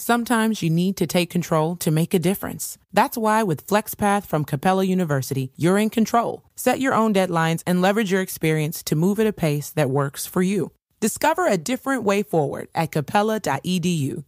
Sometimes you need to take control to make a difference. That's why with FlexPath from Capella University, you're in control. Set your own deadlines and leverage your experience to move at a pace that works for you. Discover a different way forward at capella.edu.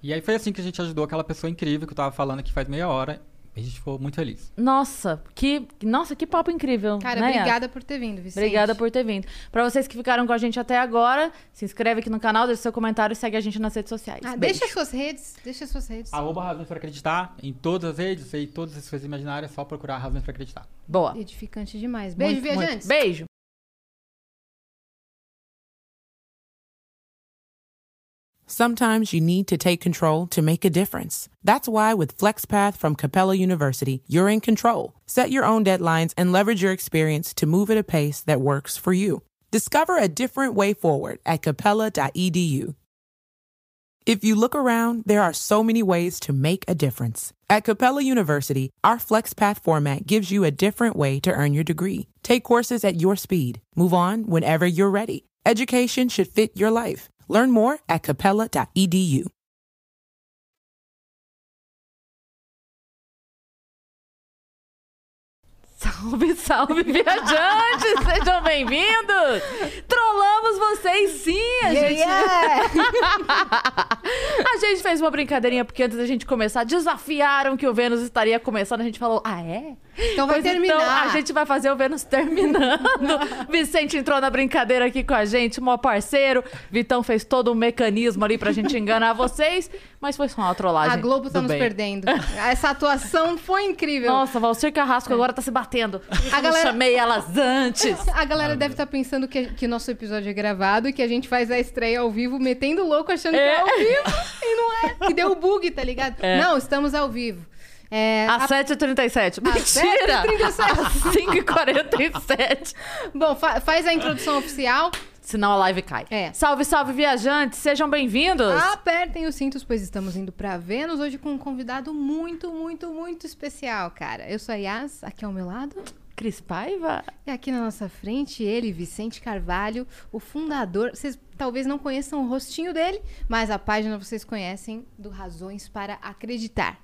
E aí foi assim que a gente ajudou aquela pessoa incrível que eu tava falando aqui faz meia hora. A gente ficou muito feliz. Nossa, que, nossa, que papo incrível. Cara, né, obrigada por ter vindo, Vicente. Obrigada por ter vindo. Pra vocês que ficaram com a gente até agora, se inscreve aqui no canal, deixa seu comentário e segue a gente nas redes sociais. Ah, Beijo. deixa as suas redes, deixa as suas redes. Arroba Razões para Acreditar em todas as redes e todas as coisas imaginárias, é só procurar Razões para Acreditar. Boa. Edificante demais. Beijo, Muito, muito. viajantes. Beijo. Sometimes you need to take control to make a difference. That's why with FlexPath from Capella University, you're in control. Set your own deadlines and leverage your experience to move at a pace that works for you. Discover a different way forward at capella.edu. If you look around, there are so many ways to make a difference. At Capella University, our FlexPath format gives you a different way to earn your degree. Take courses at your speed. Move on whenever you're ready. Education should fit your life. Learn more at capella.edu. Salve, salve, viajantes! Sejam bem-vindos! Trollamos vocês sim! A gente... a gente fez uma brincadeirinha porque antes da gente começar, desafiaram que o Vênus estaria começando. A gente falou, ah, é? Então vai Pois terminar. Então a gente vai fazer o Vênus terminando. Vicente entrou na brincadeira aqui com a gente, mó parceiro. Vitão fez todo um mecanismo ali pra gente enganar vocês, mas foi só uma trollagem. A Globo tá nos bem. perdendo. Essa atuação foi incrível. Nossa, Valcir Carrasco agora tá se batendo. A Eu galera- chamei elas antes. A galera deve estar pensando que, que nosso episódio é gravado e que a gente faz a estreia ao vivo, metendo louco, achando que é É. ao vivo. E não é. Que deu bug, tá ligado? É. Não, estamos ao vivo. É, Às 7h37. Mentira! 7h37. Às 5h47. Bom, fa- faz a introdução oficial. Senão a live cai. É. Salve, salve, viajantes! Sejam bem-vindos! Apertem os cintos, pois estamos indo pra Vênus hoje com um convidado muito, muito, muito especial, cara. Eu sou a Yas, aqui ao meu lado. Cris Paiva? E aqui na nossa frente, ele, Vicente Carvalho, o fundador. Vocês talvez não conheçam o rostinho dele, mas a página vocês conhecem do Razões para Acreditar.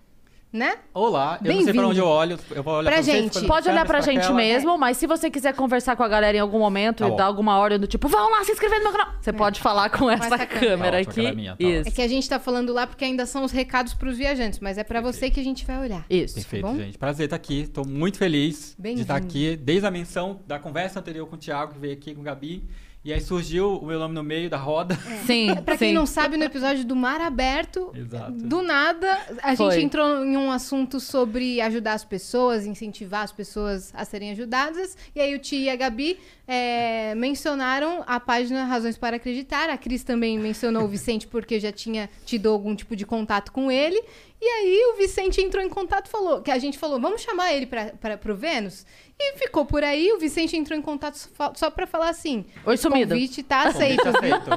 Né? Olá, eu não sei pra Bem-vindo. onde eu olho. Eu vou olhar Pra pra, vocês, gente. pra- Pode olhar pra câmeras, gente aquela. mesmo, mas se você quiser conversar com a galera em algum momento Tá e bom. dar alguma ordem do tipo, vão lá se inscrever no meu canal, você pode falar com essa, essa câmera. câmera Tá ótimo, aqui. é minha, tá Isso. É que a gente tá falando lá porque ainda são os recados pros viajantes, mas é pra você que a gente vai olhar. Isso. Perfeito, bom? gente. Prazer estar aqui. Tô muito feliz de estar aqui. Desde a menção da conversa anterior com o Thiago, que veio aqui com o Gabi. E aí surgiu o meu nome no meio da roda. Sim, Pra quem sim. não sabe, no episódio do Mar Aberto, Exato. do nada, a Foi. gente entrou em um assunto sobre ajudar as pessoas, incentivar as pessoas a serem ajudadas. E aí o Tia e a Gabi é, mencionaram a página Razões para Acreditar. A Cris também mencionou o Vicente porque já tinha tido algum tipo de contato com ele. E aí o Vicente entrou em contato e falou que a gente falou, vamos chamar ele para pro Vênus? E ficou por aí, o Vicente entrou em contato só- para falar assim: Oi, o sumido. convite tá Convite aceito. viu? aceito.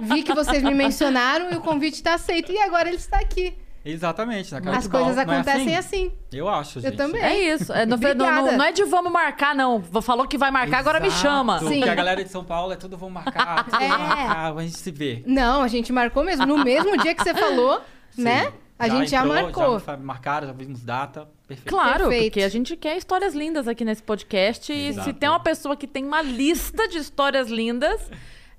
Vi que vocês me mencionaram e o convite está aceito. E agora ele está aqui. Exatamente. Na cara As coisas é acontecem assim. Eu acho, Eu gente. também. É isso. É, não, não- não- é de vamos marcar, não. Falou que vai marcar, agora me Exato. chama. Sim. Porque a galera de São Paulo é tudo vamos marcar, tudo É. vamos marcar, a gente se vê. Não, a gente marcou mesmo. No mesmo dia que você falou, Sim. né? A gente já entrou, marcou. Já marcaram, já vimos data. Perfeito. Claro, Perfeito. porque a gente quer histórias lindas aqui nesse podcast. E se Exato. tem uma pessoa que tem uma lista de histórias lindas,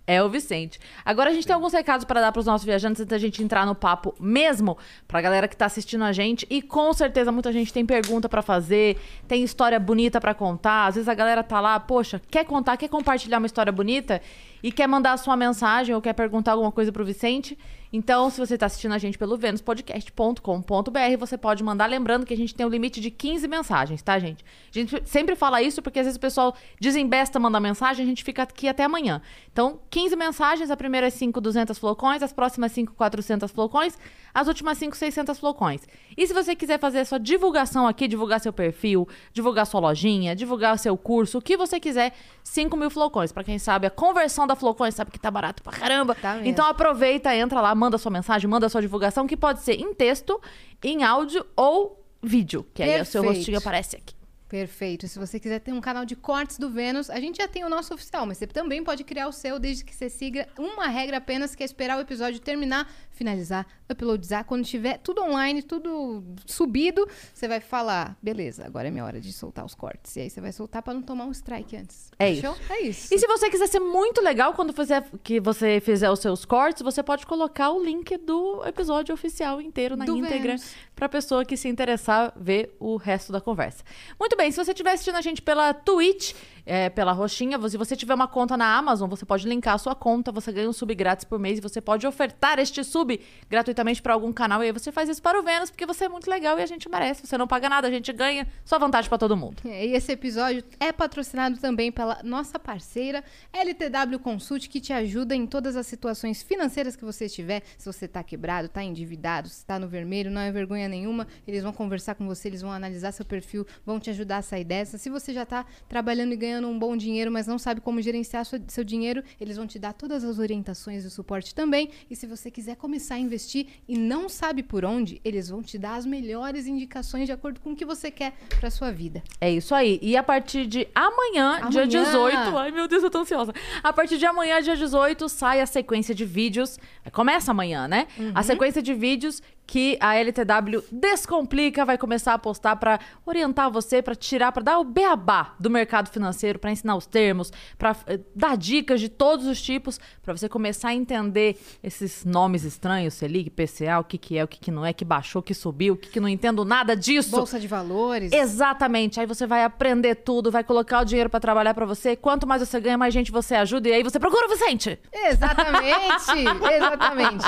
é o Vicente. Agora a gente tem alguns recados para dar para os nossos viajantes antes da gente entrar no papo mesmo, pra galera que tá assistindo a gente. E com certeza muita gente tem pergunta para fazer, tem história bonita para contar. Às vezes a galera tá lá, poxa, quer contar, quer compartilhar uma história bonita e quer mandar a sua mensagem ou quer perguntar alguma coisa pro Vicente. Então, se você está assistindo a gente pelo venuspodcast.com.br, você pode mandar. Lembrando que a gente tem um limite de 15 mensagens, tá, gente? A gente sempre fala isso porque às vezes o pessoal desembesta, manda mensagem, a gente fica aqui até amanhã. Então, 15 mensagens, a primeira é 5, 200 flocões, as próximas 5, 400 flocões, as últimas 5, 600 flocões. E se você quiser fazer a sua divulgação aqui, divulgar seu perfil, divulgar sua lojinha, divulgar seu curso, o que você quiser, 5 mil flocões. Pra quem sabe, a conversão da flocões sabe que tá barato pra caramba. Tá então, aproveita, entra lá, manda sua mensagem, manda sua divulgação, que pode ser em texto, em áudio ou vídeo, que aí o seu Perfeito. rostinho aparece aqui. Perfeito. Se você quiser ter um canal de cortes do Vênus, a gente já tem o nosso oficial, mas você também pode criar o seu desde que você siga uma regra apenas, que é esperar o episódio terminar, finalizar, uploadizar. Quando tiver tudo online, tudo subido, você vai falar, beleza, agora é minha hora de soltar os cortes. E aí você vai soltar pra não tomar um strike antes. É isso. É isso. E se você quiser ser muito legal quando fizer, que você fizer os seus cortes, você pode colocar o link do episódio oficial inteiro na Do íntegra pra pessoa que se interessar ver o resto da conversa. Muito bem, se você estiver assistindo a gente pela Twitch, é, pela roxinha, se você tiver uma conta na Amazon, você pode linkar a sua conta, você ganha um sub grátis por mês e você pode ofertar este sub gratuitamente pra algum canal e aí você faz isso para o Vênus, porque você é muito legal e a gente merece. Você não paga nada, a gente ganha, só vantagem pra todo mundo. É, E esse episódio é patrocinado também pela nossa parceira LTW Consult, que te ajuda em todas as situações financeiras que você estiver. Se você está quebrado, está endividado, se está no vermelho, não é vergonha nenhuma. Eles vão conversar com você, eles vão analisar seu perfil, vão te ajudar a sair dessa. Se você já está trabalhando e ganhando um bom dinheiro, mas não sabe como gerenciar sua- seu dinheiro, eles vão te dar todas as orientações e o suporte também. E se você quiser começar a investir e não sabe por onde, eles vão te dar as melhores indicações de acordo com o que você quer para sua vida. É isso aí. E a partir de amanhã, dia Amanhã. 18. Ai, meu Deus, eu tô ansiosa. A partir de amanhã, dia 18, sai a sequência de vídeos. Começa amanhã, né? A sequência de vídeos que a LTW Descomplica vai começar a postar pra orientar você, pra tirar, pra dar o beabá do mercado financeiro, pra ensinar os termos, pra eh, dar dicas de todos os tipos, pra você começar a entender esses nomes estranhos, Selic, PCA, o que que é, o que que não é, que baixou, que subiu, o que que não entendo nada disso. Bolsa de valores. Exatamente. Aí você vai aprender tudo, vai colocar o dinheiro pra trabalhar pra você. Quanto mais você ganha, mais gente você ajuda. E aí você procura o Vicente. Exatamente, exatamente.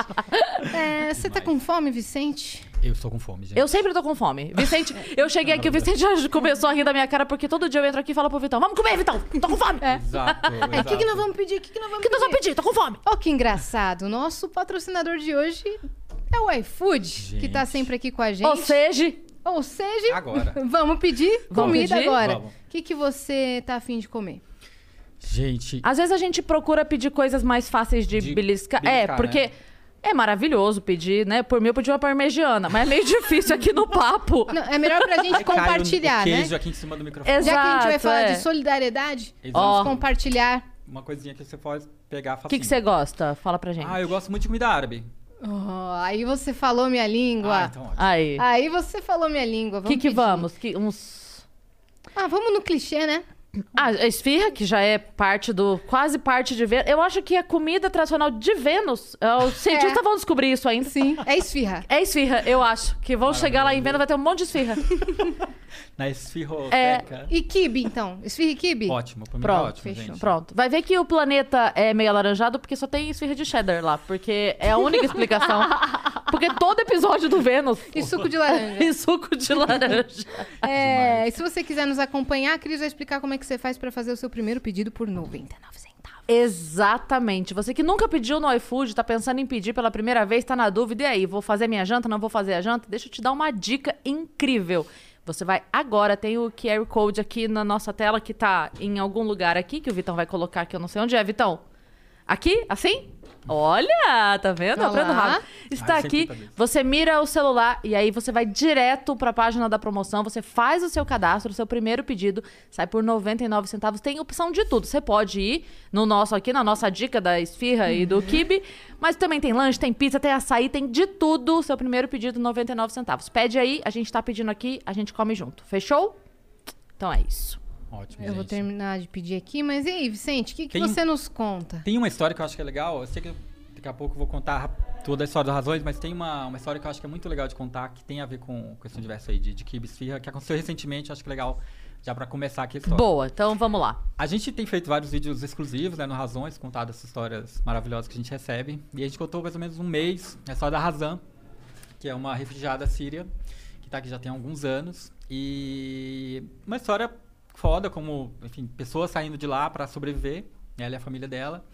É, você tá com fome, Vicente? Eu estou com fome, gente. Eu sempre tô com fome. Vicente, eu cheguei aqui, o Vicente já começou a rir da minha cara, porque todo dia eu entro aqui e falo pro Vitão: Vamos comer, Vitão! Tô com fome! É. Exato. É, o que, que nós vamos pedir? O que, que nós O vamos que nós vamos pedir? Tô com fome! Oh, que engraçado. Nosso patrocinador de hoje é o iFood, que tá Gente. sempre aqui com a gente. Ou seja, Ou seja, Agora. vamos pedir Vamos comida pedir? agora. Vamos. O que, que você tá afim de comer? Gente, às vezes a gente procura pedir coisas mais fáceis de, De beliscar. beliscar, É, porque. né? É maravilhoso pedir, né? Por mim, eu pedi uma parmegiana, mas é meio difícil aqui no papo. Não, é melhor pra gente o- compartilhar, né? queijo aqui em cima do microfone. Exato. Já que a gente vai falar é. de solidariedade, Exato. Ó. vamos compartilhar. Uma coisinha que você pode pegar O que, que você gosta? Fala pra gente. Ah, eu gosto muito de comida árabe. Oh, aí você falou minha língua. Ah, então ótimo. Aí. Aí você falou minha língua. O que que pedir. vamos? Que, uns... Ah, vamos no clichê, né? Ah, a esfirra, que já é parte do... Quase parte de Vênus. Eu acho que a comida tradicional de Vênus... é, Os cientistas É. vão descobrir isso ainda. Sim. É esfirra. É esfirra, eu acho. Que vão chegar lá em Vênus, vai ter um monte de esfirra. Na esfirroteca. E kibe, então? Esfirra e kibe? Ótimo, pra mim tá Pronto, ótimo, fechou. gente. Pronto. Vai ver que o planeta é meio alaranjado porque só tem esfirra de cheddar lá. Porque é a única explicação. Porque todo episódio do Vênus... E suco de laranja. E suco de laranja. É, e se você quiser nos acompanhar, a Cris vai explicar como é que você faz pra fazer o seu primeiro pedido por 99 centavos. Exatamente. Você que nunca pediu no iFood, tá pensando em pedir pela primeira vez, tá na dúvida, e aí, vou fazer minha janta, não vou fazer a janta? Deixa eu te dar uma dica incrível. Você vai agora, tem o QR Code aqui na nossa tela, que tá em algum lugar aqui, que o Vitão vai colocar aqui, eu não sei onde é, Vitão. Aqui? Assim? Olha, tá vendo? Olha aprendo rápido. Está Ah, aqui, tá você mira o celular e aí você vai direto para a página da promoção, você faz o seu cadastro, o seu primeiro pedido, sai por 99 centavos. Tem opção de tudo. Você pode ir no nosso aqui, na nossa dica da esfirra e do kibe, mas também tem lanche, tem pizza, tem açaí, tem de tudo. Seu primeiro pedido 99 centavos. Pede aí, a gente tá pedindo aqui, a gente come junto. Fechou? Então é isso. Ótimo, Eu vou gente. terminar de pedir aqui, mas e aí, Vicente, o que, que Tem- você nos conta? Tem uma história que eu acho que é legal. Eu sei que daqui a pouco eu vou contar toda a história das razões, mas tem uma, uma história que eu acho que é muito legal de contar, que tem a ver com questão diversa aí de, de kibe esfirra, que aconteceu recentemente. Acho que é legal já pra começar aqui a história. Boa, então vamos lá. A gente tem feito vários vídeos exclusivos, né, no Razões, contado essas histórias maravilhosas que a gente recebe. E a gente contou mais ou menos um mês a história da Razan, que é uma refugiada síria, que tá aqui já tem alguns anos. E uma história foda, como, enfim, pessoas saindo de lá para sobreviver, ela e a família dela.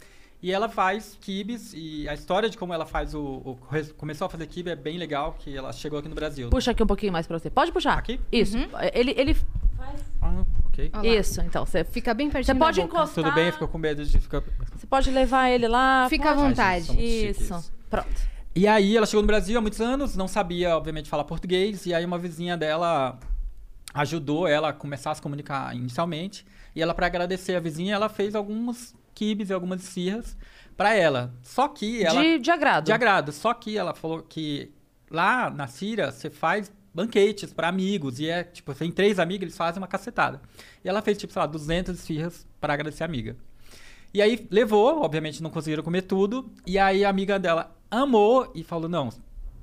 E ela faz kibes, e a história de como ela faz o, o- começou a fazer kibe é bem legal, que ela chegou aqui no Brasil. Puxa aqui um pouquinho mais pra você. Pode puxar. Aqui? Isso. Ele, ele... Ah, ok. Olha lá. Isso, então. Você, Fica bem você pertinho pode da boca. encostar. Tudo bem, ficou com medo de ficar... Você pode levar ele lá. Fica à pode- vontade. São muito chiques. Isso. Pronto. E aí ela chegou no Brasil há muitos anos, não sabia, obviamente, falar português, e aí uma vizinha dela ajudou ela a começar a se comunicar inicialmente. E ela, para agradecer a vizinha, ela fez alguns quibes e algumas esfirras para ela. Só que ela. De, de agrado. De agrado. Só que ela falou que lá na Síria você faz banquetes para amigos. E é tipo, tem três amigos, eles fazem uma cacetada. E ela fez, tipo, sei lá, 200 esfirras para agradecer a amiga. E aí levou, obviamente não conseguiram comer tudo. E aí a amiga dela amou e falou: não,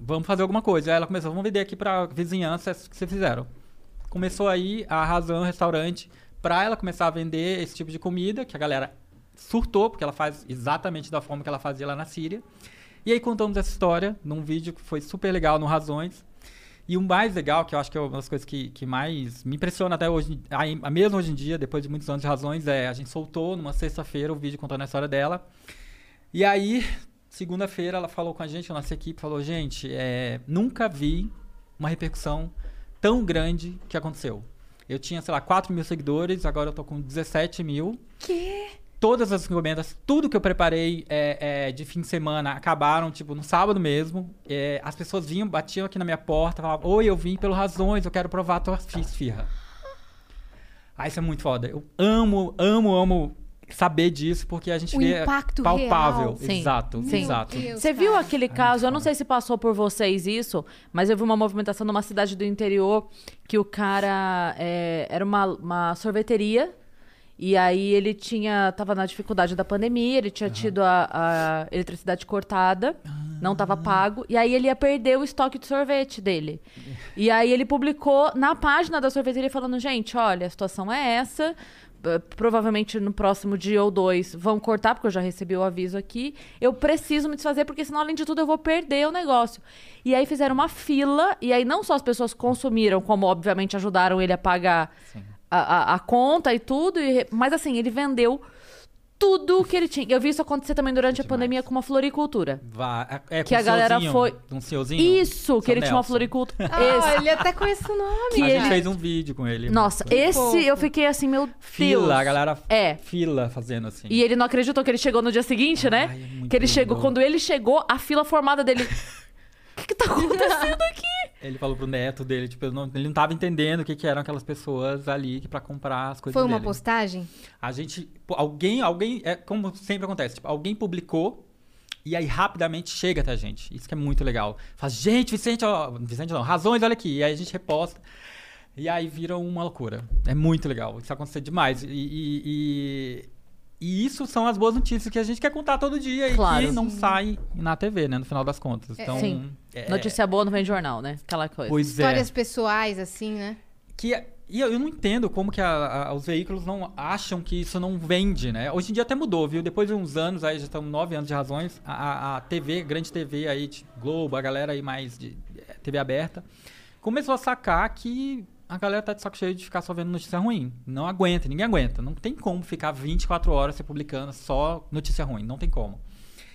vamos fazer alguma coisa. Aí ela começou, vamos vender aqui pra vizinhança que vocês fizeram. Começou aí a Razão Restaurante pra ela começar a vender esse tipo de comida, que a galera surtou, porque ela faz exatamente da forma que ela fazia lá na Síria. E aí contamos essa história num vídeo que foi super legal no Razões. E o mais legal, que eu acho que é uma das coisas que, que mais me impressiona até hoje, aí, mesmo hoje em dia, depois de muitos anos de razões, é a gente soltou numa sexta-feira o vídeo contando a história dela. E aí, segunda-feira, ela falou com a gente, a nossa equipe falou: gente, é, nunca vi uma repercussão tão grande que aconteceu. Eu tinha, sei lá, 4 mil seguidores, agora eu tô com 17 mil. Que? Todas as encomendas, tudo que eu preparei é, é, de fim de semana acabaram, tipo, no sábado mesmo. É, as pessoas vinham, batiam aqui na minha porta, falavam: Oi, eu vim pelo Razões, eu quero provar a tua esfirra. Ah, isso é muito foda. Eu amo, amo, amo saber disso, porque a gente O vê impacto palpável. real. Sim, Exato, sim. exato. Meu Deus, Você viu cara. aquele caso? Eu não sei se passou por vocês isso, mas eu vi uma movimentação numa cidade do interior que o cara é, era uma, uma sorveteria. E aí ele tinha. tava na dificuldade da pandemia, ele tinha tido a, a eletricidade cortada, não tava pago. E aí ele ia perder o estoque de sorvete dele. E aí ele publicou na página da sorveteria falando, gente, olha, a situação é essa. Eh, Provavelmente no próximo dia ou dois vão cortar, porque eu já recebi o aviso aqui. Eu preciso me desfazer, porque senão, além de tudo, eu vou perder o negócio. E aí fizeram uma fila, e aí não só as pessoas consumiram, como obviamente ajudaram ele a pagar a, a- a conta e tudo, e- mas assim, ele vendeu tudo que ele tinha. Eu vi isso acontecer também durante a Demais. pandemia com uma floricultura. Vá, é, é Que com a galera foi- Um senhorzinho. Isso, que Seu ele tinha uma Nelson. floricultura. Ah, Esse. ele até conhece o nome. Que A ele- gente fez um vídeo com ele. Nossa, Foi- esse Fofo. eu fiquei assim, meu Deus. Fila, a galera É. fila fazendo assim. E ele não acreditou que ele chegou no dia seguinte, né? Ai, é que ele chegou. lindo. Quando ele chegou, a fila formada dele. O que, tá acontecendo aqui? Ele falou pro neto dele, tipo, não- ele não tava entendendo o que, que eram aquelas pessoas ali que pra comprar as coisas Foi uma dele. postagem? A gente, alguém, alguém, é como sempre acontece, tipo, alguém publicou e aí rapidamente chega até a gente. Isso que é muito legal. Faz, gente, Vicente, ó, Vicente não, razões, olha aqui. E aí a gente reposta. E aí vira uma loucura. É muito legal. Isso acontece demais. E, e, e- e isso são as boas notícias que a gente quer contar todo dia Claro. e que não sai na TV, né? No final das contas. Então, Sim. é- Notícia boa não vem de jornal, né? Aquela coisa. Pois é. Histórias pessoais, assim, né? que e eu eu não entendo como que a- a- os veículos não acham que isso não vende, né? Hoje em dia até mudou, viu? Depois de uns anos, aí já estão nove anos de razões, a, a- a TV, grande TV aí, Globo, a galera aí mais de eh, TV aberta, começou a sacar que a galera tá de saco cheio de ficar só vendo notícia ruim. Não aguenta, ninguém aguenta. Não tem como ficar 24 horas se publicando só notícia ruim, não tem como.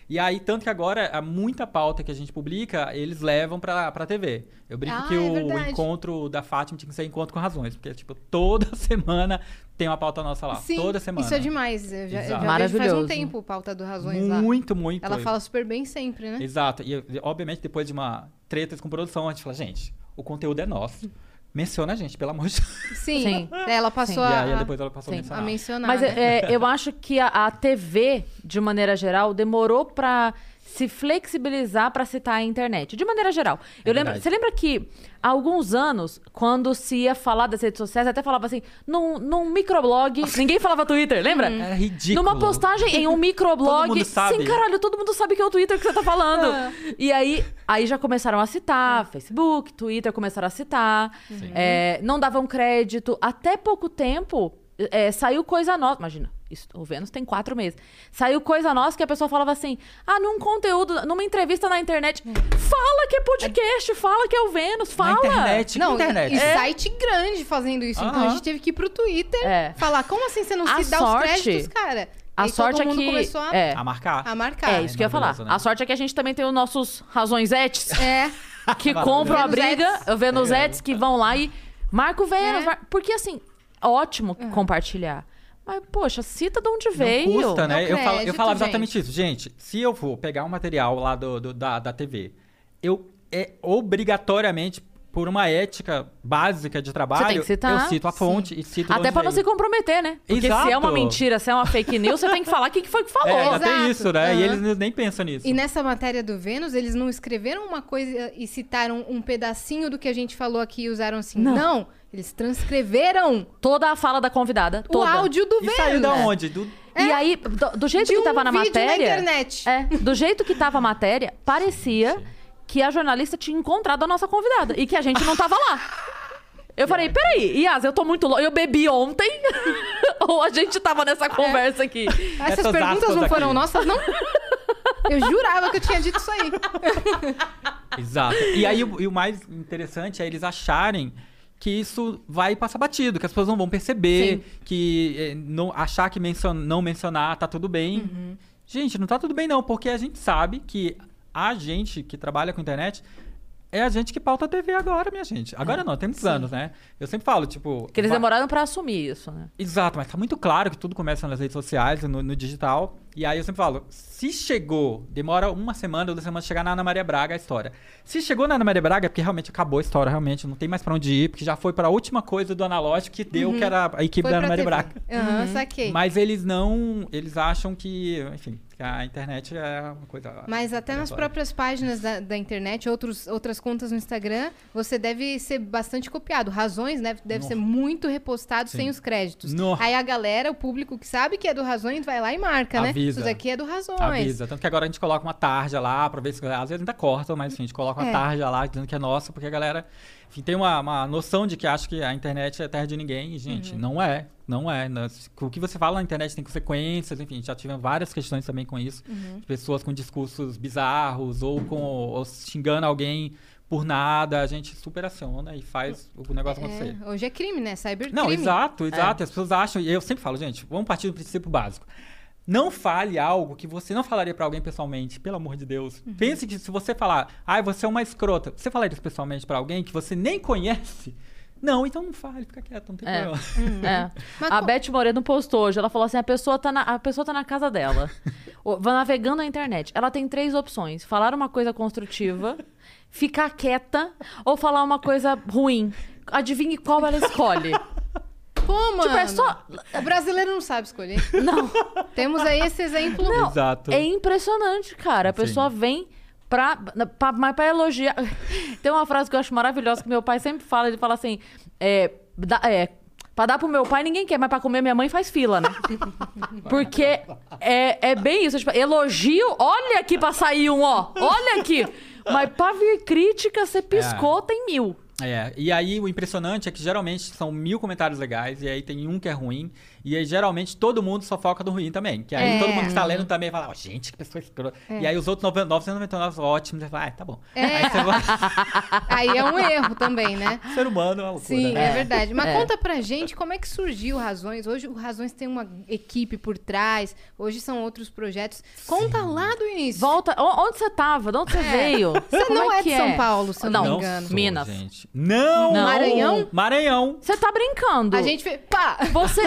E aí, tanto que agora, há muita pauta que a gente publica, eles levam pra, pra TV. Eu brinco Ah, que é o verdade. encontro da Fátima tinha que ser encontro com razões. Porque, tipo, toda semana tem uma pauta nossa lá. Sim, toda semana. isso é demais. Eu já, eu já vejo faz um tempo pauta do Razões lá. Muito, muito. Ela fala super bem sempre, né? Exato. E, obviamente, depois de uma treta com produção, a gente fala, gente, o conteúdo é nosso. Menciona a gente, pelo amor de Deus. Sim. Sim. Ela passou E a, aí, depois ela passou Sim. a a mencionar. mencionar. Mas né? é, eu acho que a, a TV, de maneira geral, demorou pra se flexibilizar pra citar a internet. De maneira geral. Eu É lembro, verdade. você lembra que há alguns anos, quando se ia falar das redes sociais, até falava assim, num, num microblog, ninguém falava Twitter, lembra? É ridículo. Numa postagem em um microblog. Todo mundo sabe. Sim, caralho, todo mundo sabe que é o Twitter que você tá falando. E aí, aí já começaram a citar, Facebook, Twitter começaram a citar. É, não davam crédito. Até pouco tempo, é, saiu coisa nossa. Imagina, isso, o Vênus tem quatro meses. Saiu coisa nossa que a pessoa falava assim: ah, num conteúdo, numa entrevista na internet, fala que é podcast, fala que é o Vênus, Na fala. internet, Não, na internet. e site grande fazendo isso. Então a gente teve que ir pro Twitter É. falar, como assim você não A se dá sorte- os créditos, cara? A Aí sorte todo é que. começou a, é, A marcar. a marcar. é isso que eu ia falar. né? A sorte é que a gente também tem os nossos razõesetes. É. que compram a briga, o Venusettes, que vão lá e marca o Vênus. É. mar- Porque, assim, ótimo compartilhar. Mas, poxa, cita de onde Não veio. custa, né? Eu, falo, eu falava exatamente isso. Gente, se eu for pegar um material lá do, do- da, da TV, eu é obrigatoriamente por uma ética básica de trabalho, Você tem que citar. eu cito a fonte e cito Até pra não se comprometer, né? Porque Exato. se é uma mentira, se é uma fake news, você tem que falar o que foi que falou. É, tem isso, né? E Aham. eles nem pensam nisso. E nessa matéria do Vênus, eles não escreveram uma coisa e citaram um pedacinho do que a gente falou aqui e usaram assim. Não. Não, eles transcreveram Toda a fala da convidada, o toda. áudio do E Vênus. saiu da onde? Do... E aí, do, do jeito De que um tava na matéria. na internet. É, do jeito que tava a matéria, parecia que a jornalista tinha encontrado a nossa convidada e que a gente não tava lá. Eu falei, peraí, Yas, eu tô muito louco. Eu bebi ontem ou a gente tava nessa conversa aqui? Essas Essas perguntas não foram aqui. nossas, não? Eu jurava que eu tinha dito isso aí. Exato. E aí, o, e o mais interessante é eles acharem que isso vai passar batido, que as pessoas não vão perceber, Sim. que eh, não, achar que mencion- não mencionar tá tudo bem. Uhum. Gente, não tá tudo bem não, porque a gente sabe que a gente que trabalha com internet é a gente que pauta a TV agora, minha gente. Agora não, tem muitos anos, né? Eu sempre falo, tipo... Que eles va- demoraram pra assumir isso, né? Exato, mas tá muito claro que tudo começa nas redes sociais, no, no digital. E aí eu sempre falo, se chegou, demora uma semana ou duas semanas chegar na Ana Maria Braga a história. Se chegou na Ana Maria Braga, é porque realmente acabou a história, realmente, não tem mais pra onde ir, porque já foi pra última coisa do analógico que deu, que era a equipe Uhum. Foi da Ana Maria TV. Braga. Aham, saquei. Mas eles não, eles acham que, enfim, que a internet é uma coisa... Mas até nas próprias páginas da, da internet, outros, outras contas no Instagram, você deve ser bastante copiado. Razões né, deve ser muito repostado sem os créditos. Aí a galera, o público que sabe que é do Razões, vai lá e marca, né? Avisa. Isso daqui é do Razões. Avisa. Tanto que agora a gente coloca uma tarja lá pra ver se. Às vezes ainda cortam, mas enfim, a gente coloca uma É. tarja lá dizendo que é nossa, porque a galera enfim, tem uma, uma noção de que acha que a internet é terra de ninguém. E, gente, Uhum. não é. Não é. O que você fala na internet tem consequências, enfim, já tivemos várias questões também com isso. Uhum. De pessoas com discursos bizarros ou, com, ou xingando alguém por nada. A gente super aciona e faz o negócio acontecer. É, hoje é crime, né? Cybercrime. Não, É. exato, exato. As pessoas acham, e eu sempre falo, gente, vamos partir do princípio básico. Não fale algo que você não falaria pra alguém pessoalmente, pelo amor de Deus. Uhum. Pense que se você falar, ai, você é uma escrota, você falaria isso pessoalmente pra alguém que você nem conhece? Não, então não fale, fica quieto, não tem É. problema. É. Mas a Beth Moreno postou hoje, ela falou assim, a pessoa tá na, a pessoa tá na casa dela, vai navegando na internet. Ela tem três opções, falar uma coisa construtiva, ficar quieta ou falar uma coisa ruim. Adivinhe qual ela escolhe. Pô, mano. Tipo, é só... O brasileiro não sabe escolher. Não, Temos aí esse exemplo. Exato. é impressionante, cara. A Sim. pessoa vem pra, pra, mas pra elogiar... Tem uma frase que eu acho maravilhosa, que meu pai sempre fala, ele fala assim, é... dá- é Pra dar pro meu pai ninguém quer, mas pra comer minha mãe faz fila, né? Porque é, é bem isso. Tipo, elogio, olha aqui pra sair um, ó. Olha aqui. Mas pra vir crítica, você piscou, tem mil. É, e aí o impressionante é que geralmente são mil comentários legais, e aí tem um que é ruim, e aí geralmente todo mundo só foca no ruim também. Que aí É. todo mundo que está lendo também fala, "Ó, gente, que pessoa escrota. E aí os outros 9- 999 ótimos, você fala, ah, tá bom. É. Aí você vai, Aí é um erro também, né? ser humano é uma loucura, Sim, né? é verdade. Mas É. conta pra gente como é que surgiu o Razões. Hoje o Razões tem uma equipe por trás, hoje são outros projetos. Conta lá do início. Volta. o- Onde você tava? De onde você veio? Você Como não é, que de São Paulo, se eu não, Não, me engano. sou, Minas. gente. Não! Não. Maranhão? Maranhão. Você tá brincando. A gente fez. Pá! Você,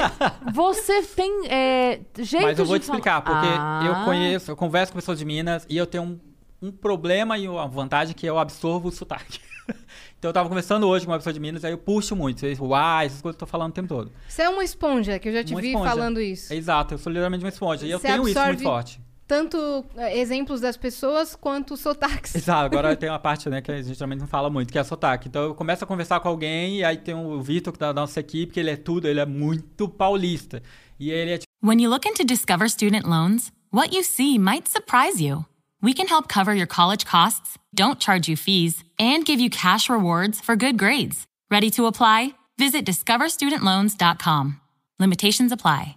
você tem é, jeitos Mas eu vou te explicar, falar- porque Ah. eu conheço, eu converso com pessoas de Minas e eu tenho um, um problema e uma vantagem que eu absorvo o sotaque. então eu tava conversando hoje com uma pessoa de Minas, aí eu puxo muito. Vocês, uai, essas coisas que eu tô falando o tempo todo. Você é uma esponja, que eu já te Uma vi esponja. falando isso. Exato, eu sou literalmente uma esponja. E eu Você tenho isso absorve- muito forte. Tanto eh, exemplos das pessoas quanto sotaques. Exato, agora tem uma parte né, que a gente também não fala muito, que é sotaque. Então eu começo a conversar com alguém, e aí tem o Vitor, que tá da nossa equipe, que ele é tudo, ele é muito paulista. E ele é tipo, When you look into Discover Student Loans, what you see might surprise you. We can help cover your college costs, don't charge you fees, and give you cash rewards for good grades. Ready to apply? Visit discoverstudentloans.com. Limitations apply.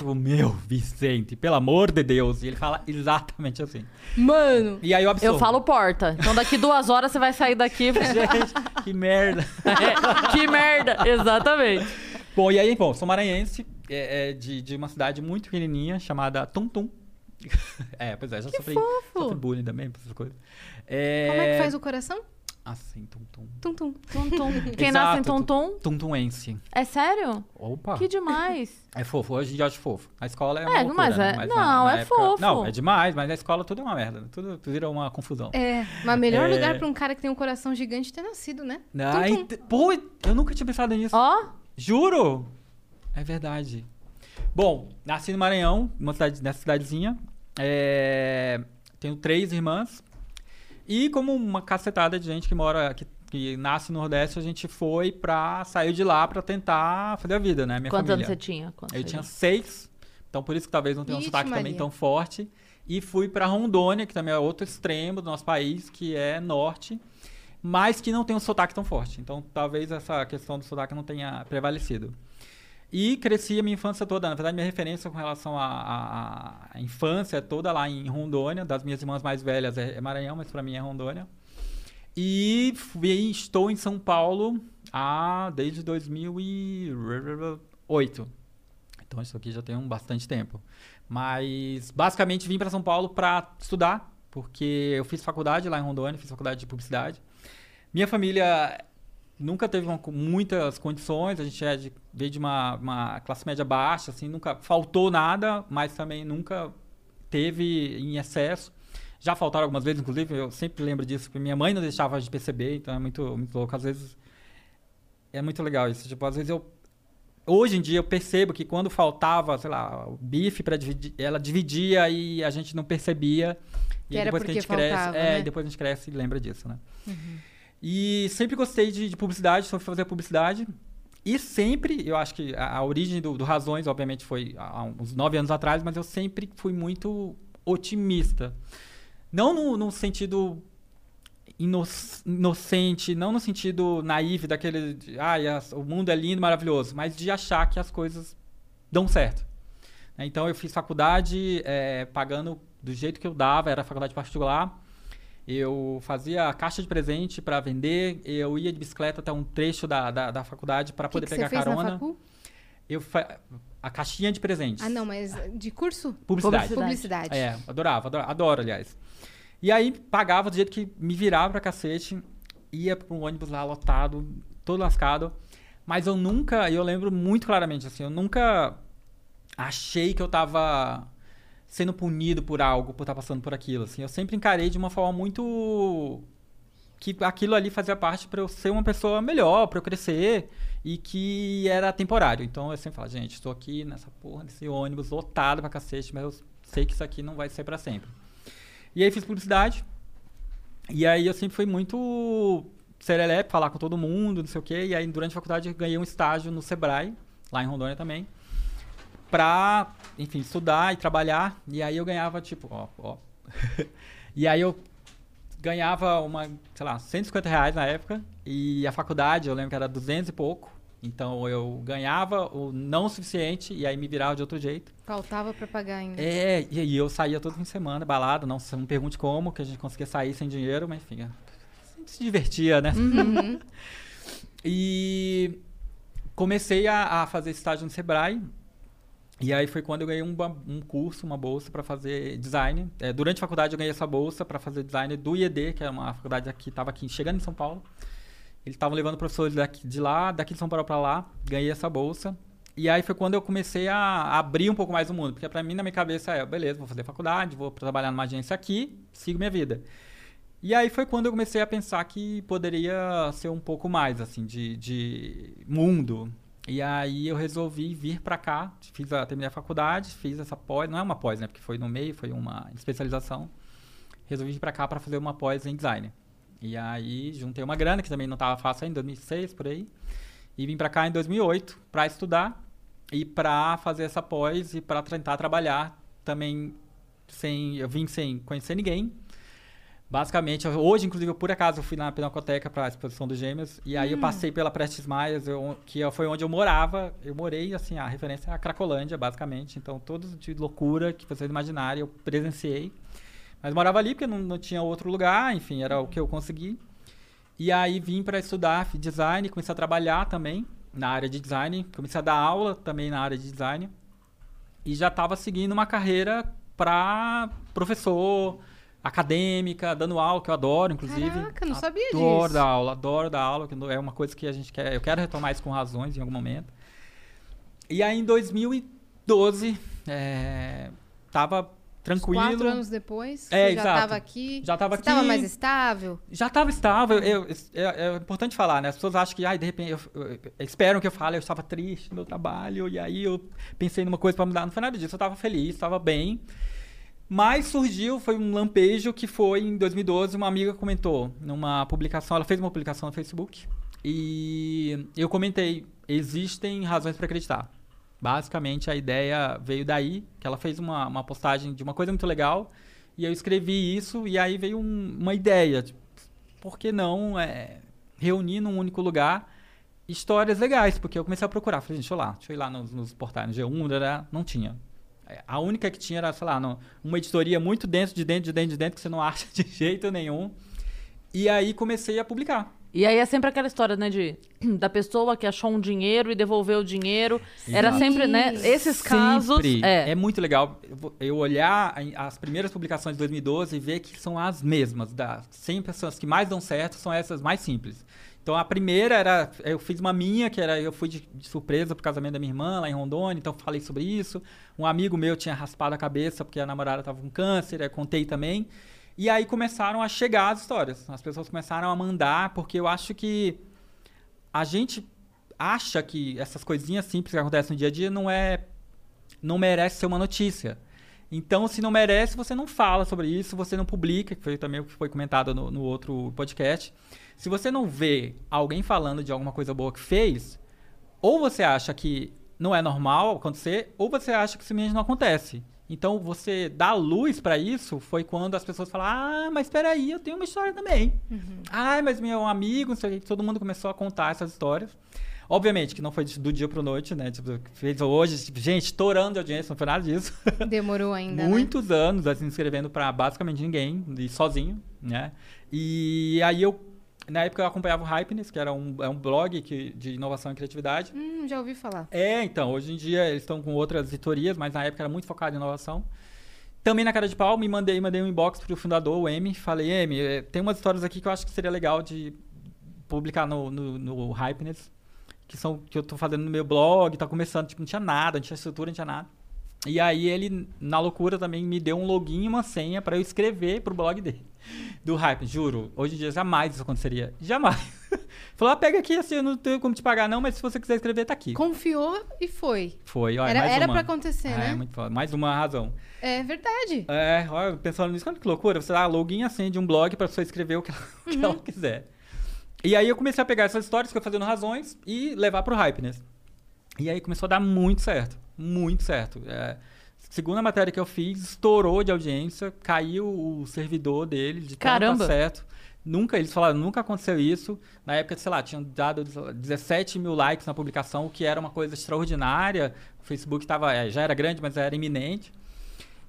Tipo, meu, Vicente, pelo amor de Deus. E ele fala exatamente assim. Mano, E aí eu absorvo. Eu falo porta. Então daqui duas horas você vai sair daqui. Gente, que merda. É, que merda! Exatamente. Bom, e aí, bom, sou maranhense, é, é de, de uma cidade muito pequenininha chamada Tum Tum. é, pois é, já sofri, fofo. sofri bullying também, por essas coisas. É... como é que faz o coração? Assim, Tum Tum. Tum, tum. Tum-tum. Quem nasce em Exato, tum-tum? Tuntuense. É sério? Opa. Que demais. É fofo, hoje eu acho fofo. A escola é uma É, loucura, mas né? é- na- não, na é fofo. Não, é demais, mas a escola tudo é uma merda. Tudo vira uma confusão. É, mas melhor É. lugar pra um cara que tem um coração gigante ter nascido, né? Ah, ent- Pô, eu nunca tinha pensado nisso. Ó, Juro? É verdade. Bom, nasci no Maranhão, uma cidade, nessa cidadezinha. É, Tenho três irmãs. E como uma cacetada de gente que mora, que, que nasce no Nordeste, a gente foi pra sair de lá pra tentar fazer a vida, né? Minha quantos família. anos você tinha? Quantos Eu tinha seis, então por isso que talvez não tenha um Ixi, sotaque também Maria. tão forte. E fui pra Rondônia, que também é outro extremo do nosso país, que é norte, mas que não tem um sotaque tão forte. Então talvez essa questão do sotaque não tenha prevalecido. E cresci a minha infância toda. Na verdade, minha referência com relação à, infância é toda lá em Rondônia. Das minhas irmãs mais velhas é, é Maranhão, mas pra mim é Rondônia. E fui- estou em São Paulo há, desde 2008. Então isso aqui já tem um bastante tempo. Mas basicamente vim para São Paulo para estudar, porque eu fiz faculdade lá em Rondônia, fiz faculdade de publicidade. Minha família nunca teve uma- muitas condições, a gente é de- veio de uma, uma classe média baixa, assim, nunca faltou nada, mas também nunca teve em excesso. Já faltaram algumas vezes, inclusive, eu sempre lembro disso, porque minha mãe não deixava gente perceber, então é muito, muito louco. Às vezes é muito legal isso. Tipo, às vezes eu. Hoje em dia eu percebo que quando faltava, sei lá, o bife para dividir, ela dividia e a gente não percebia. Que E depois que a gente cresce. faltava, é, né? Uhum. e depois a gente cresce e lembra disso, né? E sempre gostei de, de publicidade, fui fazer publicidade. E sempre, eu acho que a, a origem do, do Razões, obviamente, foi há uns nove anos atrás, mas eu sempre fui muito otimista. Não no, no sentido ino- inocente, não no sentido naive daquele. De, as- o mundo é lindo, maravilhoso, mas de achar que as coisas dão certo. Né, Então eu fiz faculdade eh, pagando do jeito que eu dava, era faculdade particular. Eu fazia caixa de presente para vender, eu ia de bicicleta até um trecho da, da, da faculdade para poder que pegar você fez na carona. facu? Eu fa... A caixinha de presentes. Ah, não, mas de curso? Publicidade. Publicidade. Publicidade. É, adorava, adoro, adoro, aliás. E aí pagava do jeito que me virava pra cacete, ia para um ônibus lá lotado, todo lascado. Mas eu nunca, eu lembro muito claramente assim, eu nunca achei que eu tava sendo punido por algo, por estar passando por aquilo, assim. Eu sempre encarei de uma forma muito que aquilo ali fazia parte para eu ser uma pessoa melhor, para eu crescer e que era temporário. Então eu sempre falo, gente, estou aqui nessa porra desse ônibus lotado pra cacete, mas eu sei que isso aqui não vai ser para sempre. E aí fiz publicidade. E aí eu sempre fui muito serelepe, falar com todo mundo, não sei o quê. E aí durante a faculdade ganhei um estágio no Sebrae, lá em Rondônia também, pra, enfim, estudar e trabalhar. E aí eu ganhava, tipo, ó, ó. e aí eu ganhava uma, sei lá, 150 reais na época. E a faculdade, eu lembro que era 200 e pouco. Então eu ganhava o não o suficiente e aí me virava de outro jeito. Faltava pra pagar ainda. É, e aí eu saía todo fim de semana, balada, não, não pergunte como, que a gente conseguia sair sem dinheiro, mas enfim, sempre se divertia, né? e comecei a, a fazer estágio no Sebrae, e aí foi quando eu ganhei um, um curso, uma bolsa para fazer design. É, durante a faculdade eu ganhei essa bolsa para fazer design do IED, que é uma faculdade aqui, estava aqui, chegando em São Paulo. Eles estavam levando professores daqui, de lá, daqui de São Paulo para lá, ganhei essa bolsa. E aí foi quando eu comecei a abrir um pouco mais o mundo, porque para mim na minha cabeça é, beleza, vou fazer faculdade, vou trabalhar numa agência aqui, sigo minha vida. E aí foi quando eu comecei a pensar que poderia ser um pouco mais assim de, de mundo. E aí eu resolvi vir para cá, fiz a, terminei a faculdade, fiz essa pós, não é uma pós, né, porque foi no meio, foi uma especialização. Resolvi vir para cá para fazer uma pós em design. E aí juntei uma grana que também não estava fácil ainda, em 2006 por aí. E vim para cá em 2008 para estudar e para fazer essa pós e para tentar trabalhar também sem eu vim sem conhecer ninguém Basicamente, hoje, inclusive, eu, por acaso, eu fui na Pinacoteca para a exposição dos Gêmeos. E aí eu passei pela Prestes Maias, eu- que foi onde eu morava. Eu morei, assim, a referência é a Cracolândia, basicamente. Então, todos de loucura que vocês imaginarem, eu presenciei. Mas morava ali porque não, não tinha outro lugar, enfim, era o que eu consegui. E aí vim para estudar design, comecei a trabalhar também na área de design, comecei a dar aula também na área de design. E já estava seguindo uma carreira para professor, acadêmica, dando aula, que eu adoro, inclusive. Caraca, não sabia adoro disso. dar aula, adoro dar aula, que é uma coisa que a gente quer. Eu quero retomar isso com razões em algum momento. E aí em 2012, é, tava tranquilo. Quatro anos depois, É, já estava aqui. Já tava você tava aqui. mais estável? Já estava estável. Eu, é, é importante falar, né? As pessoas acham que, ai, de repente, eu, eu- esperam que eu fale, eu estava triste no meu trabalho, e aí eu pensei numa coisa para mudar. Não foi nada disso, eu estava feliz, estava bem. Mas surgiu, foi um lampejo que foi em 2012, uma amiga comentou numa publicação, ela fez uma publicação no Facebook, e eu comentei, existem razões para acreditar. Basicamente, a ideia veio daí, que ela fez uma, uma postagem de uma coisa muito legal, e eu escrevi isso, e aí veio um- uma ideia, tipo, por que não é, reunir num único lugar histórias legais? Porque eu comecei a procurar, falei, gente, deixa eu lá, deixa eu ir lá nos, nos portais, no G1, né, não tinha. A única que tinha era, sei lá, não, uma editoria muito dentro de dentro, de dentro, de dentro, que você não acha de jeito nenhum. E aí comecei a publicar. E aí é sempre aquela história, né, de da pessoa que achou um dinheiro e devolveu o dinheiro. Era sempre, né, esses casos. Sempre. É. É muito legal eu- olhar as primeiras publicações de 2012 e ver que são as mesmas. Das 100 pessoas que mais dão certo são essas mais simples. Então a primeira era. Eu fiz uma minha, que era. Eu fui de, de surpresa pro casamento da minha irmã lá em Rondônia, então falei sobre isso. Um amigo meu tinha raspado a cabeça porque a namorada tava com câncer, eu contei também. E aí começaram a chegar as histórias. As pessoas começaram a mandar, porque eu acho que a gente acha que essas coisinhas simples que acontecem no dia a dia não é não merece ser uma notícia. Então, se não merece, você não fala sobre isso, você não publica, que foi também o que foi comentado no, no outro podcast. Se você não vê alguém falando de alguma coisa boa que fez, ou você acha que não é normal acontecer, ou você acha que simplesmente não acontece. Então, você dar luz pra isso foi quando as pessoas falaram: Ah, mas espera aí, eu tenho uma história também. Ah, mas meu amigo, não sei o que, todo mundo começou a contar essas histórias. Obviamente que não foi do dia pro noite, né? Tipo, fez hoje, tipo, gente, estourando de audiência, não foi nada disso. Demorou ainda, né? Muitos anos, assim, escrevendo pra basicamente ninguém, e sozinho, né? E aí eu, na época eu acompanhava o Hypeness, que era um, é um blog que, de inovação e criatividade. Hum, já ouvi falar. É, então, hoje em dia eles estão com outras editorias, mas na época era muito focado em inovação. Também na cara de pau, me mandei, mandei um inbox pro fundador, o M, falei, M, eh, tem umas histórias aqui que eu acho que seria legal de publicar no, no, no Hypeness, que são que eu tô fazendo no meu blog, tá começando, tipo, não tinha nada, não tinha estrutura, não tinha nada. E aí ele, na loucura, também me deu um login e uma senha pra eu escrever pro blog dele. Do Hype, juro. Hoje em dia jamais isso aconteceria. Jamais. Falou, ah, pega aqui, assim, eu não tenho como te pagar não, mas se você quiser escrever, tá aqui. Confiou e foi. Foi, olha, Era- mais era uma. pra acontecer, é, né? muito. Mais uma razão. É verdade. É, olha, pensando nisso, olha que loucura. Você dá login assim de um blog pra pessoa escrever o que ela, o que ela quiser. E aí eu comecei a pegar essas histórias que eu fazia no Razões e levar pro Hypeness. E aí começou a dar muito certo. Muito certo. É, segunda matéria que eu fiz, estourou de audiência, caiu o servidor dele de Caramba. certo. Nunca, eles falaram, nunca aconteceu isso. Na época, sei lá, tinham dado 17 mil likes na publicação, o que era uma coisa extraordinária. O Facebook tava, é, já era grande, mas era iminente.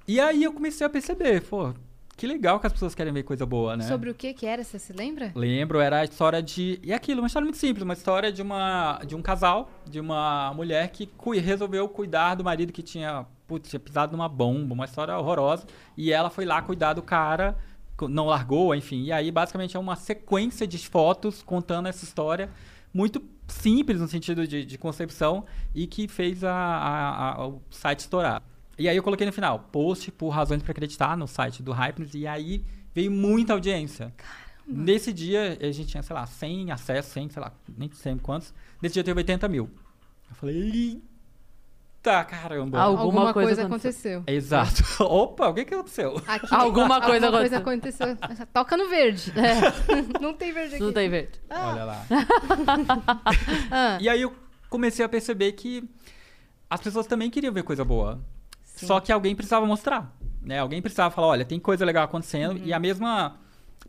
E aí eu comecei a perceber, pô, que legal que as pessoas querem ver coisa boa, né? Sobre o que que era, você se lembra? Lembro, era a história de. E aquilo, uma história muito simples, uma história de uma de um casal, de uma mulher que cui- resolveu cuidar do marido que tinha, putz, tinha pisado numa bomba, uma história horrorosa. E ela foi lá cuidar do cara, não largou, enfim. E aí, basicamente, é uma sequência de fotos contando essa história. Muito simples no sentido de, de concepção e que fez a, a- a- o site estourar. E aí eu coloquei no final, post por razões para acreditar no site do Hypness, e aí veio muita audiência. Nesse dia, a gente tinha, sei lá, 100 acessos, 100, sei lá, nem sei quantos. Nesse dia teve 80 mil. Eu falei, eita caramba. Alguma coisa aconteceu. Exato. Opa, o que que aconteceu? Aqui, Alguma coisa aconteceu. Toca no verde. Não tem verde aqui. Não tem verde. Olha lá. Ah, E aí eu comecei a perceber que as pessoas também queriam ver coisa boa. Só que alguém precisava mostrar. Né? Alguém precisava falar, olha, tem coisa legal acontecendo. E a mesma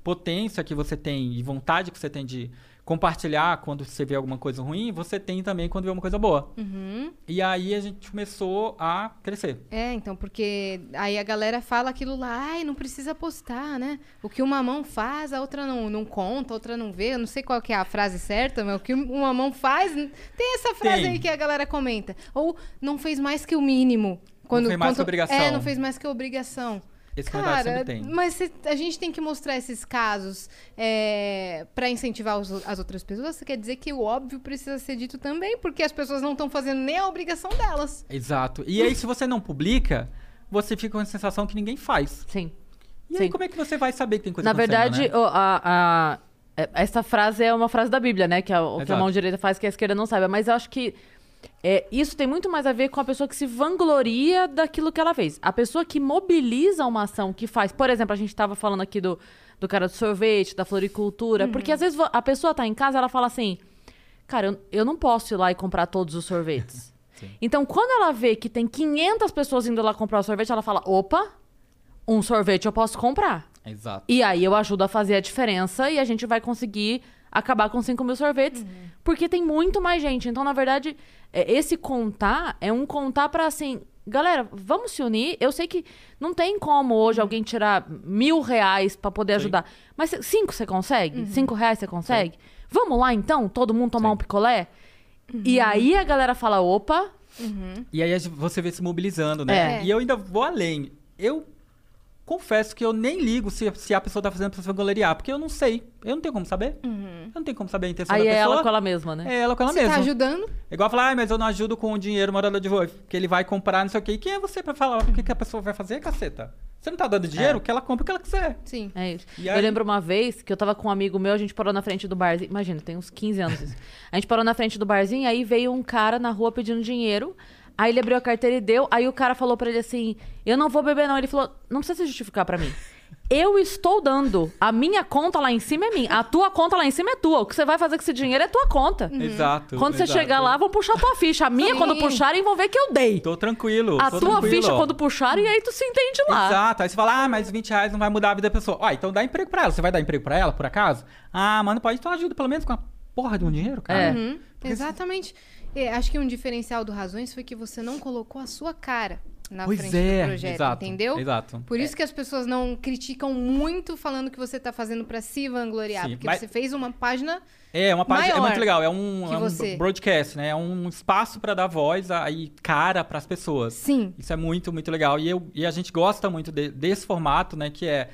potência que você tem e vontade que você tem de compartilhar quando você vê alguma coisa ruim, você tem também quando vê uma coisa boa. Uhum. E aí a gente começou a crescer. É, então, porque aí a galera fala aquilo lá, ai, não precisa postar, né? O que uma mão faz, a outra não, não conta, a outra não vê. Eu não sei qual que é a frase certa, mas o que uma mão faz. Tem essa frase Tem. aí que a galera comenta. Ou não fez mais que o mínimo. Quando, fez mais quando- que obrigação. É, não fez mais que obrigação. Esse Cara, sempre tem. mas cê- a gente tem que mostrar esses casos é, para incentivar os- as outras pessoas. Você quer dizer que o óbvio precisa ser dito também, porque as pessoas não estão fazendo nem a obrigação delas. Exato. E aí, se você não publica, você fica com a sensação que ninguém faz. Sim. E Sim. aí, como é que você vai saber que tem coisa Na verdade, né? a, a- é- essa frase é uma frase da Bíblia, né? Que a, o que a mão direita faz que a esquerda não saiba. Mas eu acho que é, isso tem muito mais a ver com a pessoa que se vangloria daquilo que ela fez. A pessoa que mobiliza uma ação, que faz. Por exemplo, a gente estava falando aqui do, do cara do sorvete, da floricultura. Porque às vezes a pessoa tá em casa ela fala assim: Cara, eu, eu não posso ir lá e comprar todos os sorvetes. Então, quando ela vê que tem 500 pessoas indo lá comprar o sorvete, ela fala: opa, um sorvete eu posso comprar. Exato. E aí eu ajudo a fazer a diferença e a gente vai conseguir acabar com 5 mil sorvetes. Porque tem muito mais gente. Então, na verdade, é, esse contar é um contar pra assim. Galera, vamos se unir. Eu sei que não tem como hoje alguém tirar mil reais pra poder ajudar. Mas cinco você consegue? Cinco reais você consegue? Vamos lá então? Todo mundo tomar Sim. um picolé? E aí a galera fala: opa, E aí você vê se mobilizando, né? É. E eu ainda vou além. Eu confesso que eu nem ligo se, se a pessoa tá fazendo pra se vangloriar, porque eu não sei. Eu não tenho como saber. Eu não tenho como saber a intenção aí da é pessoa. ela com ela mesma, né? É ela com ela Você mesma. tá ajudando? É igual falar, ah, mas eu não ajudo com o dinheiro morador de rua, porque ele vai comprar não sei o quê. E quem é você pra falar o que, que a pessoa vai fazer, caceta? Você não tá dando dinheiro, que ela compra o que ela quiser. Sim. É isso. E Eu aí- lembro uma vez que eu tava com um amigo meu, a gente parou na frente do barzinho. Imagina, tem uns 15 anos isso. A gente parou na frente do barzinho, aí veio um cara na rua pedindo dinheiro. Aí ele abriu a carteira e deu. Aí o cara falou pra ele assim: Eu não vou beber, não. Ele falou: Não precisa se justificar pra mim. Eu estou dando. A minha conta lá em cima é minha. A tua conta lá em cima é tua. O que você vai fazer com esse dinheiro é tua conta. Exato. Quando você exato. chegar lá, vão puxar tua ficha. A minha, Sim. quando puxarem, vão ver que eu dei. Tô tranquilo. A tô tua tranquilo. ficha, quando puxarem, aí tu se entende lá. Exato. Aí você fala, ah, mas 20 reais não vai mudar a vida da pessoa. Ó, então dá emprego pra ela. Você vai dar emprego pra ela, por acaso? Ah, mano, pode então ajuda pelo menos com a porra de um dinheiro, cara. É. Uhum, exatamente. É, acho que um diferencial do Razões foi que você não colocou a sua cara na Pois frente é, do projeto, exato, entendeu? exato. Por isso que as pessoas não criticam muito falando que você tá fazendo pra se vangloriar, Sim, porque mas- você fez uma página É, uma página é muito legal. É um, é um você. broadcast, né? É um espaço pra dar voz a- e cara pras pessoas. Sim. Isso é muito, muito legal. E, eu, e a gente gosta muito de- desse formato, né? Que é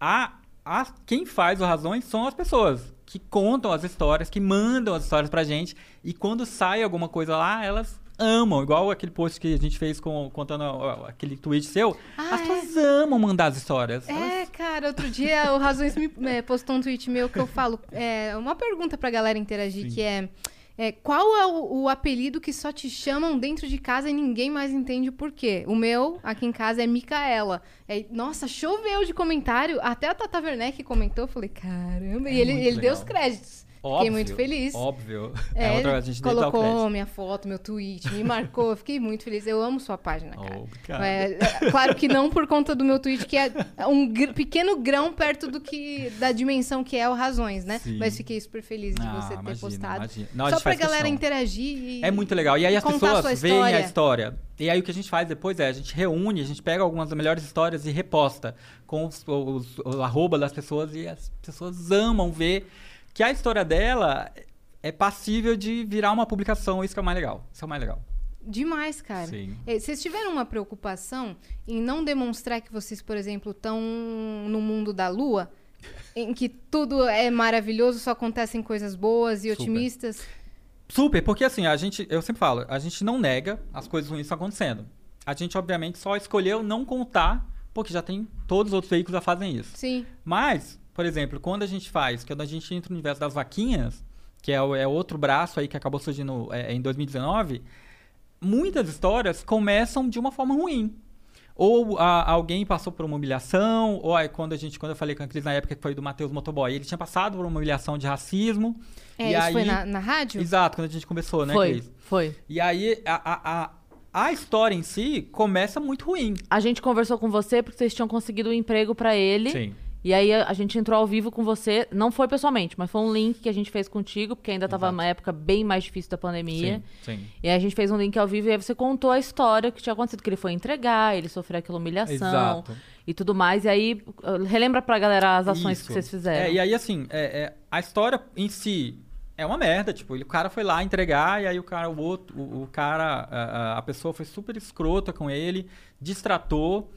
a, a, quem faz o Razões são as pessoas que contam as histórias, que mandam as histórias pra gente. E quando sai alguma coisa lá, elas amam. Igual aquele post que a gente fez com, contando ó, aquele tweet seu. Ah, as é. pessoas amam mandar as histórias. Elas- É, cara, outro dia o Razões me é, postou um tweet meu que eu falo, é, uma pergunta pra galera interagir, que é, é, qual é o, o apelido que só te chamam dentro de casa e ninguém mais entende o porquê? O meu, aqui em casa, é Micaela. É, nossa, choveu de comentário, até a Tata Werneck comentou, falei, caramba, e É ele, muito ele deu os créditos. Óbvio, Fiquei muito feliz. Óbvio. É, outra, a gente colocou minha foto, meu tweet, me marcou, fiquei muito feliz. Eu amo sua página, cara. Oh. É, é, claro que não por conta do meu tweet, que é um gr- pequeno grão perto do que da dimensão que é o Razões, né? Sim. Mas fiquei super feliz de Ah, você ter imagina, postado. imagina. Não, Só pra galera questão. interagir e... É muito legal. E aí as pessoas veem a história. E aí o que a gente faz depois é, a gente reúne, a gente pega algumas das melhores histórias e reposta com os, os- o arroba das pessoas e as pessoas amam ver que a história dela é passível de virar uma publicação. Isso que é o mais legal. Isso é o mais legal. Demais, cara. Sim. É, Vocês tiveram uma preocupação em não demonstrar que vocês, por exemplo, estão no mundo da lua? Em que tudo é maravilhoso, só acontecem coisas boas e Super. otimistas? Super, porque assim, a gente, eu sempre falo, a gente não nega as coisas ruins estão acontecendo. A gente, obviamente, só escolheu não contar, porque já tem todos os outros veículos já fazem isso. Sim. Mas, por exemplo, quando a gente faz, quando a gente entra no universo das vaquinhas, que é, é outro braço aí que acabou surgindo é, em 2019, muitas histórias começam de uma forma ruim. Ou a- alguém passou por uma humilhação, ou aí quando a gente, quando eu falei com a Cris na época que foi do Matheus Motoboy, ele tinha passado por uma humilhação de racismo. É, isso aí, foi na, na rádio? Exato, quando a gente começou, né, Foi, Cris? foi. E aí a, a, a, a história em si começa muito ruim. A gente conversou com você porque vocês tinham conseguido um emprego pra ele. Sim. E aí a, a gente entrou ao vivo com você, não foi pessoalmente, mas foi um link que a gente fez contigo, porque ainda tava Exato. numa época bem mais difícil da pandemia. Sim, sim. E aí a gente fez um link ao vivo e aí você contou a história que tinha acontecido, que ele foi entregar, ele sofreu aquela humilhação Exato. e tudo mais. E aí, relembra pra galera as ações que Isso. vocês fizeram. É, e aí, assim, é, é, a história em si é uma merda. Tipo, ele- o cara foi lá entregar e aí o cara, o outro, o, o cara, a, a- a pessoa foi super escrota com ele, distratou.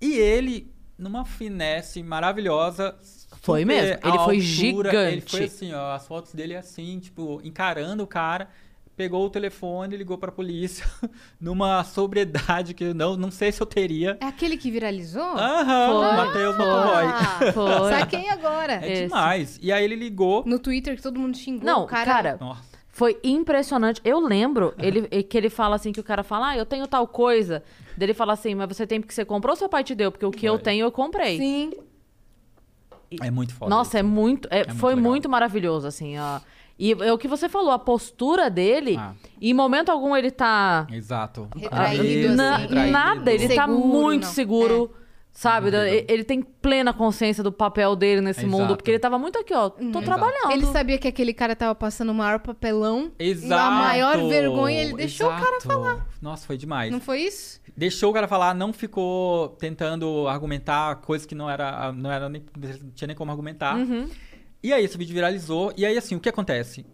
E ele, numa finesse maravilhosa. Foi mesmo, ele foi Ele gigante. foi assim, ó, as fotos dele assim, tipo, encarando o cara. Pegou o telefone, ligou pra polícia, numa sobriedade que eu não, não sei se eu teria. É aquele que viralizou? Aham, Foi, Matheus. Motoboy. Ah, Foi. Saquei agora. É Esse. demais. E aí ele ligou. No Twitter que todo mundo xingou. Não, o cara... cara, Nossa. Foi impressionante. Eu lembro ele, que ele fala assim, que o cara fala, ah, eu tenho tal coisa. Dele fala assim, mas você tem porque você comprou ou seu pai te deu? Porque o que eu Foi. tenho, eu comprei. Sim. É muito foda. Nossa, é isso. muito. é- muito foi legal. muito maravilhoso, assim, ó. E é o que você falou, a postura dele, Ah. em momento algum ele tá. Exato. Retraído, Isso, assim. na- retraído. nada, ele tá Seguro, muito não. seguro. Sabe? Incrível. Ele tem plena consciência do papel dele nesse Exato. mundo. Porque ele tava muito aqui, ó. Tô Exato. trabalhando. Ele sabia que aquele cara tava passando o maior papelão. Exato. A maior vergonha, ele deixou o cara Exato. falar. Nossa, foi demais. Não foi isso? Deixou o cara falar, não ficou tentando argumentar coisas que não era, não era nem, não tinha nem como argumentar. Uhum. E aí esse vídeo viralizou. E aí, assim, o que acontece?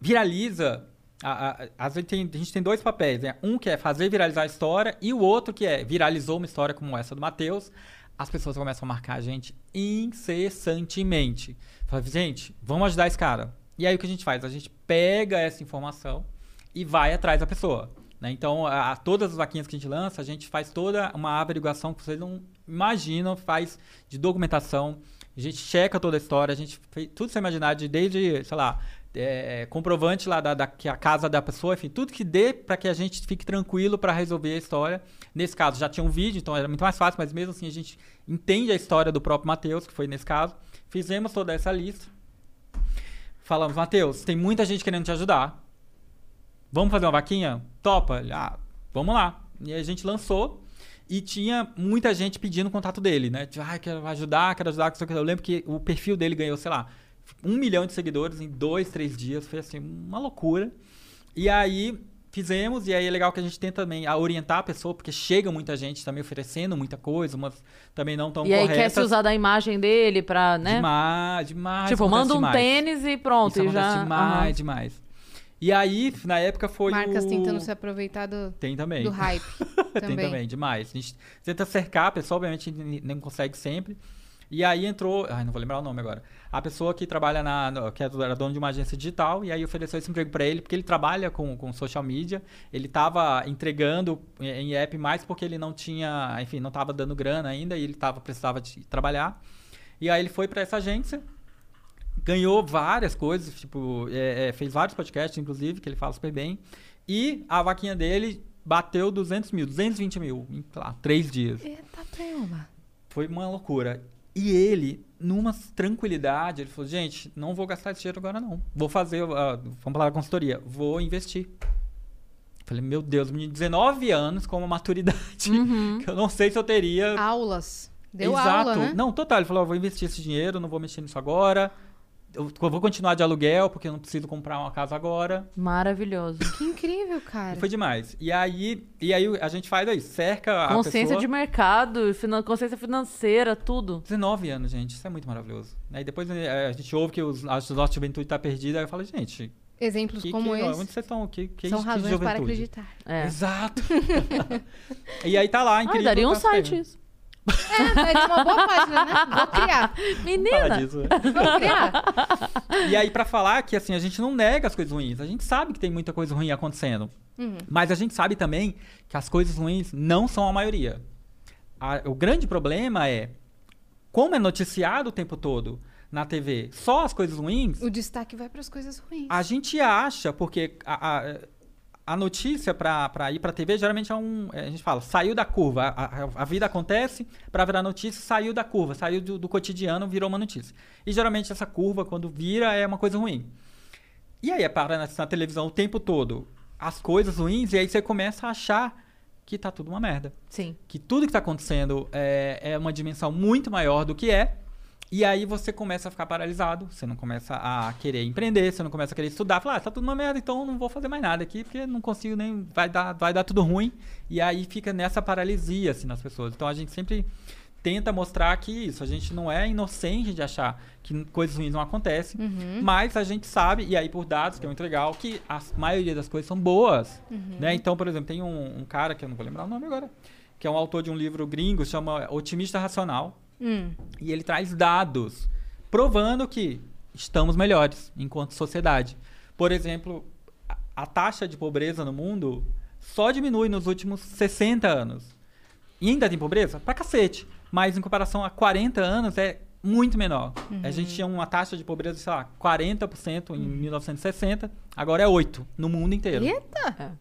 Viraliza. A, a, às vezes tem- a gente tem dois papéis, né? Um que é fazer viralizar a história e o outro que é viralizou uma história como essa do Matheus. As pessoas começam a marcar a gente incessantemente. Fala, gente, vamos ajudar esse cara. E aí o que a gente faz? A gente pega essa informação e vai atrás da pessoa. né? Então, a, a- todas as vaquinhas que a gente lança, a gente faz toda uma averiguação que vocês não imaginam, faz de documentação. A gente checa toda a história, a gente fez tudo que você imaginar, de, desde, sei lá, é, comprovante lá da, da que a casa da pessoa, enfim, tudo que dê para que a gente fique tranquilo para resolver a história. Nesse caso, já tinha um vídeo, então era muito mais fácil, mas mesmo assim a gente entende a história do próprio Matheus, que foi nesse caso. Fizemos toda essa lista. Falamos, Matheus, tem muita gente querendo te ajudar. Vamos fazer uma vaquinha? Topa? Ah, vamos lá. E a gente lançou e tinha muita gente pedindo o contato dele, né? Tipo, ah, quero ajudar, quero ajudar. Eu lembro que o perfil dele ganhou, sei lá, um milhão de seguidores em dois, três dias. Foi assim, uma loucura. E aí fizemos, e aí é legal que a gente tenta também a orientar a pessoa, porque chega muita gente também oferecendo muita coisa, umas também não tão E aí corretas. quer se usar da imagem dele pra, né? Demais, demais. tipo, manda um demais. tênis e pronto. Isso e já... demais, Aham. demais. E aí, na época foi Marcas o... tentando se aproveitar do, Tem também. do hype. Tem também. também, demais. A gente tenta cercar a pessoa, obviamente n- não consegue sempre. E aí entrou, ai, não vou lembrar o nome agora. A pessoa que trabalha na, no- que era dono de uma agência digital, e aí ofereceu esse emprego para ele, porque ele trabalha com, com social media. Ele tava entregando em app mais porque ele não tinha, enfim, não tava dando grana ainda e ele tava precisava de trabalhar. E aí ele foi para essa agência, ganhou várias coisas, tipo, é, é, fez vários podcasts, inclusive, que ele fala super bem. E a vaquinha dele bateu 200 mil, 220 mil, em, lá, três dias. Eita, prema. Foi uma loucura. E ele, numa tranquilidade, ele falou, gente, não vou gastar esse dinheiro agora não. Vou fazer, ah, vamos falar da consultoria, vou investir. Falei, meu Deus, menino, 19 anos com uma maturidade Uhum. que eu não sei se eu teria... Aulas. Deu Exato. aula, né? Não, total. Ele falou, eu vou investir esse dinheiro, não vou mexer nisso agora. Eu vou continuar de aluguel, porque eu não preciso comprar uma casa agora. Maravilhoso. Que incrível, cara. Foi demais. E aí, e aí a gente faz aí, cerca a Consciência pessoa. de mercado, finan- consciência financeira, tudo. 19 anos, gente. Isso é muito maravilhoso. Aí depois eh, a gente ouve que os, a nossa juventude tá perdida. Aí eu falo, gente, Exemplos que, como que, esse onde vocês estão? Que, que, são que razões para acreditar. É. Exato. e aí tá lá, Ai, incrível. daria um tá site isso. É, é uma boa página, né? Vou criar. Menina! disso, né? Vou criar. E aí, pra falar que assim, a gente não nega as coisas ruins. A gente sabe que tem muita coisa ruim acontecendo. Uhum. Mas a gente sabe também que as coisas ruins não são a maioria. A- o grande problema é como é noticiado o tempo todo na TV só as coisas ruins, O destaque vai para as coisas ruins. a gente acha, porque a, a, a notícia pra ir pra TV geralmente é um. A gente fala, saiu da curva. A, a- a vida acontece pra virar notícia, saiu da curva, saiu do, do cotidiano, virou uma notícia. E geralmente essa curva, quando vira, é uma coisa ruim. E aí é para na, na televisão o tempo todo as coisas ruins, e aí você começa a achar que tá tudo uma merda Sim. que tudo que está acontecendo é, é uma dimensão muito maior do que é. E aí você começa a ficar paralisado, você não começa a querer empreender, você não começa a querer estudar, falar, ah, tá tudo uma merda, então não vou fazer mais nada aqui, porque não consigo nem, vai dar, vai dar tudo ruim. E aí fica nessa paralisia, assim, nas pessoas. Então a gente sempre tenta mostrar que isso, a gente não é inocente de achar que coisas ruins não acontecem, mas a gente sabe, e aí por dados, que é muito legal, que a maioria das coisas são boas, né? Então, por exemplo, tem um, um cara, que eu não vou lembrar o nome agora, que é um autor de um livro gringo, chama Otimista Racional, Hum. e ele traz dados provando que estamos melhores enquanto sociedade. Por exemplo, a, taxa de pobreza no mundo só diminui nos últimos 60 anos. E ainda tem pobreza? Pra cacete. Mas em comparação a 40 anos é muito menor. A gente tinha uma taxa de pobreza, sei lá, 40% em 1960, agora é 8% no mundo inteiro. Eita!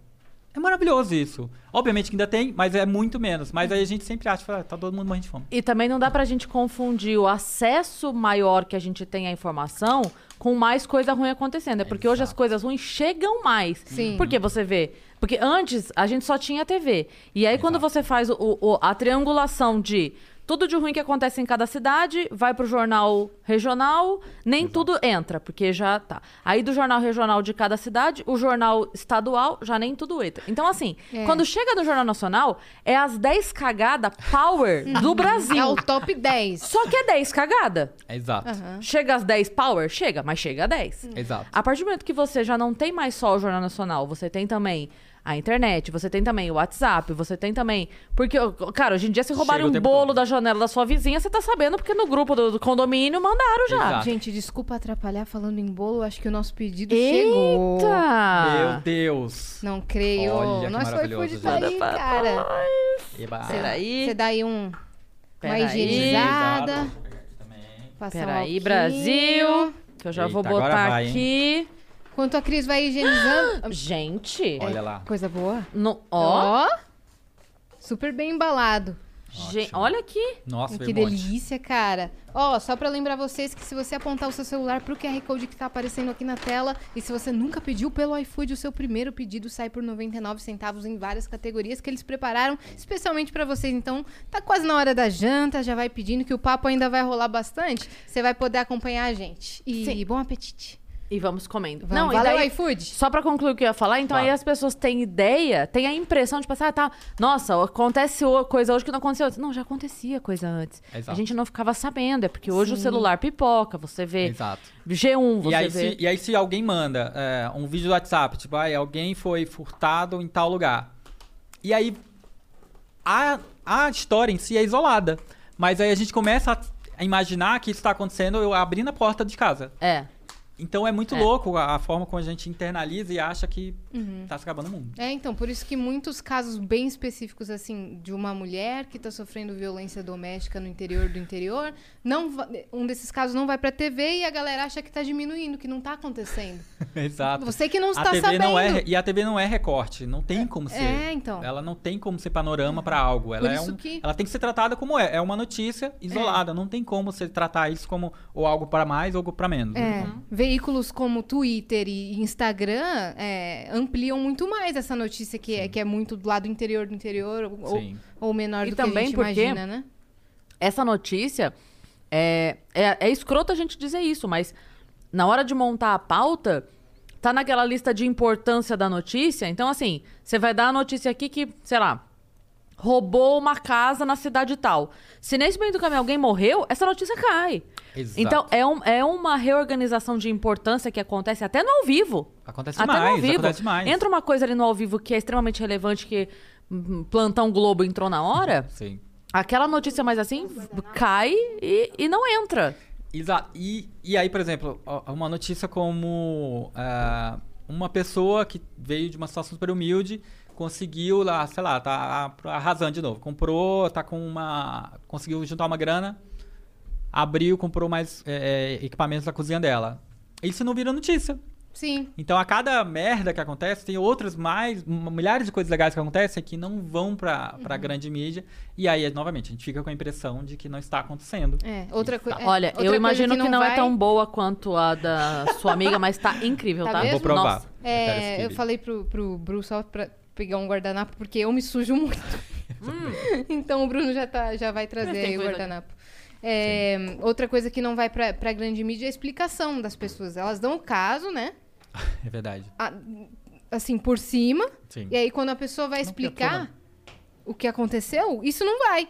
É maravilhoso isso. Obviamente que ainda tem, mas é muito menos. Mas aí a gente sempre acha, fala, tá todo mundo morrendo de fome. E também não dá pra gente confundir o acesso maior que a gente tem à informação com mais coisa ruim acontecendo. É porque hoje as Exato. coisas ruins chegam mais. Sim. Porque você vê. Porque antes a gente só tinha TV. E aí, quando Exato. você faz o- o- a triangulação de tudo de ruim que acontece em cada cidade, vai pro jornal regional, nem tudo entra, porque já tá. Aí do jornal regional de cada cidade, o jornal estadual, já nem tudo entra. Então, assim, É. quando chega no Jornal Nacional, é as 10 cagadas power do Brasil. É o top 10. Só que é 10 cagada. Exato. Chega às 10 power? Chega, mas chega a 10. Exato. A partir do momento que você já não tem mais só o Jornal Nacional, você tem também a internet, você tem também o WhatsApp, você tem também. Porque, cara, hoje em dia, se roubarem um bolo todo. da janela da sua vizinha, você tá sabendo, porque no grupo do, do condomínio mandaram já. Exato. Gente, desculpa atrapalhar falando em bolo, acho que o nosso pedido chegou. Eita! Meu Deus. Não creio. Olha Nosso maravilhoso, iFood tá aí, cara. Eba. Peraí. Você dá aí um, uma Peraí. higienizada. Peraí. Brasil. Que eu já Eita, vou botar vai, hein? Enquanto a Cris vai higienizando. Gente. Olha lá. Coisa boa. no- ó. Ó. Super bem embalado. Gen- Ótimo. olha aqui. Nossa, que um monte. delícia, cara. Ó, só pra lembrar vocês que se você apontar o seu celular pro QR Code que tá aparecendo aqui na tela e se você nunca pediu pelo iFood, o seu primeiro pedido sai por 99 centavos em várias categorias que eles prepararam especialmente pra vocês. Então, tá quase na hora da janta, já vai pedindo que o papo ainda vai rolar bastante. Você vai poder acompanhar a gente. E Sim. bom apetite. E vamos comendo. Vamos, Não, e valeu daí- iFood. Só pra concluir o que eu ia falar, então aí as pessoas têm ideia, têm a impressão de pensar, ah, tá, nossa, acontece coisa hoje que não aconteceu antes. Não, já acontecia coisa antes. Exato. A gente não ficava sabendo, é porque hoje o celular pipoca, você vê Exato. G1, você E aí, vê... se, e aí, se alguém manda é, um vídeo do WhatsApp, tipo, ai, alguém foi furtado em tal lugar. E aí, a, a história em si é isolada. Mas aí a gente começa a, a imaginar que isso está acontecendo eu abrindo a porta de casa. É. Então é muito É. louco a, a forma como a gente internaliza e acha que Uhum. tá se acabando o mundo. É, então, por isso que muitos casos bem específicos, assim, de uma mulher que tá sofrendo violência doméstica no interior do interior, não um desses casos não vai pra TV e a galera acha que tá diminuindo, que não tá acontecendo. Exato. Você que não a está TV sabendo. não é e a TV não é recorte, não tem como ser. é, então. Ela não tem como ser panorama pra algo. Ela é isso um, que- ela tem que ser tratada como é, é uma notícia isolada, não tem como você tratar isso como ou algo pra mais ou algo pra menos. É, como. Veículos como Twitter e Instagram é, ampliam muito mais essa notícia que é, que é muito do lado interior do interior ou, ou menor E do que a também gente porque- imagina, né? Essa notícia, é, é, é escroto a gente dizer isso, mas na hora de montar a pauta, tá naquela lista de importância da notícia. Então, assim, você vai dar a notícia aqui que, sei lá, roubou uma casa na cidade tal. Se nesse meio do caminho alguém morreu, essa notícia cai. Exato. Então, é, um- é uma reorganização de importância que acontece até no ao vivo. Acontece Até demais, no ao vivo. acontece demais. Entra uma coisa ali no ao vivo que é extremamente relevante, que hum, Plantão Globo entrou na hora, Sim. aquela notícia mais assim cai e, e não entra. Exato. E, e aí, por exemplo, uma notícia como ah, uma pessoa que veio de uma situação super humilde conseguiu lá, sei lá, tá arrasando de novo. Comprou, tá com uma. Conseguiu juntar uma grana, abriu, comprou mais é, é, equipamentos da cozinha dela. Isso não vira notícia. Sim. Então, a cada merda que acontece, tem outras mais, milhares de coisas legais que acontecem que não vão pra, pra Uhum. grande mídia. E aí, novamente, a gente fica com a impressão de que não está acontecendo. É, outra coisa. Olha, outra eu imagino que não, é vai- tão boa quanto a da sua amiga, mas tá incrível, Tá tá? mesmo? Vou provar. Nossa. É, eu falei pro, pro Bruno só pra pegar um guardanapo, porque eu me sujo muito. então o Bruno já, tá, já vai trazer aí o guardanapo. É, outra coisa que não vai pra, pra grande mídia é a explicação das pessoas. Elas dão o caso, né? É verdade. a- assim, por cima. Sim. E aí, quando a pessoa vai Não, explicar o que aconteceu, isso não vai.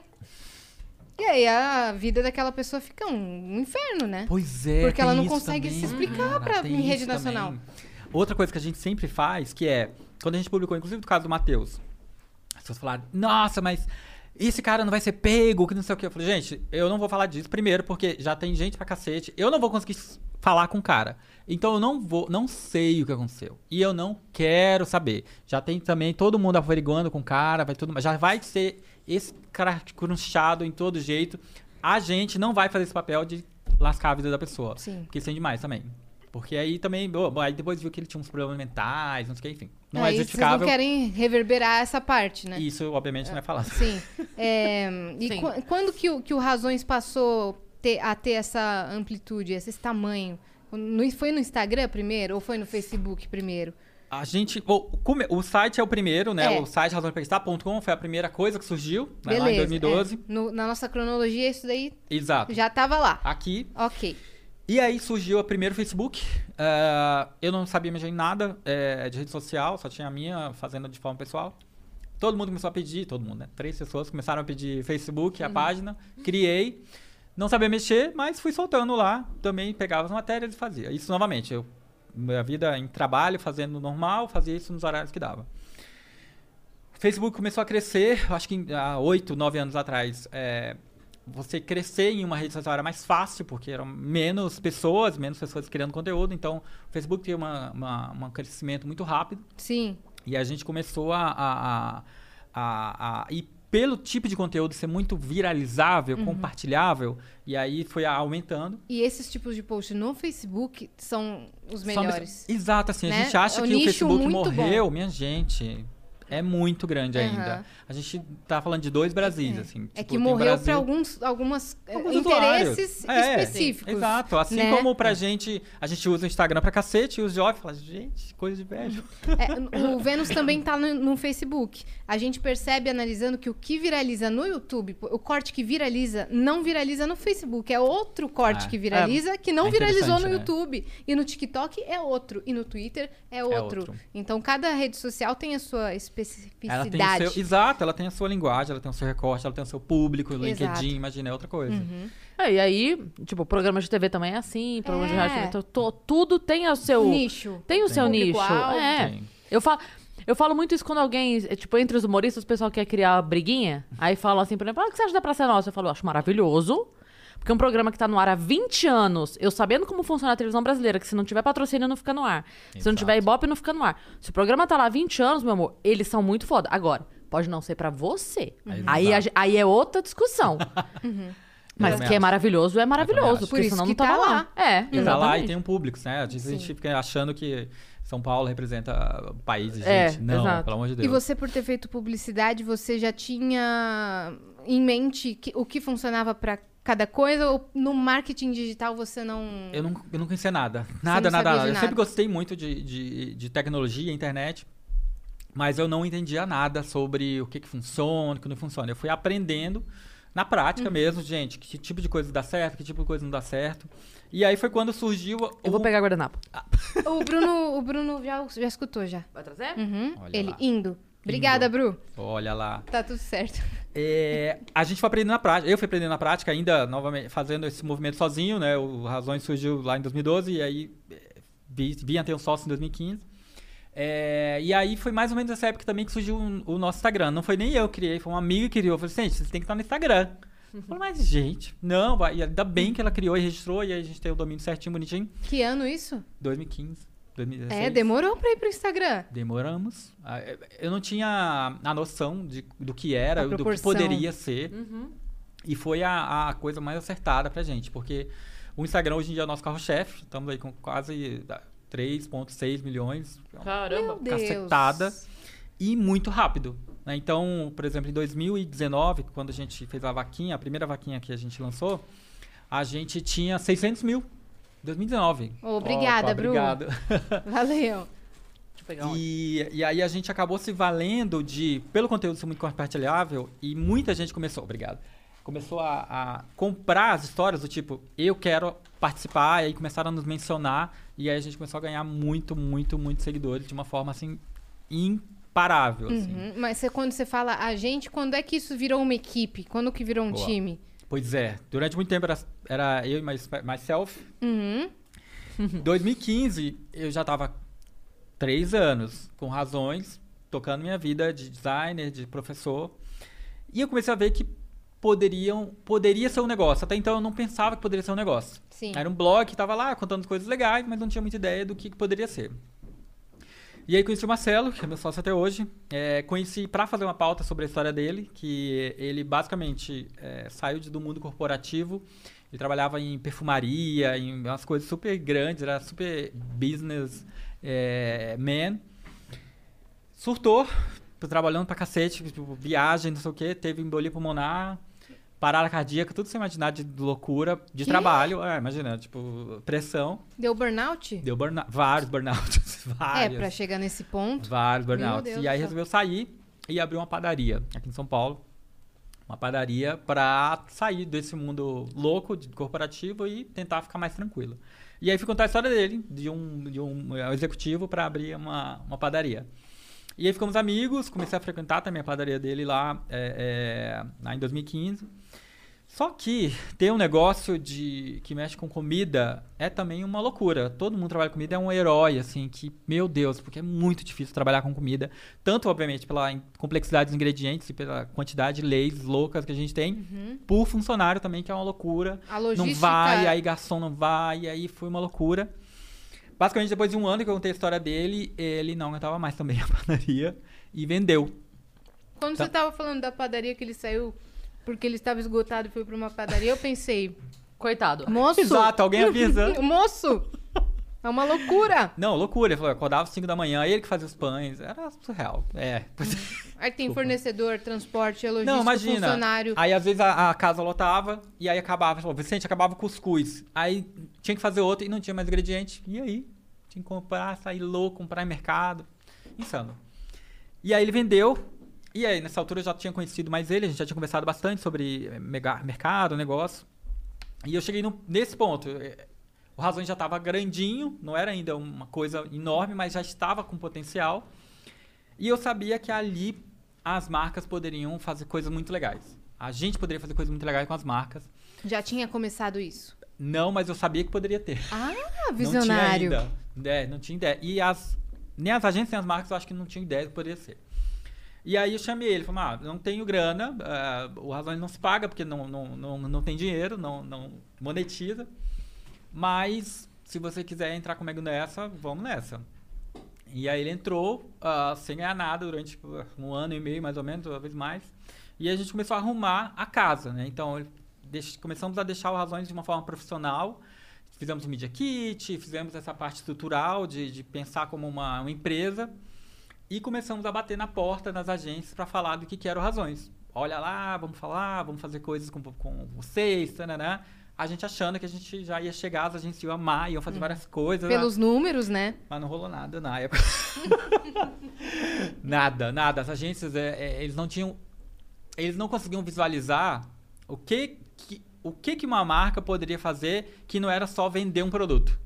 E aí, a vida daquela pessoa fica um, um inferno, né? Pois é. Porque ela não consegue se também, explicar cara, pra- tem em rede nacional. também. Outra coisa que a gente sempre faz, que é, quando a gente publicou, inclusive do caso do Matheus, as pessoas falaram, nossa, mas esse cara não vai ser pego, que não sei o que. Eu falei, gente, eu não vou falar disso, primeiro, porque já tem gente pra cacete, eu não vou conseguir falar com o cara. Então eu não vou, não sei o que aconteceu. E eu não quero saber. Já tem também todo mundo averiguando com o cara, vai tudo, já vai ser escrachado em todo jeito. A gente não vai fazer esse papel de lascar a vida da pessoa. Sim. Porque isso é demais também. Porque aí também, bom, aí depois viu que ele tinha uns problemas mentais, não sei o que, enfim. Não aí é vocês justificável. não querem reverberar essa parte, né? Isso, obviamente, não é falado. Sim. É, e Sim. qu- quando que o, que o Razões passou ter- a ter essa amplitude, esse tamanho? No- foi no Instagram primeiro ou foi no Facebook primeiro? A gente. O, come- o site é o primeiro, né? É. O site razõesprestar.com foi a primeira coisa que surgiu né, lá em 2012. é. No- na nossa cronologia, isso daí Exato. já tava lá. Aqui. Ok. E aí surgiu o primeiro Facebook. eh, eu não sabia mexer em nada eh, de rede social, só tinha a minha fazendo de forma pessoal. Todo mundo começou a pedir, todo mundo, né? Três pessoas começaram a pedir Facebook, a página. Criei. Não sabia mexer, mas fui soltando lá. Também pegava as matérias e fazia. Isso novamente. Eu, minha vida em trabalho, fazendo normal, fazia isso nos horários que dava. O Facebook começou a crescer, acho que há oito, nove anos atrás. é, você crescer em uma rede social era mais fácil, porque eram menos pessoas, menos pessoas criando conteúdo. Então, o Facebook teve uma, uma- um crescimento muito rápido. Sim. E a gente começou a, a, a, a, e pelo tipo de conteúdo ser muito viralizável, Uhum. compartilhável, e aí foi aumentando. E esses tipos de post no Facebook são os melhores. mes- Exato, assim, Né? a gente acha É um que o Facebook morreu, minha gente. É muito grande Aham. ainda. A gente tá falando de dois Brasis, É. assim. É tipo, que tem o morreu Brasil- para alguns algumas eh, Alguns interesses. É, específicos. Exato. Assim né? como pra gente, a gente usa o Instagram pra cacete e os jovens falam, gente, coisa de velho. É, o Vênus também tá no, no Facebook. A gente percebe analisando que o que viraliza no YouTube, o corte que viraliza, não viraliza no Facebook. É outro corte Ah, que viraliza que não é viralizou no né? YouTube. E no TikTok é outro. E no Twitter é outro. outro. Então cada rede social tem a sua Ela especificidade. tem o seu, exato, ela tem a sua linguagem, ela tem o seu recorte, ela tem o seu público, o. LinkedIn, imagina, é outra coisa. É, e aí, tipo, programa de TV também é assim, programa de É. rádio também, to- to- tudo tem o seu... Nicho. Tem o seu nicho. É. Tem. Eu falo, eu falo muito isso quando alguém, é, tipo, entre os humoristas, o pessoal quer criar briguinha. Aí falam assim, por exemplo, ah, o que você acha da Praça Nossa? Eu falo, eu acho maravilhoso. Porque é um programa que tá no ar há 20 anos, eu sabendo como funciona a televisão brasileira, que se não tiver patrocínio, não fica no ar. Se não Exato. tiver Ibope, não fica no ar. Se o programa tá lá há 20 anos, meu amor, eles são muito foda. Agora, pode não ser pra você. Uhum. Aí, a Exato. aí é outra discussão. Mas também que é acho. maravilhoso, é maravilhoso. acho. Porque Por isso senão que não tava tá lá. lá. É, E tá lá e tem um público, né? Às vezes a gente fica achando que São Paulo representa países, É, gente. Não, exato. pelo amor de Deus. E você, por ter feito publicidade, você já tinha em mente que- o que funcionava para cada coisa? Ou no marketing digital você não. Eu, não, eu não conhecia nada. Nada, nada, nada. Eu sempre gostei muito de, de, de tecnologia, internet. Mas eu não entendia nada sobre o que, que funciona, o que não funciona. Eu fui aprendendo na prática Uhum. mesmo, gente, que tipo de coisa dá certo, que tipo de coisa não dá certo. E aí foi quando surgiu. Eu vou pegar guardanapo. O Bruno, o Bruno já, já escutou já. Vai trazer? Uhum. Ele lá. indo. Obrigada, Bru. Olha lá. Tá tudo certo. É, a gente foi aprendendo na prática. Eu fui aprendendo na prática, ainda novamente fazendo esse movimento sozinho, né? O Razões surgiu lá em 2012 e aí é, vi, vinha ter um sócio em 2015. É, e aí foi mais ou menos nessa época também que surgiu o, o nosso Instagram. Não foi nem eu que criei, foi uma amiga que criou. Eu falei, gente, vocês têm que estar no Instagram. Eu falei, mas gente, não, vai. E ainda bem que ela criou e registrou, e aí a gente tem o domínio certinho, bonitinho. Que ano isso? 2015, 2016. É, demorou pra ir pro Instagram. Demoramos. Ah, é, Eu não tinha a noção de, do que era, do que poderia ser. E foi a, a coisa mais acertada pra gente, porque o Instagram hoje em dia é o nosso carro-chefe. Estamos aí com quase ah, 3,6 milhões. É Caramba. Meu Deus. Cacetada. E muito rápido. Né? Então, por exemplo, em 2019, quando a gente fez a vaquinha, a primeira vaquinha que a gente lançou, a gente tinha 600 mil. 2019. Obrigada, Opa, Bru. Obrigado. Valeu. E, e aí a gente acabou se valendo de, pelo conteúdo ser muito compartilhável, e muita gente começou, obrigado. começou a, a comprar as histórias do tipo, eu quero participar, e aí começaram a nos mencionar, e aí a gente começou a ganhar muito, muito, muito seguidores de uma forma assim imparável. assim. Uhum. Mas você, quando você fala a gente, quando é que isso virou uma equipe? Quando que virou um Boa. time? Pois é, durante muito tempo era, era eu e mais myself. Uhum. Em 2015, eu já tava três anos com razões, tocando minha vida de designer, de professor. E eu comecei a ver que poderiam, poderia ser um negócio. Até então eu não pensava que poderia ser um negócio. Sim. Era um blog que tava lá contando coisas legais, mas não tinha muita ideia do que, que poderia ser. E aí conheci o Marcelo, que é meu sócio até hoje. É, conheci para fazer uma pauta sobre a história dele, que ele basicamente é, saiu do mundo corporativo. Ele trabalhava em perfumaria, em umas coisas super grandes, era super business é, man. Surtou, trabalhando pra cacete, tipo, viagem, não sei o quê, teve embolia pulmonar, parada cardíaca, tudo sem imaginar de loucura, de Quê? trabalho. É, imagina, tipo, pressão. Deu burnout? Deu burnout, vários burnouts, É, vários. pra chegar nesse ponto. Vários burnouts. E aí resolveu sair e abrir uma padaria aqui em São Paulo. Uma padaria pra sair desse mundo louco de corporativo e tentar ficar mais tranquilo. E aí fui contar a história dele, de um, de um executivo pra abrir uma, uma padaria. E aí ficamos amigos, comecei a frequentar também a padaria dele lá, é, é, lá em 2015. Só que ter um negócio de que mexe com comida é também uma loucura. Todo mundo trabalha com comida é um herói, assim, que, meu Deus, porque é muito difícil trabalhar com comida. Tanto, obviamente, pela complexidade dos ingredientes e pela quantidade de leis loucas que a gente tem. Por funcionário também, que é uma loucura. A logística... Não vai, aí garçom não vai, aí foi uma loucura. Basicamente, depois de um ano que eu contei a história dele, ele não aguentava mais também a padaria e vendeu. Quando Tá. você tava falando da padaria que ele saiu porque ele estava esgotado e foi pra uma padaria, eu pensei, Coitado. moço... Exato, alguém avisa. moço! É uma loucura! Não, loucura. Ele falou, acordava às 5 da manhã, ele que fazia os pães. Era surreal. É. Aí tem fornecedor, transporte, logística, Não, imagina. funcionário. Aí às vezes a, a casa lotava e aí acabava. Falou, Vicente, acabava o cuscuz. Aí tinha que fazer outro e não tinha mais ingrediente. E aí? Tinha que comprar, sair louco, comprar em mercado. Insano. E aí ele vendeu. E aí, nessa altura eu já tinha conhecido mais ele, a gente já tinha conversado bastante sobre eh, mega- mercado, negócio. E eu cheguei no- nesse ponto. eh, O Razões já estava grandinho, não era ainda uma coisa enorme, mas já estava com potencial. E eu sabia que ali as marcas poderiam fazer coisas muito legais. A gente poderia fazer coisas muito legais com as marcas. Já tinha começado isso. Não, mas eu sabia que poderia ter. Ah, Não visionário. tinha ainda. É, não tinha ideia. E as, nem as agências nem as marcas eu acho que não tinham ideia do que poderia ser. E aí eu chamei ele, falei, ah, não tenho grana, ah, o Razões não se paga porque não, não, não, não tem dinheiro, não, não monetiza. Mas se você quiser entrar comigo nessa, vamos nessa. E aí ele entrou ah, sem ganhar nada durante tipo, um ano e meio, mais ou menos, talvez mais. E a gente começou a arrumar a casa, né? Então deix- começamos a deixar o Razões de uma forma profissional. Fizemos o Media Kit, fizemos essa parte estrutural de, de pensar como uma, uma empresa. E começamos a bater na porta das agências para falar do que, que eram razões. Olha lá, vamos falar, vamos fazer coisas com, com vocês, né? A gente achando que a gente já ia chegar, as agências iam amar, iam fazer várias coisas. Pelos números, né? Mas não rolou nada na época. nada, nada. As agências, é, é, eles não tinham. Eles não conseguiam visualizar o que, que, o que, que uma marca poderia fazer que não era só vender um produto.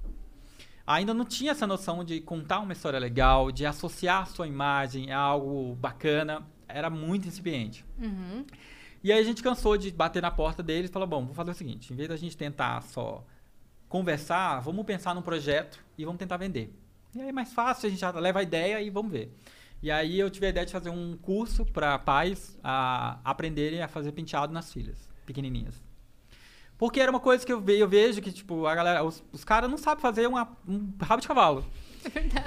Ainda não tinha essa noção de contar uma história legal, de associar a sua imagem a algo bacana. Era muito incipiente. Uhum. E aí a gente cansou de bater na porta deles e falou, bom, vamos fazer o seguinte, em vez da gente tentar só conversar, vamos pensar num projeto e vamos tentar vender. E aí é mais fácil, a gente já leva a ideia e vamos ver. E aí eu tive a ideia de fazer um curso para pais a aprenderem a fazer penteado nas filhas, pequenininhas. Porque era uma coisa que eu, ve- eu vejo que, tipo, a galera, os, os caras não sabem fazer uma- um rabo de cavalo.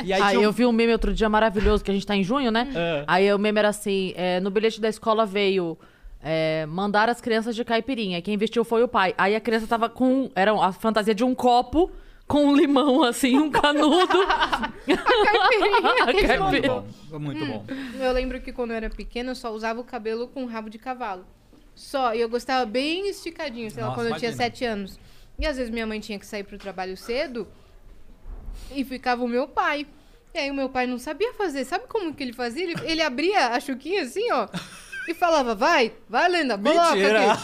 E aí Aí tinha um- eu vi um meme outro dia maravilhoso, que a gente tá em junho, né? É. Aí o meme era assim: é, no bilhete da escola veio é, mandar as crianças de caipirinha. Quem vestiu foi o pai. Aí a criança tava com. Era a fantasia de um copo com um limão, assim, um canudo. a caipirinha. Muito bom, foi muito bom. Eu lembro que quando eu era pequena, eu só usava o cabelo com rabo de cavalo. Só. E eu gostava bem esticadinho, sei lá, Nossa, quando eu tinha imagina. sete anos. E às vezes minha mãe tinha que sair pro trabalho cedo e ficava o meu pai. E aí o meu pai não sabia fazer. Sabe como que ele fazia? Ele, ele abria a chuquinha assim, ó. E falava, vai, vai, Lenda, coloca Mentira! aqui.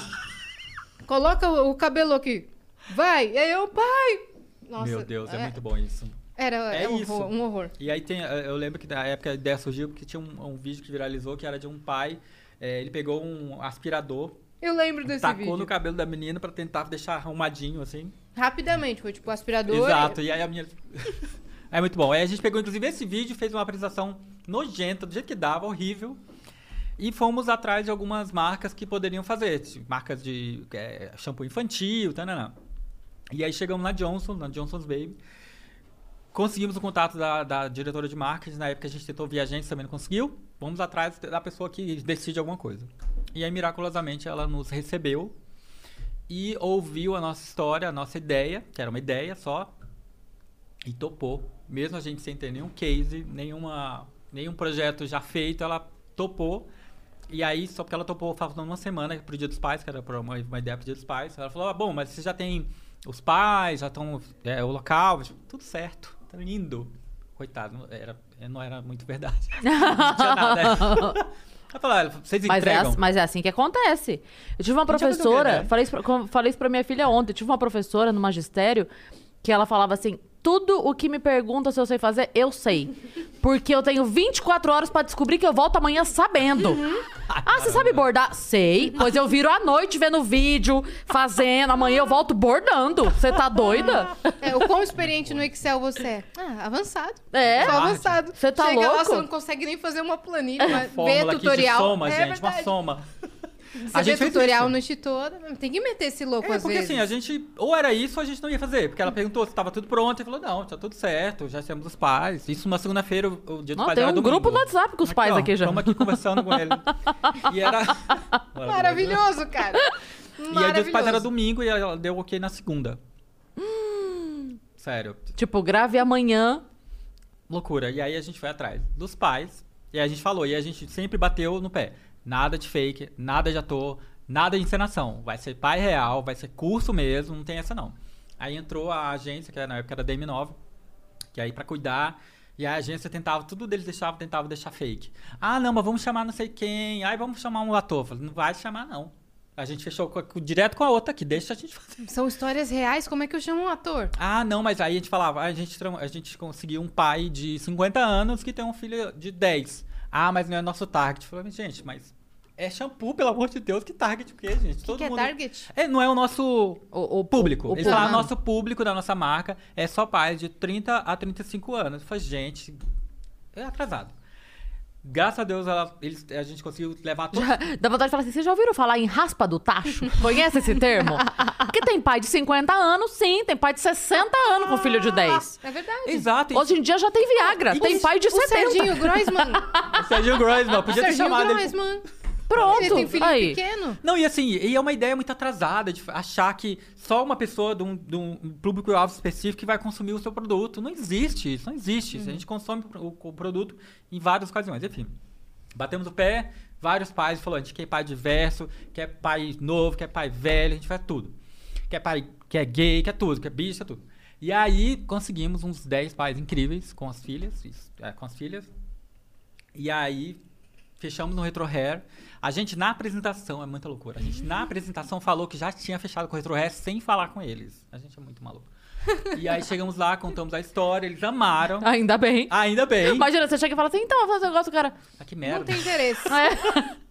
coloca o, o cabelo aqui. Vai. E aí eu, pai. Nossa, Meu Deus, é, é- muito bom isso. Era É é um, horror, um horror. E aí tem, eu lembro que na época a ideia surgiu porque tinha um, um vídeo que viralizou que era de um pai, eh, ele pegou um aspirador, Eu lembro desse tacou vídeo. no cabelo da menina pra tentar deixar arrumadinho assim. Rapidamente, foi tipo aspirador. Exato. E aí a minha É muito bom. Aí a gente pegou inclusive esse vídeo, fez uma apresentação nojenta, do jeito que dava, horrível. E fomos atrás de algumas marcas que poderiam fazer, tipo, marcas de eh, shampoo infantil, tananã. E aí chegamos na Johnson, na Johnson's Baby. Conseguimos o contato da, da diretora de marketing. Na época a gente tentou via agência, também não conseguiu. Vamos atrás da pessoa que decide alguma coisa. E aí, miraculosamente, ela nos recebeu e ouviu a nossa história, a nossa ideia, que era uma ideia só, e topou. Mesmo a gente sem ter nenhum case, nenhuma, nenhum projeto já feito, ela topou. E aí, só porque ela topou faltando uma semana pro Dia dos Pais, que era uma, uma ideia pro Dia dos Pais, ela falou: ah, bom, mas você já tem os pais, já estão é, o local, tudo certo, tá lindo. Coitado, não era, não era muito verdade. não tinha nada. Ela falou: olha, vocês Mas é, entregam? ass- mas é assim que acontece. Eu tive uma professora, né? falei isso, pra, falei isso pra minha filha ontem. Eu tive uma professora no magistério que ela falava assim: tudo o que me pergunta se eu sei fazer, eu sei. Porque eu tenho 24 horas pra descobrir que eu volto amanhã sabendo. Uhum. Ah, você sabe bordar? Sei. Pois eu viro à noite vendo vídeo, fazendo. Amanhã eu volto bordando. Você tá doida? É, o quão experiente no Excel você é? Ah, avançado. É. Só avançado. Você tá Chega lá, louco? você não consegue nem fazer uma planilha, ver Fórmula aqui tutorial. de soma, é gente, verdade. uma soma. Você A vê gente fez tutorial no Instituto, tem que meter esse louco É, às porque vezes. assim, a gente. Ou era isso ou a gente não ia fazer. Porque ela perguntou se tava tudo pronto e falou: não, tá tudo certo, já temos os pais. Isso na segunda-feira, o, dia dos Não, pais tem era um domingo. grupo no WhatsApp com os pais ó, aqui já. Estamos aqui conversando com ele. E era. Maravilhoso, cara. E aí, o dia dos pais era Maravilhoso. domingo e ela deu ok na segunda. Sério. Tipo, grave amanhã. Loucura. E aí a gente foi atrás dos pais. E aí a gente falou. E a gente sempre bateu no pé. Nada de fake, nada de ator, nada de encenação. Vai ser pai real, vai ser curso mesmo, não tem essa não. Aí entrou a agência, que na época era DM9, que aí pra cuidar. E a agência tentava, tudo deles deixava, tentava deixar fake. Ah, não, mas vamos chamar não sei quem. Aí vamos chamar um ator. Eu Falei, não vai chamar não. A gente fechou com- com- direto com a outra aqui, deixa a gente fazer. São histórias reais, como é que eu chamo um ator? Ah, não, mas aí a gente falava, ah, a gente, a gente conseguiu um pai de 50 anos que tem um filho de 10. Ah, mas não é nosso target. Falei, gente, mas é shampoo, pelo amor de Deus, que target o quê, gente? Que, que é target? É, não é o nosso O, o público. o Eles público. falaram, nosso público da nossa marca é só pais de 30 a 35 anos. Eu falei, gente, é atrasado. Graças a Deus, ela- eles, a gente conseguiu levar Já- Dá vontade de falar assim, vocês já ouviram falar em raspa do tacho? Conhece esse termo? Porque tem pai de 50 anos, sim. Tem pai de 60 anos com filho de 10. É verdade. Exato. Hoje em dia já tem Viagra. E tem o- pai de o 70. Serginho Groisman. O Serginho Groisman, podia ter Serginho chamado ele. Pronto. Ele tem filho Aí. pequeno. Não, e assim, e é uma ideia muito atrasada de achar que só uma pessoa de um, de um público-alvo específico que vai consumir o seu produto. Não existe isso, não existe. isso. A gente consome o, o produto em várias ocasiões. Enfim, batemos o pé, vários pais falou, a gente quer pai diverso, quer pai novo, quer pai velho, a gente faz tudo. Quer pai que é gay, quer tudo, quer bicho, quer tudo. E aí conseguimos uns 10 pais incríveis com as filhas, isso, é, com as filhas. E aí fechamos no Retro Hair. A gente na apresentação, é muita loucura. A gente na apresentação falou que já tinha fechado com o Retro Hair sem falar com eles. A gente é muito maluco. E aí chegamos lá, contamos a história, eles amaram. Ainda bem. Ainda bem. Imagina, você chega e fala assim, então, vou fazer um negócio, cara. Ah, que Não merda. tem interesse. É.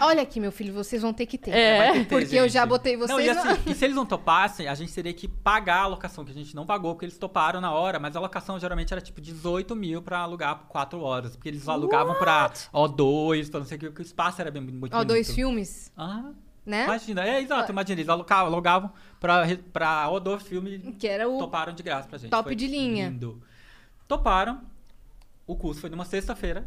Olha aqui, meu filho, vocês vão ter que ter. É. Ter que ter, Porque eu já gente. botei vocês Não, e, assim, e se eles não topassem, a gente teria que pagar a locação, que a gente não pagou, porque eles toparam na hora, mas a locação geralmente era tipo 18 mil pra alugar por 4 horas. Porque eles alugavam pra O2, pra não sei o que, porque o espaço era bem, muito Ó, dois bonito. filmes, Ah, né? imagina. É, exato, imagina. Eles alugavam, alugavam pra, pra O2 filme Que era o. toparam de graça pra gente. top Foi de linha. Lindo. Toparam. O curso foi numa sexta-feira.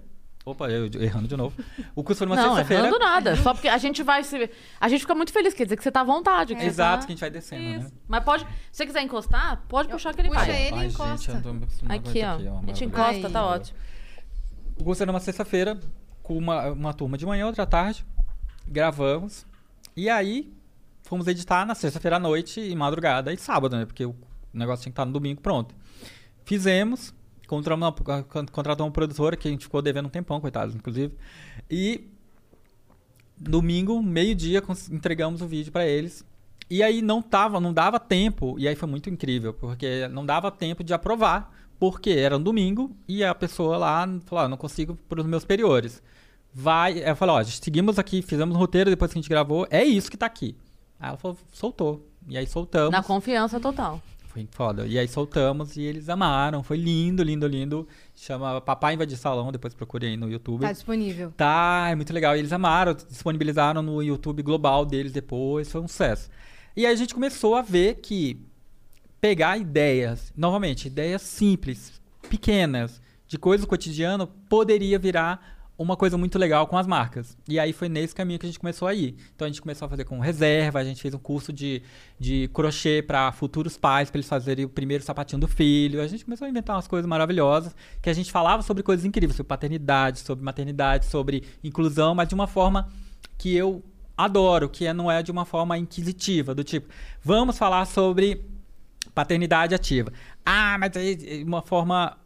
Opa, eu errando de novo. O curso foi numa Não, sexta-feira. errando nada. Só porque a gente vai se... A gente fica muito feliz, quer dizer que você tá à vontade. que você Exato, tá- que a gente vai descendo, né? Mas pode... Se você quiser encostar, pode puxar que ele Puxa vai. ele e encosta. Gente, me acostumado Aqui, ó. A gente encosta, Aí. tá ótimo. O curso era numa sexta-feira, com uma, uma turma de manhã, outra à tarde. Gravamos. E aí, fomos editar na sexta-feira à noite e madrugada e sábado, né? Porque o negócio tinha que estar no domingo pronto. Fizemos. Contratamos uma, contratamos uma produtora que a gente ficou devendo um tempão, coitados, inclusive. E domingo, meio-dia, entregamos o vídeo pra eles. E aí não tava, não dava tempo, e aí foi muito incrível, porque não dava tempo de aprovar, porque era um domingo e a pessoa lá falou: ah, não consigo para os meus superiores. Vai, eu falei, ó, seguimos aqui, fizemos um roteiro depois que a gente gravou, é isso que tá aqui. Aí ela falou, soltou. E aí soltamos. Na confiança total. Foi foda. E aí soltamos e eles amaram. Foi lindo, lindo, lindo. Chama Papai Invadir Salão, depois procurei aí no YouTube. Tá disponível. Tá, é muito legal. E eles amaram, disponibilizaram no YouTube global deles depois, foi um sucesso. E aí a gente começou a ver que pegar ideias, novamente, ideias simples, pequenas, de coisas do cotidiano, poderia virar uma coisa muito legal com as marcas. E aí foi nesse caminho que a gente começou a ir. Então a gente começou a fazer com reserva, a gente fez um curso de, de crochê para futuros pais, para eles fazerem o primeiro sapatinho do filho. A gente começou a inventar umas coisas maravilhosas, que a gente falava sobre coisas incríveis, sobre paternidade, sobre maternidade, sobre inclusão, mas de uma forma que eu adoro, que é- não é de uma forma inquisitiva, do tipo, vamos falar sobre paternidade ativa. Ah, mas de uma forma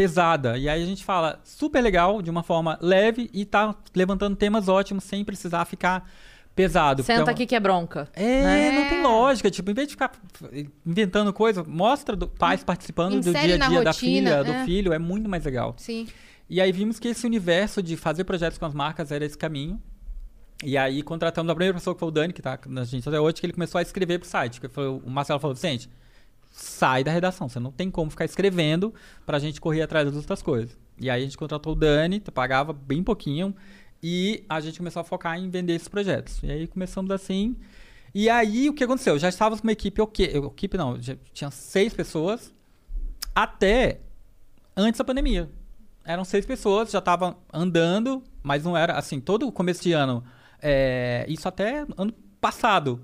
pesada. E aí a gente fala super legal, de uma forma leve e tá levantando temas ótimos sem precisar ficar pesado. é Senta uma- aqui que é bronca. É, né? não tem lógica. Tipo, em vez de ficar inventando coisa, mostra do, pais participando do Insere dia a dia da filha, do é. filho. É muito mais legal. Sim. E aí vimos que esse universo de fazer projetos com as marcas era esse caminho. E aí contratamos a primeira pessoa que foi o Dani, que tá na gente até hoje, que ele começou a escrever pro site. Que foi, o Marcelo falou, gente, sai da redação, você não tem como ficar escrevendo pra gente correr atrás das outras coisas. E aí a gente contratou o Dani, pagava bem pouquinho, e a gente começou a focar em vender esses projetos. E aí começamos assim. E aí o que aconteceu? Já estávamos com uma equipe, ok, equipe não, tinha seis pessoas, até antes da pandemia. Eram seis pessoas, já estavam andando, mas não era assim, todo o começo de ano, é, isso até ano passado.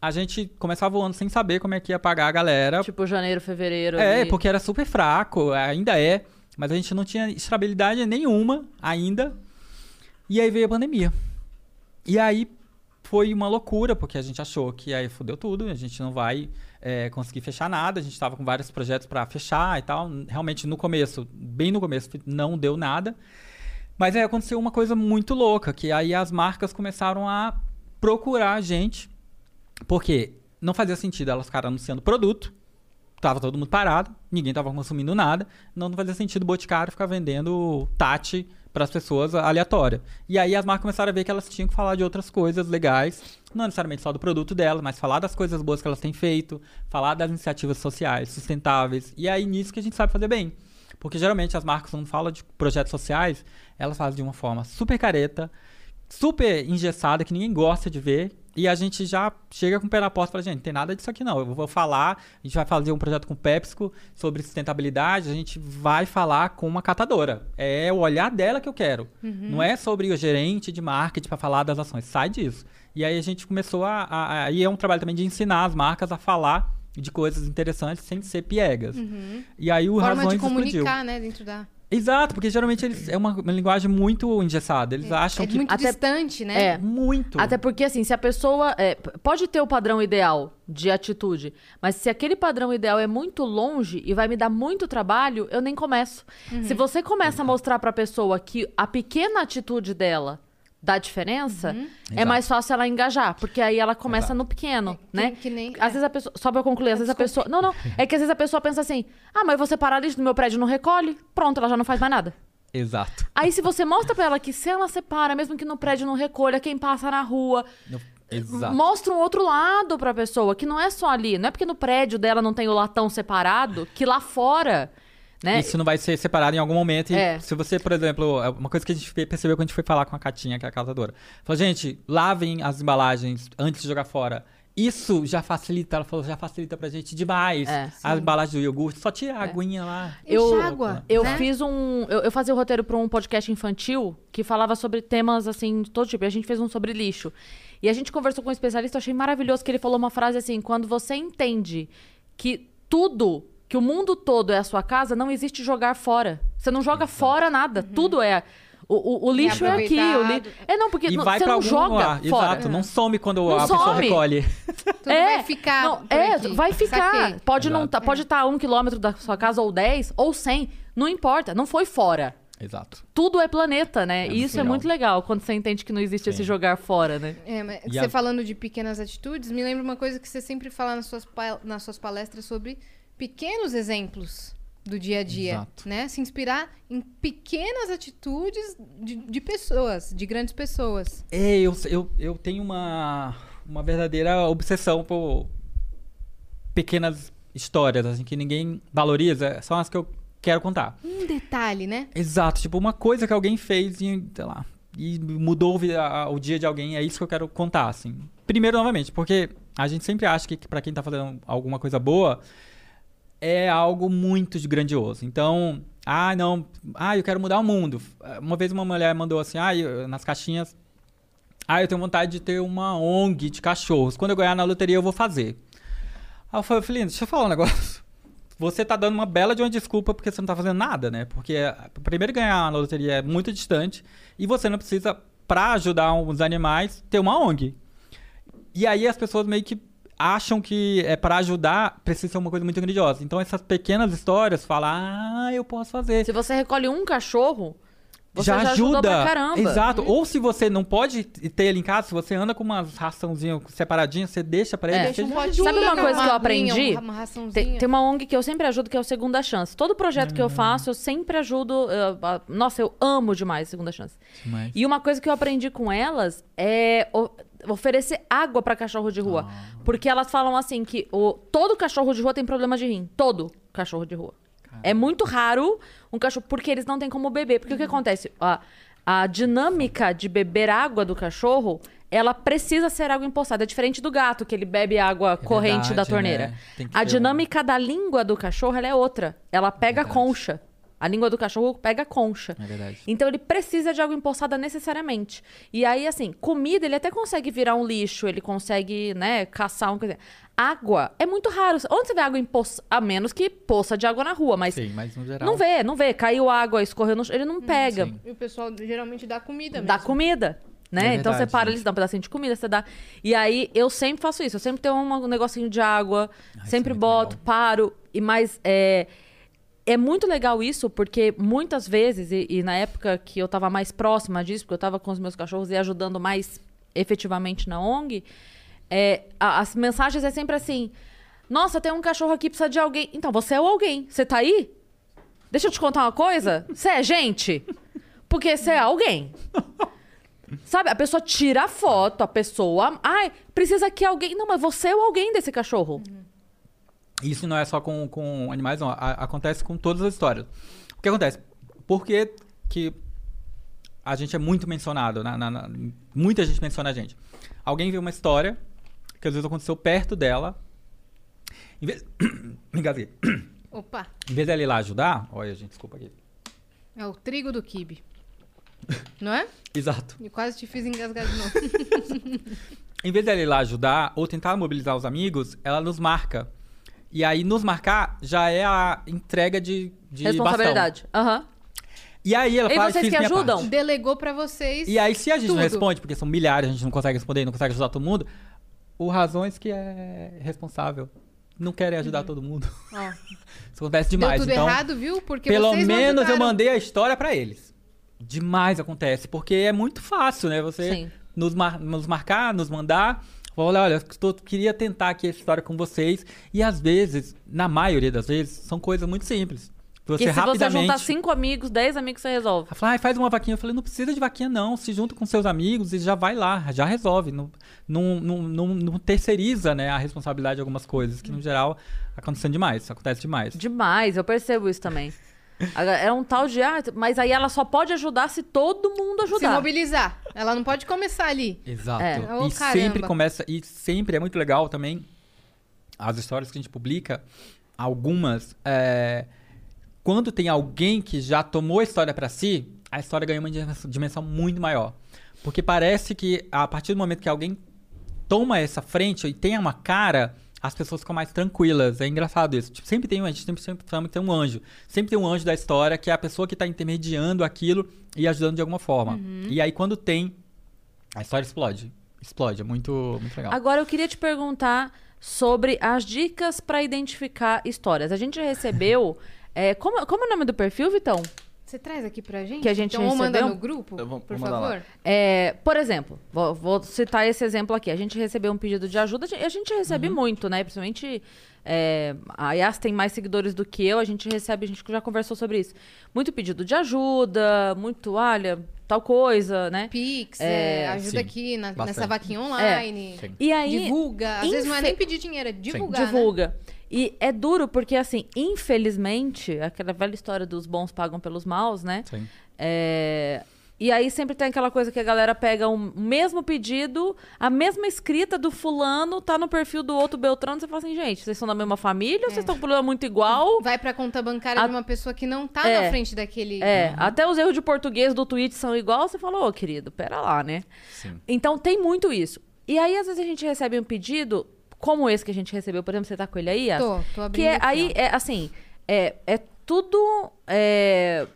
A gente começava o ano sem saber como é que ia pagar a galera. Tipo janeiro, fevereiro. é, ali. porque era super fraco, ainda é, mas a gente não tinha estabilidade nenhuma ainda. E aí veio a pandemia. E aí foi uma loucura, porque a gente achou que aí fudeu tudo, a gente não vai é, conseguir fechar nada, a gente estava com vários projetos para fechar e tal. Realmente no começo, bem no começo, não deu nada. Mas aí aconteceu uma coisa muito louca, que aí as marcas começaram a procurar a gente, porque não fazia sentido elas ficarem anunciando produto, tava todo mundo parado, ninguém tava consumindo nada, não, fazia sentido o Boticário ficar vendendo Tati para as pessoas aleatória. E aí as marcas começaram a ver que elas tinham que falar de outras coisas legais, não necessariamente só do produto delas, mas falar das coisas boas que elas têm feito, falar das iniciativas sociais sustentáveis. E aí nisso que a gente sabe fazer bem. Porque geralmente as marcas, quando falam de projetos sociais, elas fazem de uma forma super careta, super engessada, que ninguém gosta de ver. E a gente já chega com o pé na porta e fala, gente, não tem nada disso aqui não. Eu vou falar, a gente vai fazer um projeto com o PepsiCo sobre sustentabilidade, a gente vai falar com uma catadora. É o olhar dela que eu quero. Não é sobre o gerente de marketing para falar das ações. Sai disso. E aí a gente começou a, a, a... E é um trabalho também de ensinar as marcas a falar de coisas interessantes sem ser piegas. E aí o Forma Razões de explodiu. comunicar, né, dentro da... Exato, porque geralmente eles é uma, uma linguagem muito engessada. Eles acham É que muito Até- distante, né? É. muito. Até porque, assim, se a pessoa. é, pode ter o padrão ideal de atitude, mas se aquele padrão ideal é muito longe e vai me dar muito trabalho, eu nem começo. Se você começa a mostrar pra pessoa que a pequena atitude dela dá diferença, é Exato. mais fácil ela engajar, porque aí ela começa no pequeno, né? que nem- Às vezes a pessoa. Só pra eu concluir, às vezes a pessoa. Não, não. É que às vezes a pessoa pensa assim: ah, mas você parar lixo no meu prédio não recolhe, pronto, ela já não faz mais nada. Exato. Aí, se você mostra pra ela que se ela separa, mesmo que no prédio não recolha, quem passa na rua, No- Exato. mostra um outro lado pra pessoa, que não é só ali. Não é porque no prédio dela não tem o latão separado, que lá fora, né? Isso não vai ser separado em algum momento. E É. se você, por exemplo, é uma coisa que a gente percebeu quando a gente foi falar com a Catinha, que é a catadora. Falou, gente, lavem as embalagens antes de jogar fora. Isso já facilita, ela falou, já facilita pra gente demais. É. a embalagem do iogurte, só tira a aguinha lá. Eu- Enxágua, Eu né? fiz um. Eu, eu fazia o roteiro pra um podcast infantil que falava sobre temas assim, de todo tipo. E a gente fez um sobre lixo. E a gente conversou com um especialista, eu achei maravilhoso que ele falou uma frase assim: quando você entende que tudo, que o mundo todo é a sua casa, não existe jogar fora. Você não joga fora nada. Tudo é. O, o- o lixo é aqui. O li... É não, porque E não- vai você pra não algum joga lugar. fora. Exato, não some quando Não a pessoa some. recolhe. Tudo É, vai ficar não, é, aqui. vai ficar. Saquei. Pode não Exato. tá, pode estar a um quilômetro da sua casa ou 10 ou 100, não importa, não foi fora. Exato. Tudo é planeta, né? É e isso muito é muito legal quando você entende que não existe Sim. esse jogar fora, né? É, mas E você a- falando de pequenas atitudes, me lembra uma coisa que você sempre fala nas suas, nas suas palestras sobre pequenos exemplos do dia a dia, Exato. né? Se inspirar em pequenas atitudes de, de pessoas, de grandes pessoas. É, eu, eu, eu tenho uma, uma verdadeira obsessão por pequenas histórias, assim, que ninguém valoriza, são as que eu quero contar. Um detalhe, né? Exato, tipo, uma coisa que alguém fez e, sei lá, e mudou a- o dia de alguém, é isso que eu quero contar, assim. Primeiro, novamente, porque a gente sempre acha que pra quem tá fazendo alguma coisa boa, é algo muito grandioso. Então, ah, não, ah, eu quero mudar o mundo. Uma vez uma mulher mandou assim, ah, eu- nas caixinhas, ah, eu tenho vontade de ter uma ONG de cachorros. Quando eu ganhar na loteria, eu vou fazer. Aí eu falei, deixa eu falar um negócio. Você tá dando uma bela de uma desculpa porque você não tá fazendo nada, né? Porque eh, primeiro ganhar na loteria é muito distante e você não precisa, pra ajudar os animais, ter uma ONG. E aí as pessoas meio que acham que é para ajudar precisa ser uma coisa muito grandiosa. Então essas pequenas histórias falam, ah, eu posso fazer. Se você recolhe um cachorro, você já, já ajuda. pra caramba. Exato. Ou se você não pode ter ele em casa, se você anda com umas raçãozinhas separadinhas, você deixa pra ele. É. você Deixa um Sabe uma uma coisa que eu aprendi? Uma raçãozinha. Tem, tem uma ONG que eu sempre ajudo, que é o Segunda Chance. Todo projeto que eu faço, eu sempre ajudo. a- nossa, eu amo demais Segunda Chance. Mas- E uma coisa que eu aprendi com elas é oferecer água pra cachorro de rua. Ah. Porque elas falam assim que o, todo cachorro de rua tem problema de rim. Todo cachorro de rua. É muito raro um cachorro, porque eles não têm como beber. Porque o que acontece? A, a dinâmica de beber água do cachorro, ela precisa ser água empoçada. É diferente do gato, que ele bebe água corrente da verdade, torneira. né? Tem que A ter um- dinâmica da língua do cachorro, ela é outra. Ela pega a Verdade. concha. A língua do cachorro pega a concha. É verdade. Então ele precisa de água empoçada necessariamente. E aí, assim, comida ele até consegue virar um lixo, ele consegue, né, caçar um coisa. Água é muito raro. Onde você vê água em poça? A menos que poça de água na rua, mas Sim, mas no geral. não vê, não vê. Caiu água, escorreu no chão, ele não pega. sim. E o pessoal geralmente dá comida mesmo. Dá comida. Né? É então você verdade, para gente. ali, dá um pedacinho de comida, você dá. E aí eu sempre faço isso. Eu sempre tenho um negocinho de água, sempre é muito boto, legal. paro. E mais é, é muito legal isso, porque muitas vezes, e, e na época que eu tava mais próxima disso, porque eu tava com os meus cachorros e ajudando mais efetivamente na ONG, é, a- as mensagens é sempre assim: Nossa, tem um cachorro aqui, precisa de alguém. Então, você é o alguém. Você tá aí? Deixa eu te contar uma coisa. Você é gente? Porque você é alguém. Sabe, a pessoa tira a foto, a pessoa. Ai, precisa que alguém. Não, mas você é o alguém desse cachorro. Isso não é só com, com animais, não. A- acontece com todas as histórias. O que acontece? Por que, que a gente é muito mencionado? Na, na- na- muita gente menciona a gente. Alguém vê uma história que às vezes aconteceu perto dela. Em vez, engasguei. Opa, Em vez dela ir lá ajudar. Olha, gente, desculpa aqui. é o trigo do kibe. Não é? Exato. E quase te fiz engasgar de novo. Em vez dela ir lá ajudar ou tentar mobilizar os amigos, ela nos marca. E aí, nos marcar já é a entrega de, de. Responsabilidade. Aham. E aí ela E fala, vocês que ajudam? parte. Delegou pra vocês. E aí, se a gente não tudo. responde, porque são milhares, a gente não consegue responder, não consegue ajudar todo mundo, o Razões que é responsável. Não querem ajudar todo mundo. Isso acontece deu demais. tudo então, errado, viu? Porque pelo vocês não menos eu mandei a história pra eles. Demais acontece, porque é muito fácil, né? Você nos, mar- nos marcar, nos mandar. Olha, olha, estou- queria tentar aqui essa história com vocês. E às vezes, na maioria das vezes, são coisas muito simples. Você Que se você rapidamente. juntar cinco amigos, dez amigos, você resolve. Ela falou, "Ai, faz uma vaquinha. Eu falei, não precisa de vaquinha, não. Se junta com seus amigos e já vai lá, já resolve. Não, não, não, não, não terceiriza né, a responsabilidade de algumas coisas, que no geral acontecendo demais, acontece demais. Demais, eu percebo isso também. É um tal de. Ah, mas aí ela só pode ajudar se todo mundo Se ajudar. mobilizar. Ela não pode começar ali. Exato. É. Ô, E caramba. sempre começa. E sempre é muito legal também as histórias que a gente publica. Algumas. é, quando tem alguém que já tomou a história pra si, a história ganha uma dimensão- dimensão muito maior. Porque parece que a partir do momento que alguém toma essa frente e tem uma cara, as pessoas ficam mais tranquilas. É engraçado isso. Tipo, sempre tem, um- a gente sempre, sempre fala que tem um anjo. Sempre tem um anjo da história que é a pessoa que está intermediando aquilo e ajudando de alguma forma. E aí quando tem, a história explode. Explode, é muito, muito legal. Agora eu queria te perguntar sobre as dicas pra identificar histórias. A gente recebeu. é, como, como é o nome do perfil, Vitão? Você traz aqui pra gente? Que a gente então, ou manda recebeu? no grupo, Eu vou- por vou favor. É, por exemplo, vou, vou citar esse exemplo aqui. A gente recebeu um pedido de ajuda, a gente recebe Uhum. muito, né? Principalmente. É, a Yas tem mais seguidores do que eu, a gente recebe, a gente já conversou sobre isso. Muito pedido de ajuda, muito, olha, tal coisa, né? Pix, É, é, ajuda sim, aqui na- nessa vaquinha online. Sim. E aí. Divulga. Às vezes não é nem pedir dinheiro, é divulgar. né? divulga. E é duro porque, assim, infelizmente, aquela velha história dos bons pagam pelos maus, né? Sim. É, E aí sempre tem aquela coisa que a galera pega o mesmo pedido, a mesma escrita do fulano, tá no perfil do outro Beltrano, você fala assim, gente, vocês são da mesma família ou vocês estão com problema muito igual? Vai pra conta bancária A- de uma pessoa que não tá É. na frente daquele. É, até os erros de português do tweet são igual, você falou, ô querido, pera lá, né? Sim. Então tem muito isso. E aí, às vezes, a gente recebe um pedido, como esse que a gente recebeu, por exemplo, você tá com ele aí? Tô, tô abrindo Que é, aqui, aí, é assim, é, é tudo. é,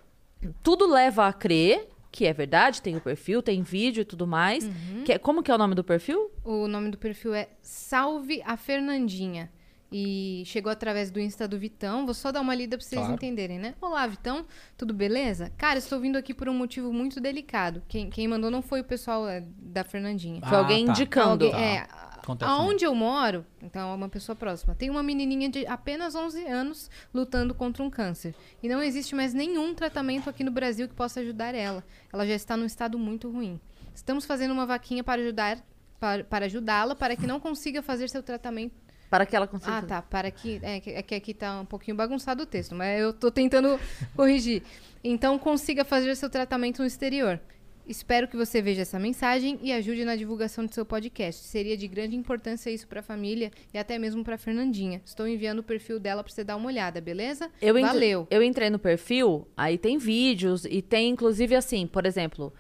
tudo leva a crer que é verdade, tem o perfil, tem vídeo e tudo mais. Uhum. Que é- como que é o nome do perfil? O nome do perfil é Salve a Fernandinha. E chegou através do Insta do Vitão. Vou só dar uma lida pra vocês Claro. entenderem, né? Olá, Vitão. Tudo beleza? Cara, estou vindo aqui por um motivo muito delicado. Quem, quem mandou não foi o pessoal é, da Fernandinha. Foi Ah, alguém tá. indicando. Alguém- Tá. é, Acontece aonde eu moro, então é uma pessoa próxima, tem uma menininha de apenas 11 anos lutando contra um câncer. E não existe mais nenhum tratamento aqui no Brasil que possa ajudar ela. Ela já está num estado muito ruim. Estamos fazendo uma vaquinha para ajudar para, para ajudá-la para que não consiga fazer seu tratamento. Para que ela consiga. Ah, tá. Para que. É, que- é que aqui tá um pouquinho bagunçado o texto, mas eu tô tentando corrigir. Então, consiga fazer seu tratamento no exterior. Espero que você veja essa mensagem e ajude na divulgação do seu podcast. Seria de grande importância isso para a família e até mesmo para Fernandinha. Estou enviando o perfil dela para você dar uma olhada, beleza? Eu entre- Valeu. Eu entrei no perfil, aí tem vídeos e tem inclusive assim, por exemplo,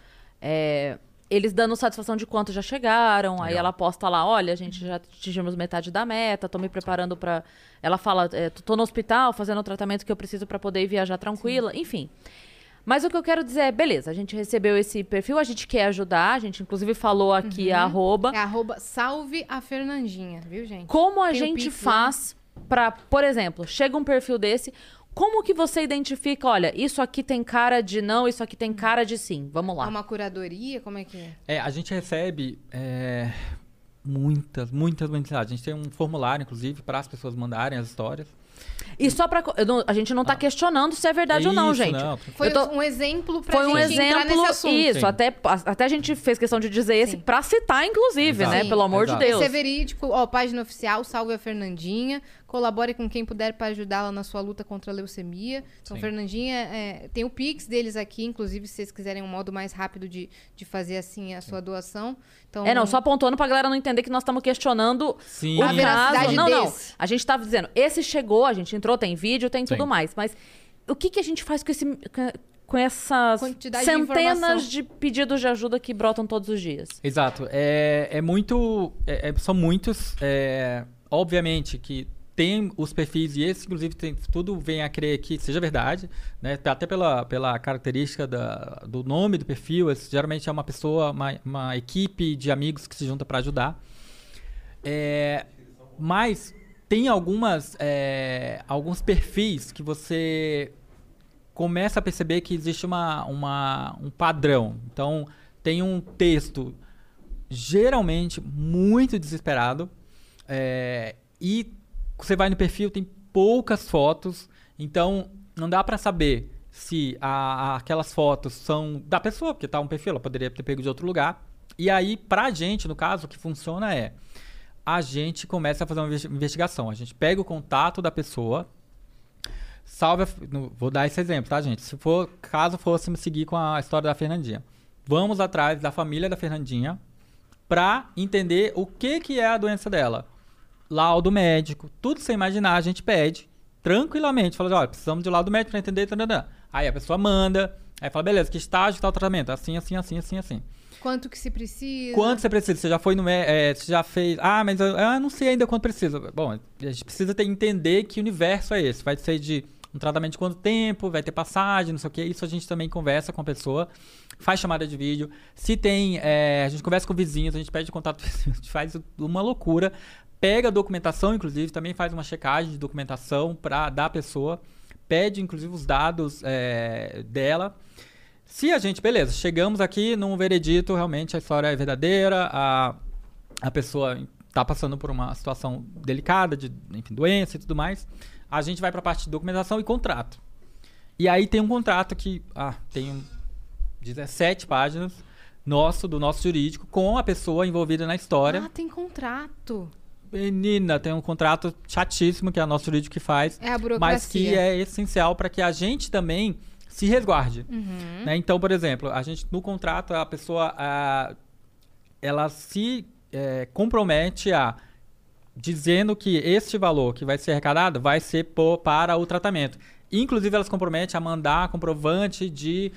é, eles dando satisfação de quanto já chegaram, aí Legal. ela posta lá, olha, a gente já atingimos metade da meta, tô me preparando pra. Ela fala, é, tô no hospital fazendo o tratamento que eu preciso pra poder viajar tranquila, enfim. Mas o que eu quero dizer é, beleza, a gente recebeu esse perfil, a gente quer ajudar, a gente inclusive falou aqui a arroba. É arroba salve a Fernandinha, viu, gente? Como a Tem gente lá. faz pra, por exemplo, chega um perfil desse, como que você identifica, olha, isso aqui tem cara de não, isso aqui tem cara de sim. Vamos É lá. uma curadoria? Como é que é? É, a gente recebe é, muitas, muitas mensagens. A gente tem um formulário, inclusive, para as pessoas mandarem as histórias. E só não- a gente não tá questionando se é verdade ou não, Isso, gente. não. Foi tô- um exemplo pra Foi um gente entrar exemplo, nesse assunto. isso, Sim. até, até a gente fez questão de dizer esse Sim. pra citar, inclusive, Exato. né? Sim. Pelo amor Exato. de Deus. Esse é verídico. Ó, página oficial, salve a Fernandinha. Colabore com quem puder para ajudá-la na sua luta contra a leucemia. Então, Sim. Fernandinha, é, tem o Pix deles aqui, inclusive, se vocês quiserem um modo mais rápido de, de fazer assim a sua doação. Então, É, não, só pontuando pra galera não entender que nós estamos questionando Sim. o A caso. veracidade Não, não. desse. A gente tava dizendo, esse chegou, a gente entrou, tem vídeo, tem tudo Sim. mais. Mas o que, que a gente faz com, esse, com essas Quantidade de centenas informação. de, pedidos de ajuda que brotam todos os dias? Exato. É, é muito. é- é- são muitos. é, obviamente que tem os perfis, e esse, inclusive, tem, tudo vem a crer que seja verdade, né? Até pela, pela característica da- do nome do perfil, esse geralmente é uma pessoa, uma, uma equipe de amigos que se junta para ajudar. É, mas tem algumas, é, alguns perfis que você começa a perceber que existe uma, uma, um padrão. Então, tem um texto geralmente muito desesperado é, e você vai no perfil, tem poucas fotos, então não dá pra saber se a- a- aquelas fotos são da pessoa, porque tá um perfil, ela poderia ter pego de outro lugar. E aí, pra gente, no caso, o que funciona é a gente começa a fazer uma investi- investigação. A gente pega o contato da pessoa, salve. a f- no- vou dar esse exemplo, tá, gente? Se for, caso fôssemos seguir com a história da Fernandinha, vamos atrás da família da Fernandinha pra entender o que que é a doença dela. Laudo médico, tudo sem imaginar, a gente pede tranquilamente. Fala, assim, olha, precisamos de laudo médico pra entender. Tanana. Aí a pessoa manda, aí fala, beleza, que estágio está o tratamento? Assim, assim, assim, assim, assim. Quanto que se precisa? Quanto você precisa? Você já foi no. É, você já fez. Ah, mas eu, eu não sei ainda quanto precisa. Bom, a gente precisa ter, entender que universo é esse. Vai ser de um tratamento de quanto tempo, vai ter passagem, não sei o quê. Isso a gente também conversa com a pessoa, faz chamada de vídeo. Se tem. é, a gente conversa com vizinhos, a gente pede contato a gente faz uma loucura. Pega a documentação, inclusive, também faz uma checagem de documentação pra, da pessoa pede, inclusive, os dados é, dela. Se a gente, beleza, chegamos aqui num veredito, realmente a história é verdadeira, a, a pessoa está passando por uma situação delicada, de enfim, doença e tudo mais, a gente vai para a parte de documentação e contrato. E aí tem um contrato que ah, tem um 17 páginas nosso, do nosso jurídico, com a pessoa envolvida na história. Ah, tem contrato. Menina, tem um contrato chatíssimo que é o nosso jurídico que faz, É a burocracia. mas que é essencial para que a gente também se resguarde. Uhum. né? Então, por exemplo, a gente no contrato a pessoa ah, ela se eh, compromete a dizendo que este valor que vai ser arrecadado vai ser po- para o tratamento. Inclusive, ela se compromete a mandar comprovante de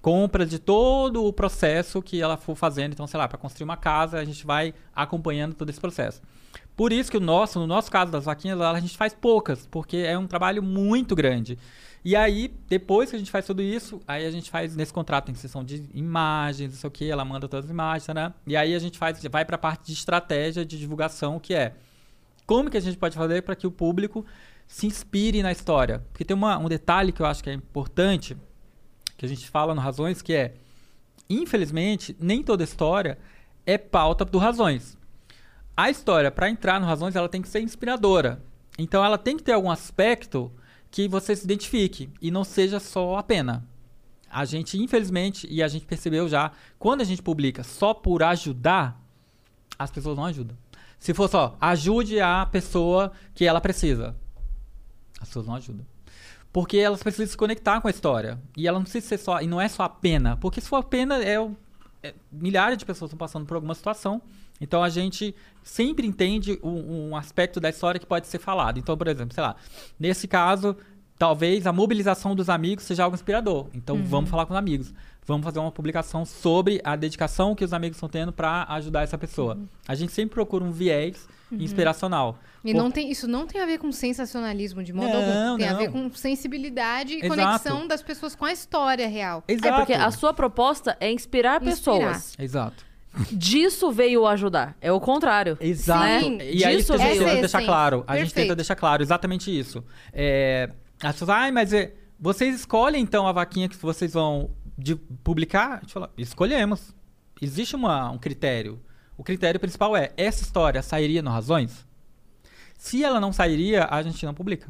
compra de todo o processo que ela for fazendo. Então, sei lá, para construir uma casa, a gente vai acompanhando todo esse processo. Por isso que o nosso, no nosso caso das vaquinhas, a gente faz poucas, porque é um trabalho muito grande. E aí, depois que a gente faz tudo isso, aí a gente faz nesse contrato em sessão de imagens, não sei o que, ela manda todas as imagens, né? E aí a gente faz, vai para a parte de estratégia de divulgação, que é como que a gente pode fazer para que o público se inspire na história? Porque tem uma- um detalhe que eu acho que é importante, que a gente fala no Razões, que é, infelizmente, nem toda história é pauta do Razões. A história, para entrar no Razões, ela tem que ser inspiradora. Então, ela tem que ter algum aspecto que você se identifique e não seja só a pena. A gente, infelizmente, e a gente percebeu já, quando a gente publica só por ajudar, as pessoas não ajudam. Se for só, ajude a pessoa que ela precisa. As pessoas não ajudam. Porque elas precisam se conectar com a história. E ela não precisa ser só. E não é só a pena. Porque se for a pena, é, é- milhares de pessoas estão passando por alguma situação. Então a gente sempre entende um, um aspecto da história que pode ser falado. Então, por exemplo, sei lá, nesse caso, talvez a mobilização dos amigos seja algo inspirador. Então vamos falar com os amigos. Vamos fazer uma publicação sobre a dedicação que os amigos estão tendo para ajudar essa pessoa. A gente sempre procura um viés inspiracional. E Por- não tem, isso não tem a ver com sensacionalismo de modo Não, algum. Tem a não. ver com sensibilidade e Exato. conexão das pessoas com a história real. É porque a sua proposta é inspirar, Inspirar. pessoas. Exato. Disso veio ajudar. É o contrário. Exato. Sim, e aí disso a gente veio. tenta é deixar claro. A gente Perfeito. tenta deixar claro exatamente isso. É, as pessoas, ai, mas é, vocês escolhem então a vaquinha que vocês vão de- publicar? A gente fala, escolhemos. Existe uma- um critério. O critério principal é, essa história sairia no Razões? Se ela não sairia, a gente não publica.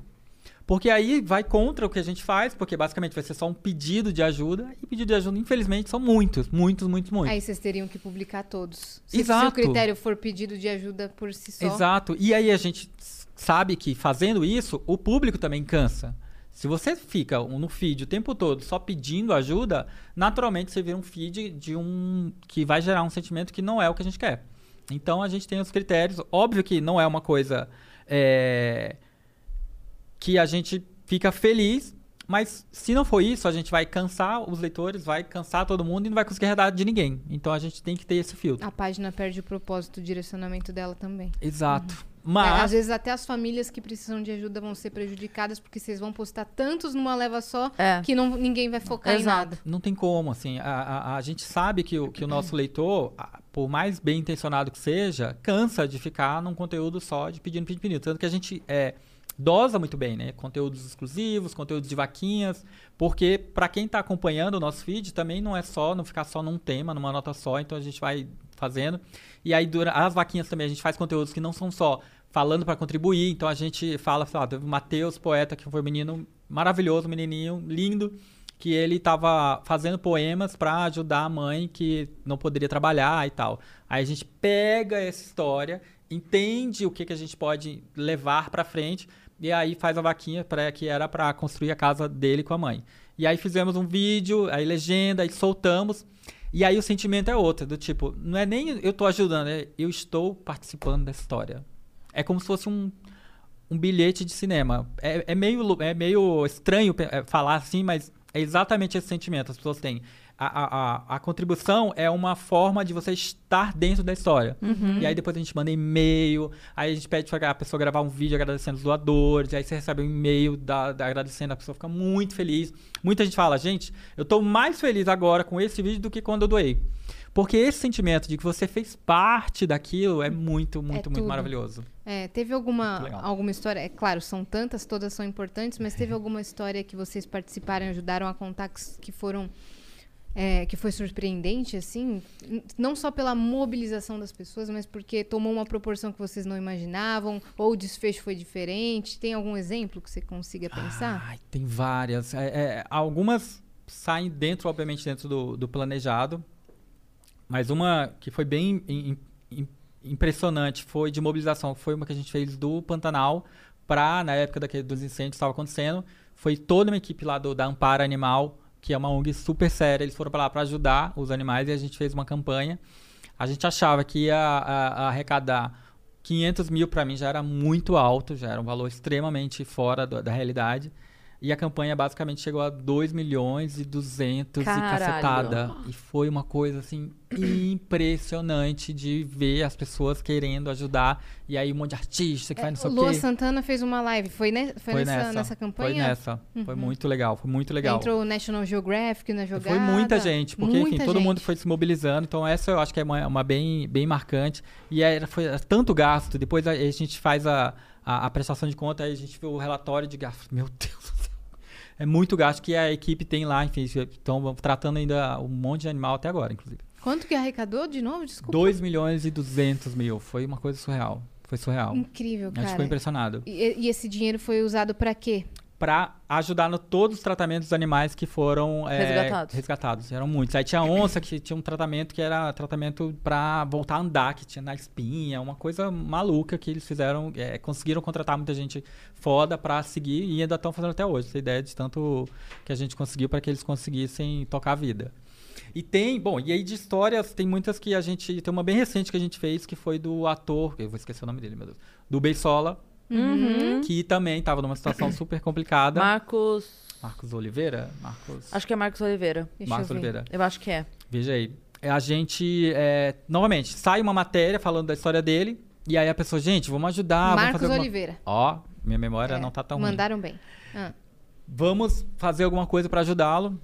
Porque aí vai contra o que a gente faz, porque basicamente vai ser só um pedido de ajuda. E pedido de ajuda, infelizmente, são muitos, muitos, muitos, muitos. Aí vocês teriam que publicar todos. Se, se Exato. o critério for pedido de ajuda por si só. Exato. E aí a gente sabe que fazendo isso, o público também cansa. Se você fica no feed o tempo todo só pedindo ajuda, naturalmente você vira um feed de um que vai gerar um sentimento que não é o que a gente quer. Então a gente tem os critérios. Óbvio que não é uma coisa é, que a gente fica feliz, mas se não for isso, a gente vai cansar os leitores, vai cansar todo mundo e não vai conseguir redar de ninguém. Então a gente tem que ter esse filtro. A página perde o propósito, o direcionamento dela também. Exato. É, Mas às vezes até as famílias que precisam de ajuda vão ser prejudicadas porque vocês vão postar tantos numa leva só É. que não, ninguém vai focar em Exato. nada. Não tem como, assim. A, a, a gente sabe que o, que o nosso leitor, a- por mais bem intencionado que seja, cansa de ficar num conteúdo só de pedindo, pedindo, pedindo. Tanto que a gente é, dosa muito bem, né? Conteúdos exclusivos, conteúdos de vaquinhas. Porque, para quem está acompanhando o nosso feed, também não é só, não ficar só num tema, numa nota só. Então a gente vai fazendo. E aí, dura, as vaquinhas também, a gente faz conteúdos que não são só falando para contribuir. Então a gente fala, sei lá, teve o Matheus, poeta, que foi um menino maravilhoso, um menininho lindo que ele estava fazendo poemas para ajudar a mãe que não poderia trabalhar e tal. Aí a gente pega essa história, entende o que, que a gente pode levar para frente e aí faz a vaquinha para que era para construir a casa dele com a mãe. E aí fizemos um vídeo, aí legenda, aí soltamos. E aí o sentimento é outro, do tipo, não é nem eu tô ajudando, é eu estou participando da história. É como se fosse um, um bilhete de cinema. É, é meio, é meio estranho é, falar assim, mas é exatamente esse sentimento as pessoas têm. A, a, a, contribuição é uma forma de você estar dentro da história. E aí depois a gente manda e-mail, aí a gente pede para a pessoa gravar um vídeo agradecendo os doadores, aí você recebe um e-mail da, da agradecendo, a pessoa fica muito feliz. Muita gente fala, gente, eu tô mais feliz agora com esse vídeo do que quando eu doei. Porque esse sentimento de que você fez parte daquilo é muito, muito, muito tudo. maravilhoso. É, teve alguma, Muito alguma história? É claro, são tantas, todas são importantes, mas teve alguma história que vocês participaram, ajudaram a contar que, que foram. É, que foi surpreendente, assim? Não só pela mobilização das pessoas, mas porque tomou uma proporção que vocês não imaginavam, ou o desfecho foi diferente. Tem algum exemplo que você consiga pensar? Tem várias. É, é, algumas saem dentro, obviamente, dentro do, do planejado. Mas uma que foi bem im- im- impressionante foi de mobilização. Foi uma que a gente fez do Pantanal para, na época daquele, dos incêndios que estava acontecendo. Foi toda uma equipe lá do, da Ampara Animal, que é uma ONG super séria. Eles foram para lá para ajudar os animais e a gente fez uma campanha. A gente achava que ia a- a arrecadar 500 mil para mim já era muito alto, já era um valor extremamente fora do- da realidade. E a campanha basicamente chegou a 2 milhões e 200 Caralho. e cacetada. E foi uma coisa assim impressionante de ver as pessoas querendo ajudar. E aí um monte de artista que vai não sei o o Lua quê. Santana fez uma live. Foi, ne- foi, nessa, nessa campanha? Foi nessa. Foi Uhum. muito legal, foi muito legal. Entrou o National Geographic na jogada. Foi muita gente, porque enfim, Muita todo mundo gente. foi se mobilizando. Então essa eu acho que é uma, uma bem, bem marcante. E era, foi era tanto gasto. Depois a, a gente faz a, a, a prestação de conta, aí a gente vê o relatório de gasto. Meu Deus do céu. É muito gasto que a equipe tem lá, enfim, estão tratando ainda um monte de animal até agora, inclusive. Quanto que arrecadou de novo? Desculpa. 2 milhões e 200 mil. Foi uma coisa surreal. Foi surreal. Incrível, A cara. gente ficou impressionado. E, e esse dinheiro foi usado pra quê? Pra ajudar no todos os tratamentos dos animais que foram é, Resgatados. resgatados. Eram muitos. Aí tinha onça que tinha um tratamento que era tratamento pra voltar a andar, que tinha na espinha, uma coisa maluca que eles fizeram. é, conseguiram contratar muita gente foda pra seguir e ainda estão fazendo até hoje. Essa ideia de tanto que a gente conseguiu para que eles conseguissem tocar a vida. E tem, bom, e aí de histórias, tem muitas que a gente. Tem uma bem recente que a gente fez, que foi do ator, eu vou esquecer o nome dele, meu Deus. Do Beisola, Uhum. que também estava numa situação super complicada. Marcos. Marcos Oliveira? Marcos. Acho que é Marcos Oliveira. Deixa Marcos eu. Oliveira. Eu acho que é. Veja aí. É, A gente, é, novamente, sai uma matéria falando da história dele, e aí a pessoa, gente, vamos ajudar. vamos Marcos fazer alguma... Oliveira. Ó, minha memória É, não tá tão ruim. Mandaram bem. Ah. Vamos fazer alguma coisa pra ajudá-lo.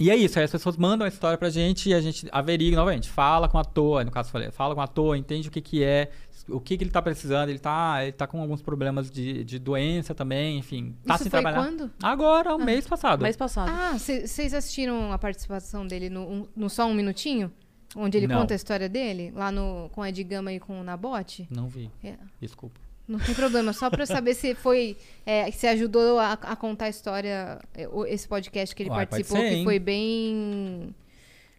E é isso, aí as pessoas mandam a história pra gente e a gente averigua novamente. Fala com o ator, no caso eu falei, fala com o ator, entende o que que é, o que que ele tá precisando. Ele tá, ele tá com alguns problemas de, de doença também, enfim. Tá Isso sem foi trabalhar. quando? Agora, o mês passado. Mês passado. Ah, vocês assistiram a participação dele no, um- no Só Um Minutinho? Onde ele Não. conta a história dele? Lá no, com a Ed Gama e com o Nabote? Não vi, É, desculpa. Não tem problema, só pra saber se foi. É, se ajudou a, a contar a história, é, esse podcast que ele Uai, participou, ser, que hein? foi bem.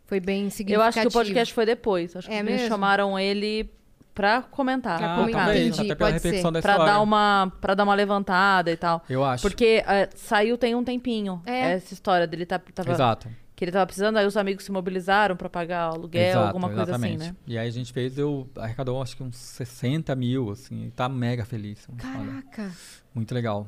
Foi bem Eu significativo. acho que o podcast foi depois. Acho que É eles mesmo? chamaram ele pra comentar. Pra Ah, comentar. talvez, Entendi, até pela pode ser. da Pra história. dar, uma, pra dar uma levantada e tal. Eu acho. Porque é, saiu tem um tempinho. É. Essa história dele tá, tava, Exato. Que ele tava precisando, aí os amigos se mobilizaram pra pagar o aluguel, Exato, alguma coisa exatamente. assim, né? E aí a gente fez, eu arrecadou acho que uns 60 mil, assim, e tá mega feliz. Olha, Caraca. muito legal.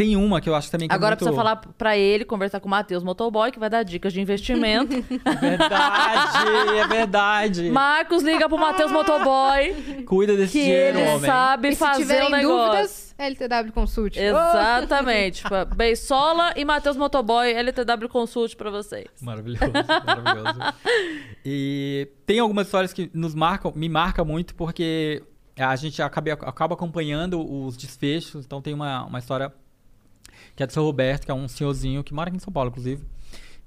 Tem uma que eu acho também que Agora é muito... precisa falar pra ele, conversar com o Matheus Motoboy, que vai dar dicas de investimento. Verdade, é verdade. Marcos liga pro Matheus Motoboy, Cuida desse que dinheiro, ele homem. sabe E fazer o negócio. dúvidas, LTW Consult. Exatamente. Tipo, Beisola e Matheus Motoboy, LTW Consult pra vocês. Maravilhoso, maravilhoso. E tem algumas histórias que nos marcam, me marca muito, porque a gente acaba, acaba acompanhando os desfechos. Então tem uma, uma história que é do seu Roberto, que é um senhorzinho que mora aqui em São Paulo, inclusive.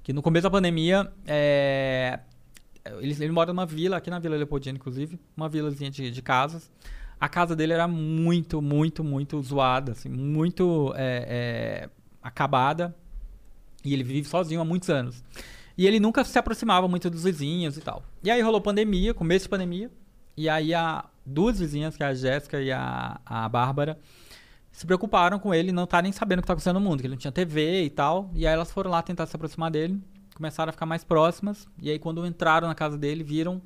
Que no começo da pandemia, é, ele, ele mora numa vila, aqui na Vila Leopoldina, inclusive, uma vilazinha de, de casas. A casa dele era muito, muito, muito zoada, assim, muito é, é, acabada. E ele vive sozinho há muitos anos. E ele nunca se aproximava muito dos vizinhos e tal. E aí rolou pandemia, começo de pandemia. E aí a duas vizinhas, que é a Jéssica e a, a Bárbara, se preocuparam com ele não estarem sabendo o que está acontecendo no mundo, que ele não tinha TV e tal. E aí elas foram lá tentar se aproximar dele, começaram a ficar mais próximas. E aí quando entraram na casa dele, viram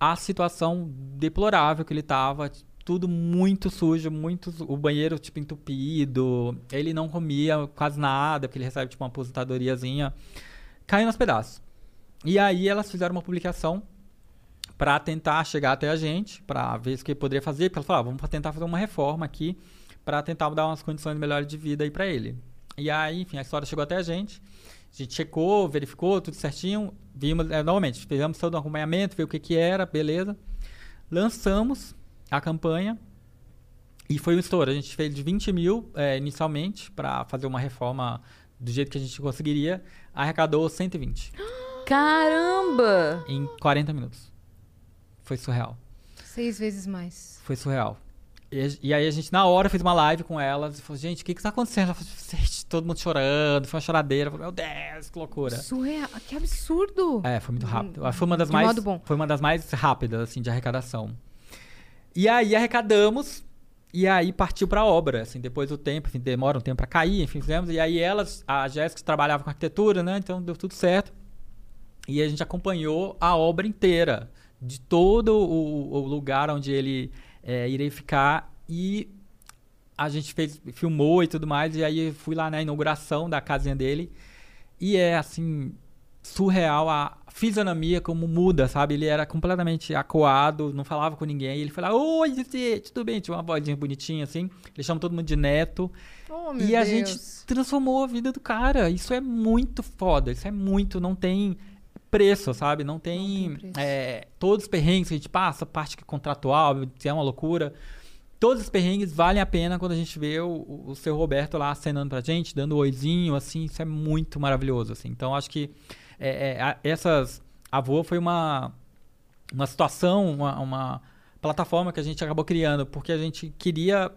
a situação deplorável que ele tava, tudo muito sujo, muito o banheiro tipo entupido, ele não comia quase nada, porque ele recebe tipo uma aposentadoriazinha, caiu nos pedaços. E aí elas fizeram uma publicação para tentar chegar até a gente, para ver o que poderia fazer, porque elas falaram, "Ah, vamos tentar fazer uma reforma aqui para tentar dar umas condições melhores de vida aí para ele. E aí, enfim, a história chegou até a gente. A gente checou, verificou tudo certinho, vimos, é, novamente, fizemos todo um acompanhamento, ver o que que era, beleza. Lançamos a campanha E foi um estouro. A gente fez de 20 mil é, inicialmente para fazer uma reforma do jeito que a gente conseguiria. Arrecadou 120 Caramba! em 40 minutos. Foi surreal. Seis vezes mais. Foi surreal. E, e aí a gente, na hora, fez uma live com elas e falou, gente, o que que tá acontecendo? Ela falou, gente, todo mundo chorando, foi uma choradeira. Eu falei, meu Deus, que loucura. Surreal. Que absurdo. É, foi muito rápido. Que Foi uma das De mais, foi uma das mais rápidas, assim, de arrecadação. E aí arrecadamos e aí partiu pra obra, assim, depois do tempo, enfim, demora um tempo pra cair, enfim, fizemos. E aí elas, a Jéssica trabalhava com arquitetura, né, então deu tudo certo. E a gente acompanhou a obra inteira, de todo o, o lugar onde ele é, iria ficar e a gente fez, filmou e tudo mais, e aí fui lá na inauguração da casinha dele. E é assim, surreal a fisionomia como muda, sabe? Ele era completamente acuado, não falava com ninguém. Ele falava, oi, gente, tudo bem? Tinha uma vozinha bonitinha assim. Ele chama todo mundo de neto. Oh, e a Deus. gente transformou a vida do cara. Isso é muito foda. Isso é muito. Não tem preço, sabe? Não tem. Não tem é, todos os perrengues que a gente passa, parte contratual, é uma loucura. Todos os perrengues valem a pena quando a gente vê o, o seu Roberto lá acenando pra gente, dando um oizinho, assim, isso é muito maravilhoso, assim. Então, acho que é, é, a- essas... A Voa foi uma, uma situação, uma, uma plataforma que a gente acabou criando, porque a gente queria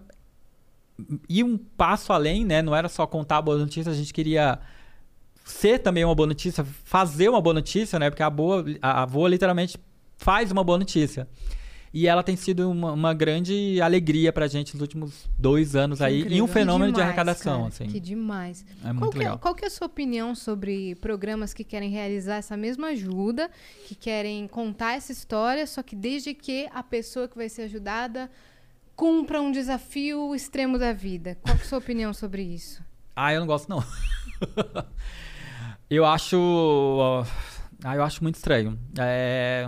ir um passo além, né? Não era só contar a boa notícia, a gente queria ser também uma boa notícia, fazer uma boa notícia, né? Porque a boa, a, a literalmente faz uma boa notícia. E ela tem sido uma, uma grande alegria pra gente nos últimos dois anos aí. E Incrível. um fenômeno Que de demais, arrecadação, cara, assim. Que demais. É Qual muito que, é, legal. qual que é a sua opinião sobre programas que querem realizar essa mesma ajuda, que querem contar essa história, só que desde que a pessoa que vai ser ajudada cumpra um desafio extremo da vida? Qual que é a sua opinião sobre isso? Ah, eu não gosto, não. eu acho. Ah, eu acho muito estranho. É.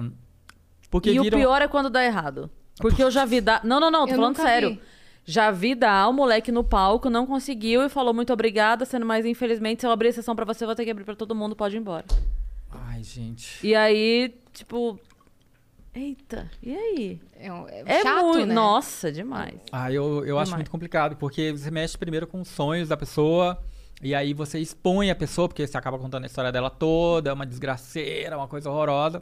Porque e viram. o pior é quando dá errado. Porque eu já vi dar. Não, não, não, tô Eu falando sério. vi. Já vi dar o moleque no palco, não conseguiu e falou muito obrigada, sendo mais infelizmente, se eu abrir a sessão pra você, eu vou ter que abrir pra todo mundo, pode ir embora. Ai, gente. E aí, tipo. Eita, e aí? É, é É chato, muito. né? Nossa, demais. Ah, eu, eu acho Demais. muito complicado, porque você mexe primeiro com os sonhos da pessoa, e aí você expõe a pessoa, porque você acaba contando a história dela toda, é uma desgraceira, uma coisa horrorosa,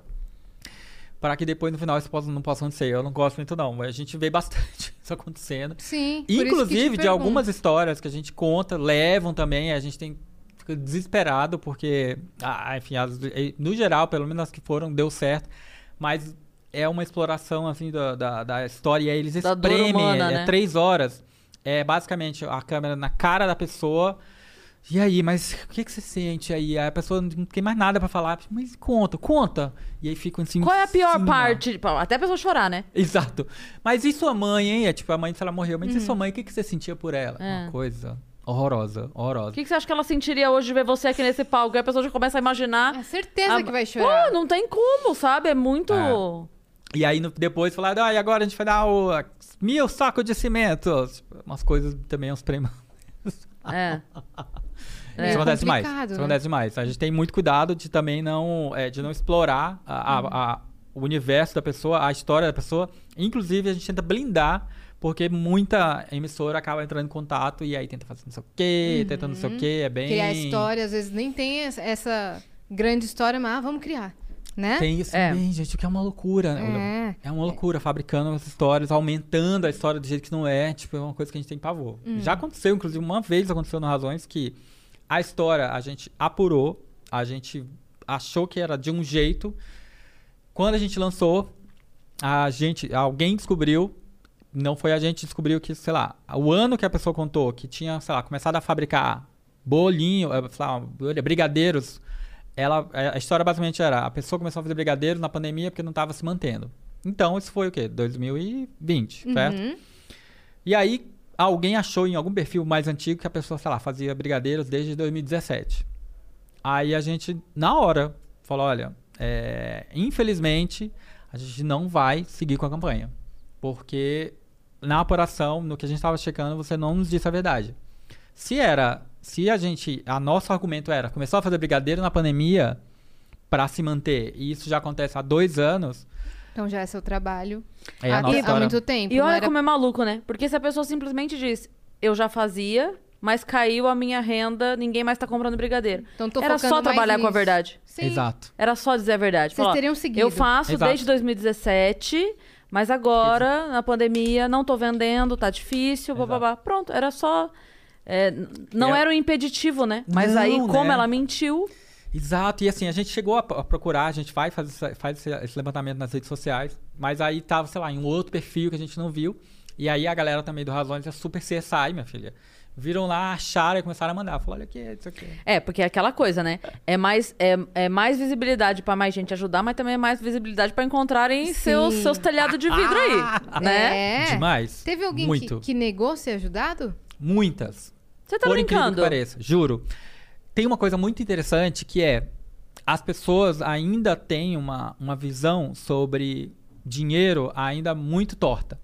para que depois no final isso possa, não possa acontecer. Eu não gosto muito, não. A gente vê bastante isso acontecendo. Sim. por isso que te Inclusive, de algumas histórias que a gente conta, levam também, a gente tem fica desesperado, porque, ah, enfim, as- no geral, pelo menos as que foram, deu certo, mas é uma exploração, assim, da, da, da história, e aí eles Da espremem, humana, é, né? três horas, é basicamente a câmera na cara da pessoa, e aí, mas o que, que você sente aí? Aí a pessoa não tem mais nada pra falar, mas conta, conta, e aí ficam assim... Qual é a pior sim, ó. parte? Tipo, Até a pessoa chorar, né? Exato. Mas e sua mãe, hein? É tipo, a mãe, se ela morreu, mas e sua mãe, o que, que você sentia por ela? Uhum. É. Uma coisa horrorosa, horrorosa. O que, que você acha que ela sentiria hoje de ver você aqui nesse palco? Aí a pessoa já começa a imaginar. É certeza a- que vai chorar. Pô, não tem como, sabe? É muito. É. E aí no- depois falaram, ah, e agora a gente vai dar o mil sacos de cimento. Tipo, umas coisas também, uns prêmios. É. É Isso acontece demais. complicado, Isso né? acontece demais. A gente tem muito cuidado de também não, é, de não explorar a- a- Uhum. a- o universo da pessoa, a história da pessoa. Inclusive, a gente tenta blindar, porque muita emissora acaba entrando em contato e aí tenta fazer não sei o quê, tenta não sei o quê, é bem... Uhum. Criar história, às vezes nem tem essa, grande história, mas ah, vamos criar, né? Tem isso É. também, gente, o que é uma loucura. né? É. É uma loucura, fabricando as histórias, aumentando a história do jeito que não é. Tipo, é uma coisa que a gente tem pavor. Hum. Já aconteceu, inclusive, uma vez aconteceu no Razões que a história a gente apurou, a gente achou que era de um jeito. Quando a gente lançou, a gente, alguém descobriu, não foi a gente que descobriu que, sei lá, o ano que a pessoa contou que tinha, sei lá, começado a fabricar bolinho, eh, sei lá, brigadeiros, ela, a história basicamente era, a pessoa começou a fazer brigadeiros na pandemia porque não estava se mantendo. Então, isso foi o quê? 2020, certo? Uhum. E aí, alguém achou em algum perfil mais antigo que a pessoa, sei lá, fazia brigadeiros desde 2017. Aí a gente, na hora, falou: olha, é, infelizmente, a gente não vai seguir com a campanha. Porque na apuração, no que a gente estava checando, você não nos disse a verdade. Se era. Se a gente. A nosso argumento era começou a fazer brigadeiro na pandemia para se manter, e isso já acontece há dois anos, Então já é seu trabalho É a há, nossa há história. muito tempo. E olha era- como é maluco, né? Porque se a pessoa simplesmente diz, eu já fazia, mas caiu a minha renda, ninguém mais tá comprando brigadeiro. Então tô Era só trabalhar com a nisso. verdade. Sim. Exato. Era só dizer a verdade. Vocês Falar, teriam seguido. Eu faço Exato. desde 2017, mas agora, na pandemia, não tô vendendo, tá difícil, Exato. bababá. Pronto, era só... é, não E a- era um impeditivo, né? Mas Não, aí, como né? ela mentiu... Exato, e assim, a gente chegou a, a procurar, a gente vai fazer faz esse, esse levantamento nas redes sociais, mas aí tava, sei lá, em um outro perfil que a gente não viu. E aí a galera também do Razões é super CSI, minha filha. Viram lá, acharam e começaram a mandar. Falaram, olha aqui, isso aqui. É, porque é aquela coisa, né? É mais, é, é mais visibilidade pra mais gente ajudar, mas também é mais visibilidade pra encontrarem Sim. seus, seus telhados de vidro aí, né? É. Demais. Teve alguém Muito. que, que negou ser ajudado? Muitas. Você tá Por incrível que brincando? pareça, juro. Tem uma coisa muito interessante que é as pessoas ainda têm uma, uma visão sobre dinheiro ainda muito torta.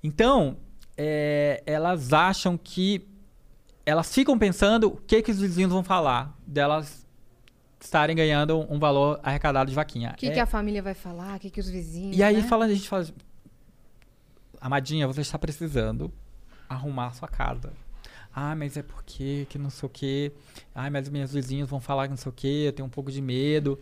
Então, é, elas acham que elas ficam pensando o que, que os vizinhos vão falar delas estarem ganhando um valor arrecadado de vaquinha. O que, É- que a família vai falar? O que, que os vizinhos. e aí né? fala, a gente fala, Amadinha, você está precisando arrumar a sua casa. Ah, mas é porque que não sei o quê. Ah, mas minhas vizinhos vão falar que não sei o quê, eu tenho um pouco de medo.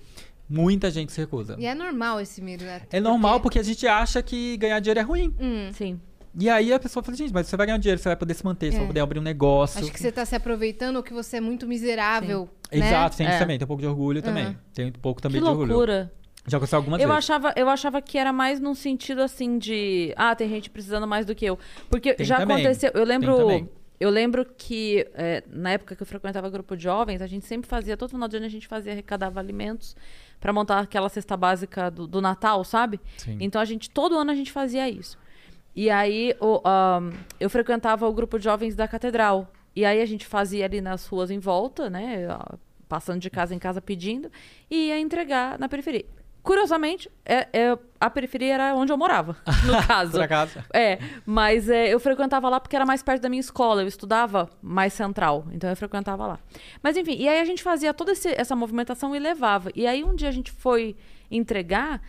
Muita gente se recusa. E é normal esse medo, né? É normal porque a gente acha que ganhar dinheiro é ruim. Hum, Sim. E aí a pessoa fala, gente, mas você vai ganhar dinheiro, você vai poder se manter, você É. vai poder abrir um negócio. acho que você tá se aproveitando ou que você é muito miserável. Né? Exato, tem isso É. também, tem um pouco de orgulho também. Uhum. Tem um pouco Que também de orgulho. loucura. Já aconteceu algumas Eu vezes. achava, eu achava que era mais num sentido assim de. Ah, tem gente precisando mais do que eu. Porque Tem já também. aconteceu. Eu Tem lembro. Eu lembro que é, na época que eu frequentava grupo de jovens, a gente sempre fazia, todo final de ano a gente fazia, arrecadava alimentos pra montar aquela cesta básica do, do Natal, sabe? Sim. Então a gente, todo ano a gente fazia isso. E aí o, ahn, eu frequentava o grupo de jovens da catedral. E aí a gente fazia ali nas ruas em volta, né? Passando de casa em casa pedindo, e ia entregar na periferia. Curiosamente, é, é- a periferia era onde eu morava, no caso. Por acaso. É, mas é, eu frequentava lá porque era mais perto da minha escola. Eu estudava mais central, então eu frequentava lá. Mas enfim, e aí a gente fazia toda esse- essa movimentação e levava. E aí um dia a gente foi entregar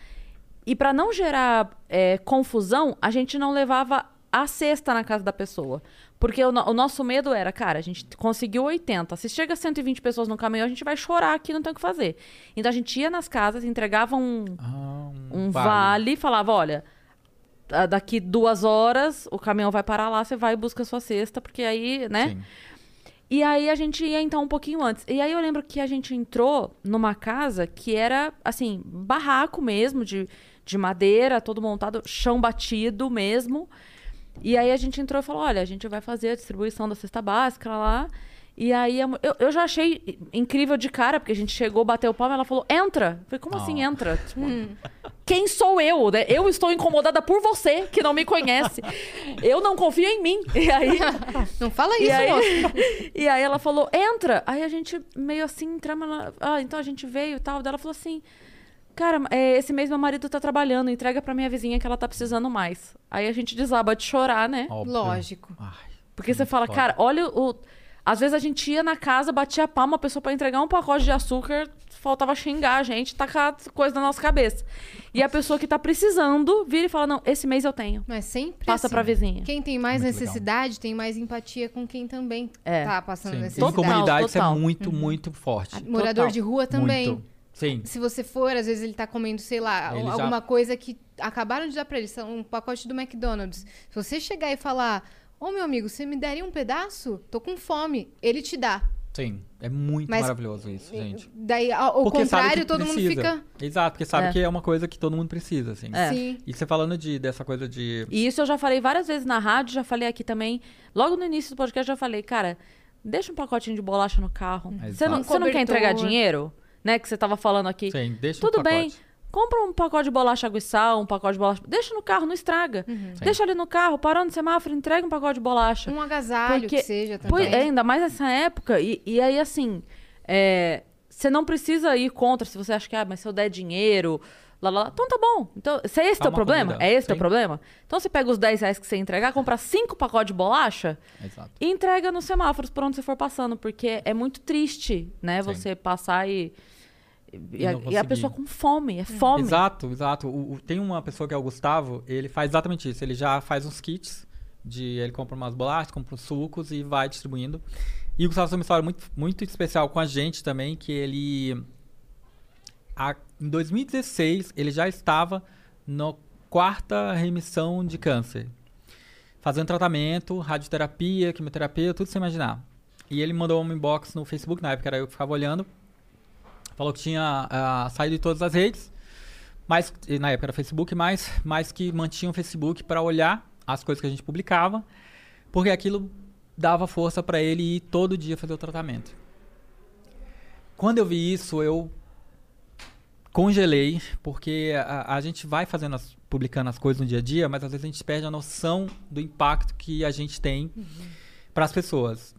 e para não gerar é, confusão, a gente não levava a cesta na casa da pessoa. Porque o, o nosso medo era, cara, a gente conseguiu 80. Se chega 120 pessoas no caminhão, a gente vai chorar aqui, não tem o que fazer. Então a gente ia nas casas, entregava um, Ah, um vale. e falava, olha, daqui duas horas o caminhão vai parar lá, você vai e busca a sua cesta, porque aí, né? Sim. E aí a gente ia então um pouquinho antes. E aí eu lembro que a gente entrou numa casa que era, assim, barraco mesmo, de, de madeira, todo montado, chão batido mesmo. E aí a gente entrou e falou: olha, a gente vai fazer a distribuição da cesta básica lá. E aí eu, eu já achei incrível de cara, porque a gente chegou, bateu o palmo e ela falou: entra. Eu falei, como assim Oh. entra? Tipo, quem sou eu? Né? Eu estou incomodada por você, que não me conhece. Eu não confio em mim. E aí. Não fala E isso, aí, moço. e aí ela falou, entra. Aí a gente meio assim, entramos. Ela, ah, então a gente veio e tal. Daí ela falou assim. Cara, é, esse mês meu marido tá trabalhando, entrega pra minha vizinha que ela tá precisando mais. Aí a gente desaba de chorar, né? Óbvio. Lógico. Ai, Porque você fala, foda. cara, olha o. Às vezes a gente ia na casa, batia a palma, a pessoa pra entregar um pacote de açúcar, faltava xingar a gente, tacar coisa na nossa cabeça. E a pessoa que tá precisando vira e fala: Não, esse mês eu tenho. Mas sempre Passa assim. pra vizinha. Quem tem mais Muito legal. necessidade tem mais empatia com quem também É. tá passando Sim. Necessidade. Total, comunidade isso é total. muito, muito forte. Morador Total. de rua também. Muito. Sim. Se você for, às vezes ele tá comendo, sei lá, Ele já- alguma coisa que acabaram de dar pra ele, são um pacote do McDonald's. Se você chegar e falar, ô meu amigo, você me daria um pedaço? Tô com fome. Ele te dá. Sim. É muito Mas- maravilhoso isso, gente. Daí, ao Porque contrário, todo mundo precisa. fica. Exato, porque sabe É. que é uma coisa que todo mundo precisa, assim. É. Sim. E você falando de, dessa coisa de. E isso eu já falei várias vezes na rádio, já falei aqui também. Logo no início do podcast, eu já falei, cara, deixa um pacotinho de bolacha no carro. Você não, Um você não quer entregar dinheiro? Né? Que você tava falando aqui. Sim, deixa Tudo um bem. Compra um pacote de bolacha água e sal, um pacote de bolacha. Deixa no carro, não estraga. Deixa ali no carro, parou no semáforo, entrega um pacote de bolacha. Um agasalho Porque- que seja também. Pois, ainda mais nessa época. E, e aí, assim, é, você não precisa ir contra se você acha que, ah, mas se eu der dinheiro, lá, lá, lá. Então tá bom. Então, se é esse teu problema, comida. é esse teu Sim. problema, então você pega os 10 reais que você entregar, compra cinco pacotes de bolacha Exato. e entrega nos semáforos por onde você for passando, porque é muito triste, né, Sim. você passar e, E, a, e a pessoa com fome, é fome. Exato, exato. O- o- tem uma pessoa que é o Gustavo, ele faz exatamente isso. Ele já faz uns kits de ele compra umas bolachas, compra uns sucos e vai distribuindo. E o Gustavo tem uma história muito, muito especial com a gente também, que ele a- em 2016 ele já estava na quarta remissão de câncer. Fazendo tratamento, radioterapia, quimioterapia, tudo sem imaginar. E ele mandou um inbox no Facebook, na época era eu que ficava olhando. Falou que tinha ah, saído de todas as redes, mas na época era Facebook, mas, mas que mantinha o Facebook para olhar as coisas que a gente publicava, porque aquilo dava força para ele ir todo dia fazer o tratamento. Quando eu vi isso, eu congelei, porque a, a gente vai fazendo as, publicando as coisas no dia a dia, mas às vezes a gente perde a noção do impacto que a gente tem para as pessoas.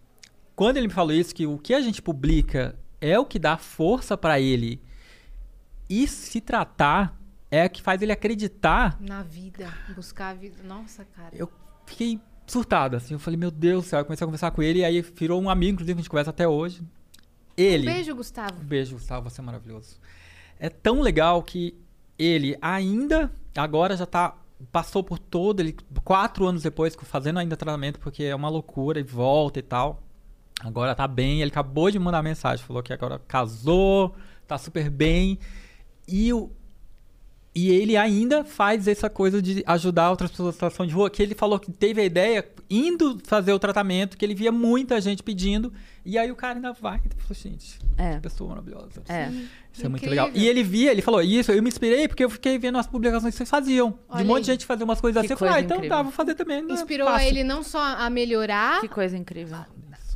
Quando ele me falou isso, que o que a gente publica é o que dá força para ele e se tratar é o que faz ele acreditar Na vida, buscar a vida. Nossa, cara. eu fiquei surtado, assim. Eu falei, meu Deus do céu. Eu comecei a conversar com ele e aí virou um amigo, inclusive, a gente conversa até hoje. Ele. Um beijo, Gustavo. Um beijo, Gustavo, você é maravilhoso. É tão legal que ele ainda, agora já tá. Passou por todo, ele quatro anos depois, fazendo ainda tratamento, porque é uma loucura e volta e tal. Agora tá bem, ele acabou de mandar mensagem, falou que agora casou, tá super bem. E o, e ele ainda faz essa coisa de ajudar outras pessoas em situação de rua, que ele falou que teve a ideia indo fazer o tratamento, que ele via muita gente pedindo, e aí o cara ainda vai. Ele falou, gente, É. que pessoa maravilhosa. É. Isso é muito Incrível. legal. E ele via, ele falou, isso, eu me inspirei porque eu fiquei vendo as publicações que vocês faziam. Olha de um monte aí. de gente fazer umas coisas Que assim. Eu falei, ah, coisa então incrível. tá, vou fazer também. né? Inspirou Fácil. ele não só a melhorar, Que coisa incrível.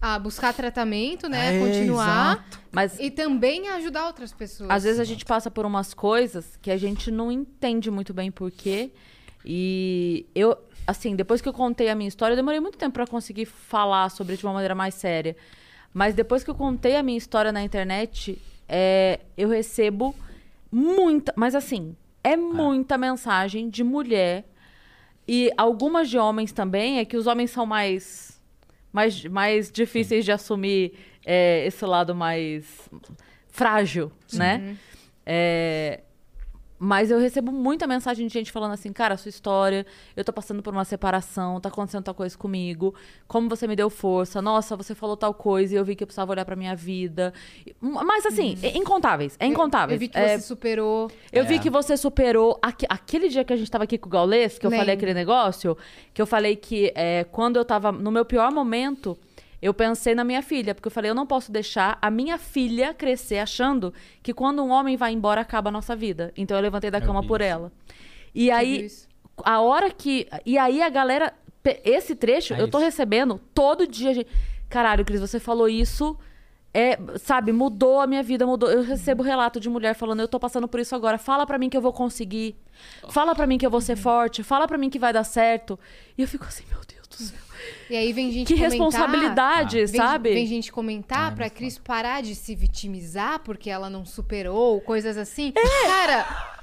A buscar tratamento, né? É, continuar. exato. Mas E também ajudar outras pessoas. às vezes a gente passa por umas coisas que a gente não entende muito bem por quê. E eu, assim, depois que eu contei a minha história, eu demorei muito tempo pra conseguir falar sobre de uma maneira mais séria. Mas depois que eu contei a minha história na internet, é, eu recebo muita, mas assim, é muita mensagem de mulher e algumas de homens também, é que os homens são mais mais, mais difíceis de assumir é, esse lado mais frágil, né? É, mas eu recebo muita mensagem de gente falando assim, cara, a sua história, eu tô passando por uma separação, tá acontecendo tal coisa comigo, como você me deu força, nossa, você falou tal coisa e eu vi que eu precisava olhar pra minha vida. Mas assim, é incontáveis, é incontáveis. Eu vi que É, você superou. eu É. vi que você superou. aque- aquele dia que a gente tava aqui com o Gaules, que eu falei Lembro. aquele negócio, que eu falei que é, quando eu tava no meu pior momento, eu pensei na minha filha, porque eu falei, eu não posso deixar a minha filha crescer achando que quando um homem vai embora acaba a nossa vida. Então eu levantei da Eu cama por ela. E aí, a hora que. E aí a galera. Esse trecho É eu tô isso. recebendo todo dia. gente. Caralho, Cris, você falou isso. É, sabe, mudou a minha vida, mudou. Eu recebo relato de mulher falando, eu tô passando por isso agora. Fala pra mim que eu vou conseguir. Fala pra mim que eu vou ser forte. Fala pra mim que vai dar certo. E eu fico assim, meu Deus do céu. E aí vem gente Que comentar, responsabilidade, vem, sabe? Vem gente comentar Ai, pra Cris parar de se vitimizar porque ela não superou, coisas assim. Cara,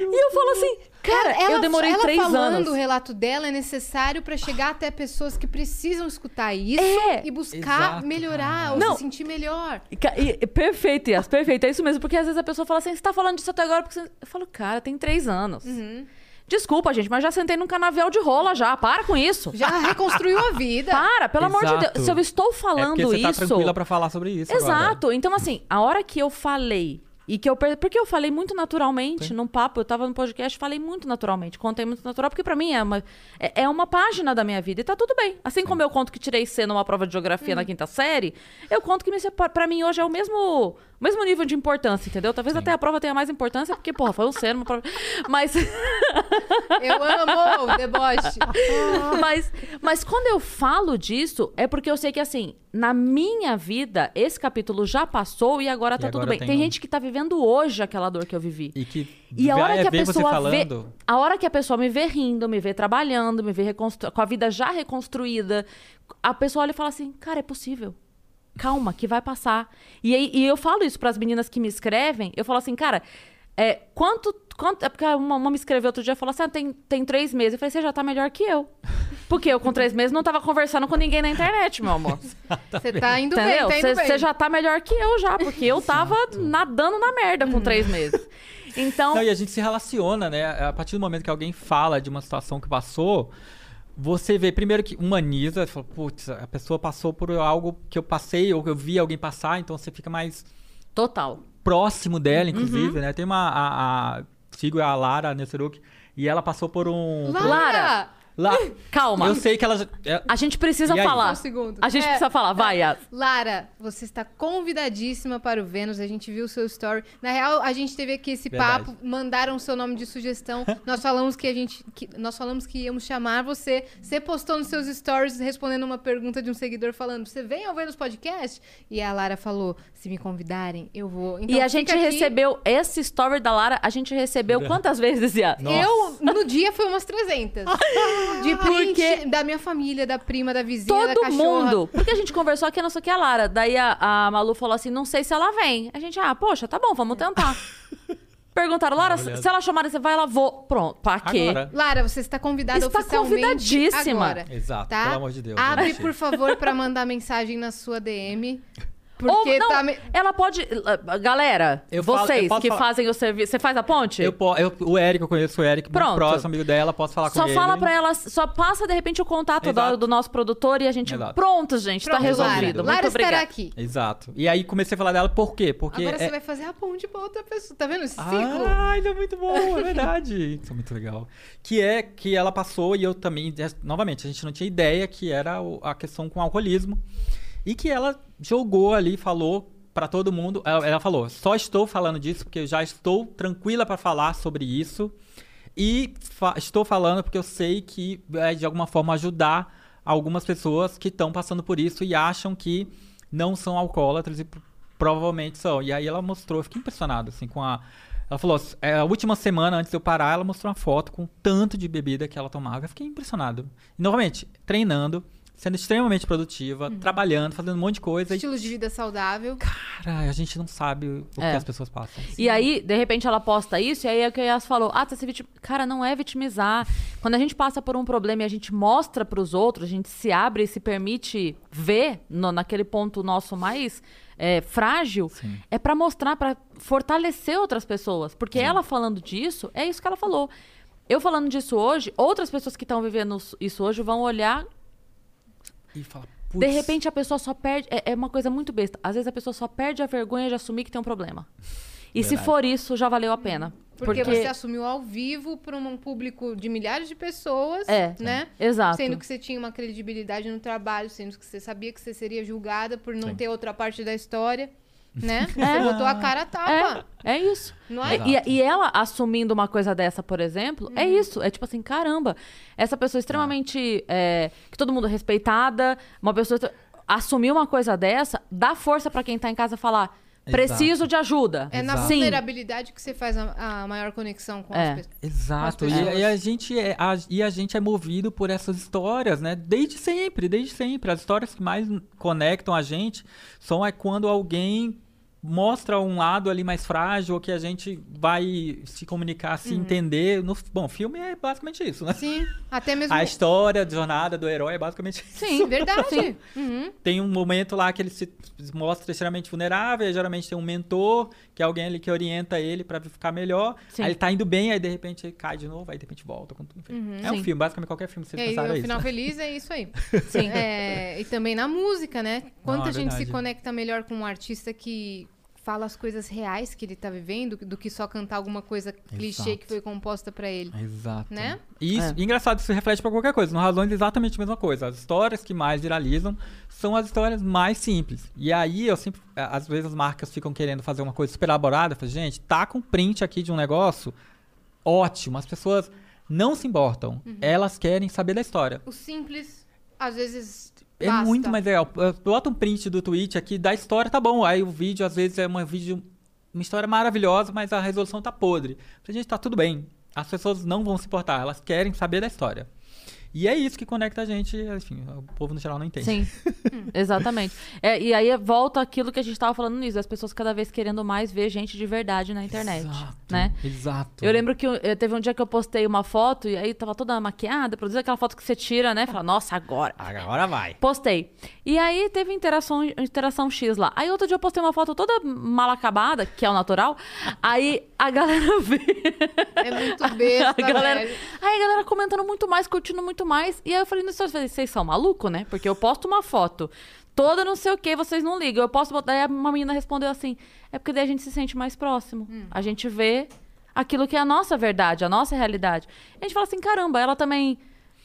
E eu falo assim, cara, ela, eu demorei ela três falando anos. o relato dela é necessário pra chegar até pessoas que precisam escutar isso É. e buscar Exato, melhorar cara. ou Não. se sentir melhor. E- e- perfeito, Yas, perfeito. É isso mesmo. Porque às vezes a pessoa fala assim, você tá falando disso até agora porque você... Eu falo, cara, tem três anos. Uhum. Desculpa, gente, mas já sentei num canavial de rola já. Para com isso. Já reconstruiu a vida. Para, pelo amor de Exato. Deus. Se eu estou É falando porque você tá isso. tranquila pra falar sobre isso agora. Exato. Então, assim, a hora que eu falei. E que eu. per- Porque eu falei muito naturalmente num papo, eu tava no podcast, falei muito naturalmente, contei muito natural, porque pra mim é uma, é, é uma página da minha vida e tá tudo bem. Assim como eu conto que tirei C numa prova de geografia Hum. na quinta série, eu conto que me separa- pra mim hoje é o mesmo, o mesmo nível de importância, entendeu? Talvez até a prova tenha mais importância, porque, porra, foi um C numa prova. Mas. Eu amo o deboche. mas, mas quando eu falo disso, é porque eu sei que, assim, na minha vida, esse capítulo já passou e agora tá E tudo agora bem. tem Tem um- gente que tá vivendo hoje aquela dor que eu vivi. E que E a hora que a pessoa vê, falando. a hora que a pessoa me vê rindo, me vê trabalhando, me vê reconstru... com a vida já reconstruída, a pessoa olha e fala assim: "Cara, é possível. Calma, que vai passar". E, aí, e eu falo isso pras meninas que me escrevem, eu falo assim: "Cara, É, quanto, quanto. É porque uma, uma me escreveu outro dia e falou assim: ah, tem, tem três meses. Eu falei, você já tá melhor que eu. Porque eu, com três meses, não tava conversando com ninguém na internet, meu amor. Você tá indo Entendeu? bem, tá bem. Você já tá melhor que eu já, porque eu tava nadando na merda com três meses. Então, Não, e a gente se relaciona, né? A partir do momento que alguém fala de uma situação que passou, você vê primeiro que humaniza, fala, putz, a pessoa passou por algo que eu passei ou que eu vi alguém passar, então você fica mais total. próximo dela, Uhum. inclusive, né? Tem uma a, a sigo a Lara Nesseruk e ela passou por um Lara! Lara! lá, Calma. eu sei que ela já- é- A gente precisa E falar. Um segundo. A gente É, precisa falar. Vai, Yas. Lara, você está convidadíssima para o Vênus. A gente viu o seu story. Na real, a gente teve aqui esse Verdade. papo, mandaram o seu nome de sugestão. nós falamos que a gente, que- nós falamos que íamos chamar você. Você postou nos seus stories respondendo uma pergunta de um seguidor falando: "Você vem ao Vênus podcast?" E a Lara falou: "Se me convidarem, eu vou". Então, e a gente aqui. recebeu esse story da Lara, a gente recebeu quantas vezes, Yas? Eu, no dia, foi umas 300. De print Porque- da minha família, da prima, da vizinha, da Todo cachorra. mundo. Porque a gente conversou aqui, não sei o que, a Lara. Daí a, a Malu falou assim: não sei se ela vem. A gente, ah, poxa, tá bom, vamos tentar. Perguntaram, Lara, se ela chamar, você vai, ela vou. Pronto, pra quê? agora. Lara, você está convidada Está oficialmente convidadíssima. agora. Exato, tá? pelo amor de Deus, Abre, gente. por favor, pra mandar mensagem na sua DM. Ou Porque não, tá... me- ela pode. Galera, Eu falo- vocês eu posso que falar- fazem o serviço. Você faz a ponte? eu, eu- o Eric, eu conheço o Eric, Pronto. muito próximo amigo dela, posso falar Só com ele. fala pra ela, só passa de repente o contato do, do nosso produtor e a gente. Exato. Pronto, gente, tá Pronto, resolvido. Lara. Lara estará aqui. Exato. E aí comecei a falar dela por quê? Porque Agora é- você vai fazer a ponte pra outra pessoa. Tá vendo esse ciclo? Ah, isso é muito bom, é verdade. Isso é muito legal. Que é que ela passou e eu também, novamente, a gente não tinha ideia que era a questão com o alcoolismo. E que ela jogou ali, falou pra todo mundo. Ela, ela falou: só estou falando disso porque eu já estou tranquila pra falar sobre isso. E fa- estou falando porque eu sei que é de alguma forma ajudar algumas pessoas que estão passando por isso e acham que não são alcoólatras e pro- provavelmente são. E aí ela mostrou, eu fiquei impressionado assim com a ela falou, é, a última semana antes de eu parar, ela mostrou uma foto com tanto de bebida que ela tomava. Eu fiquei impressionado. E, novamente, treinando, sendo extremamente produtiva, trabalhando, fazendo um monte de coisa. E, Estilo de vida saudável. cara, a gente não sabe o É. que as pessoas passam. E aí, de repente, ela posta isso, e aí é o que a Yas falou: ah, tá se vitim... Cara, não é vitimizar. Quando a gente passa por um problema e a gente mostra pros outros, a gente se abre e se permite ver no- naquele ponto nosso mais é, frágil, Sim. é pra mostrar, pra fortalecer outras pessoas. Porque ela falando disso, é isso que ela falou. Eu falando disso hoje, outras pessoas que estão vivendo isso hoje vão olhar E fala, de "Putz, repente a pessoa só perde. É, é uma coisa muito besta. Às vezes a pessoa só perde a vergonha de assumir que tem um problema. E se Verdade. for isso, já valeu a pena. Porque, você assumiu ao vivo para um público de milhares de pessoas, É, né? Exato. Sendo que você tinha uma credibilidade no trabalho, sendo que você sabia que você seria julgada por não Sim. ter outra parte da história, né? Você É. botou a cara a tapa. É, é isso. Não é? E, e ela assumindo uma coisa dessa, por exemplo, é isso. É tipo assim, caramba, essa pessoa extremamente. é, que todo mundo é respeitada, uma pessoa. Assumir uma coisa dessa, dá força pra quem tá em casa falar. Preciso de ajuda. É na Exato. vulnerabilidade que você faz a, a maior conexão com É. as pessoas. Exato. as E, e a gente é, a- e a gente é movido por essas histórias, né? Desde sempre, desde sempre. As histórias que mais conectam a gente são é quando alguém mostra um lado ali mais frágil, ou que a gente vai se comunicar, se entender. No, bom, filme é basicamente isso, né? Sim, até mesmo. A história, a jornada do herói é basicamente isso. Sim, verdade. Uhum. Tem um momento lá que ele se mostra extremamente vulnerável, e geralmente tem um mentor, que é alguém ali que orienta ele pra ficar melhor. Sim. Aí ele tá indo bem, aí de repente ele cai de novo, aí de repente volta. com tudo. Enfim, é um Sim. filme, basicamente qualquer filme que vocês aí, pensaram o é isso. final feliz é isso aí. Sim. É, e também na música, né? Quanta Não, é gente se verdade. conecta melhor com um artista que fala as coisas reais que ele tá vivendo do que só cantar alguma coisa clichê Exato. que foi composta pra ele. Exato. Né? E isso, É. e engraçado, isso reflete pra qualquer coisa. No Razões é exatamente a mesma coisa. As histórias que mais viralizam são as histórias mais simples. E aí eu sempre. Às vezes as marcas ficam querendo fazer uma coisa super elaborada. Eu falo, gente, tá com print aqui de um negócio ótimo. As pessoas não se importam. Uhum. Elas querem saber da história. O simples, às vezes. É basta. muito mais legal. Bota um print do tweet aqui da história, tá bom. Aí o vídeo, às vezes, é uma vídeo. Uma história maravilhosa, mas a resolução tá podre. A gente tá tudo bem. As pessoas não vão se importar, elas querem saber da história. E é isso que conecta a gente, enfim, o povo no geral não entende. Sim, exatamente. É, e aí volta aquilo que a gente tava falando nisso, as pessoas cada vez querendo mais ver gente de verdade na internet, Exato, né? Exato. Eu lembro que eu- eh, teve um dia que eu postei uma foto e aí tava toda maquiada, produzida aquela foto que você tira, né? Fala, nossa, agora. Agora vai. Postei. E aí teve interação, interação X lá. Aí outro dia eu postei uma foto toda mal acabada, que é o natural. Aí a galera vê. É muito besta, a galera, velho. aí a galera comentando muito mais, curtindo muito mais. E aí eu falei, "Não, vocês são malucos, né? Porque eu posto uma foto toda não sei o que, vocês não ligam. Eu posso botar. Aí uma menina respondeu assim: é porque daí a gente se sente mais próximo. A gente vê aquilo que é a nossa verdade, a nossa realidade. A gente fala assim: caramba, ela também.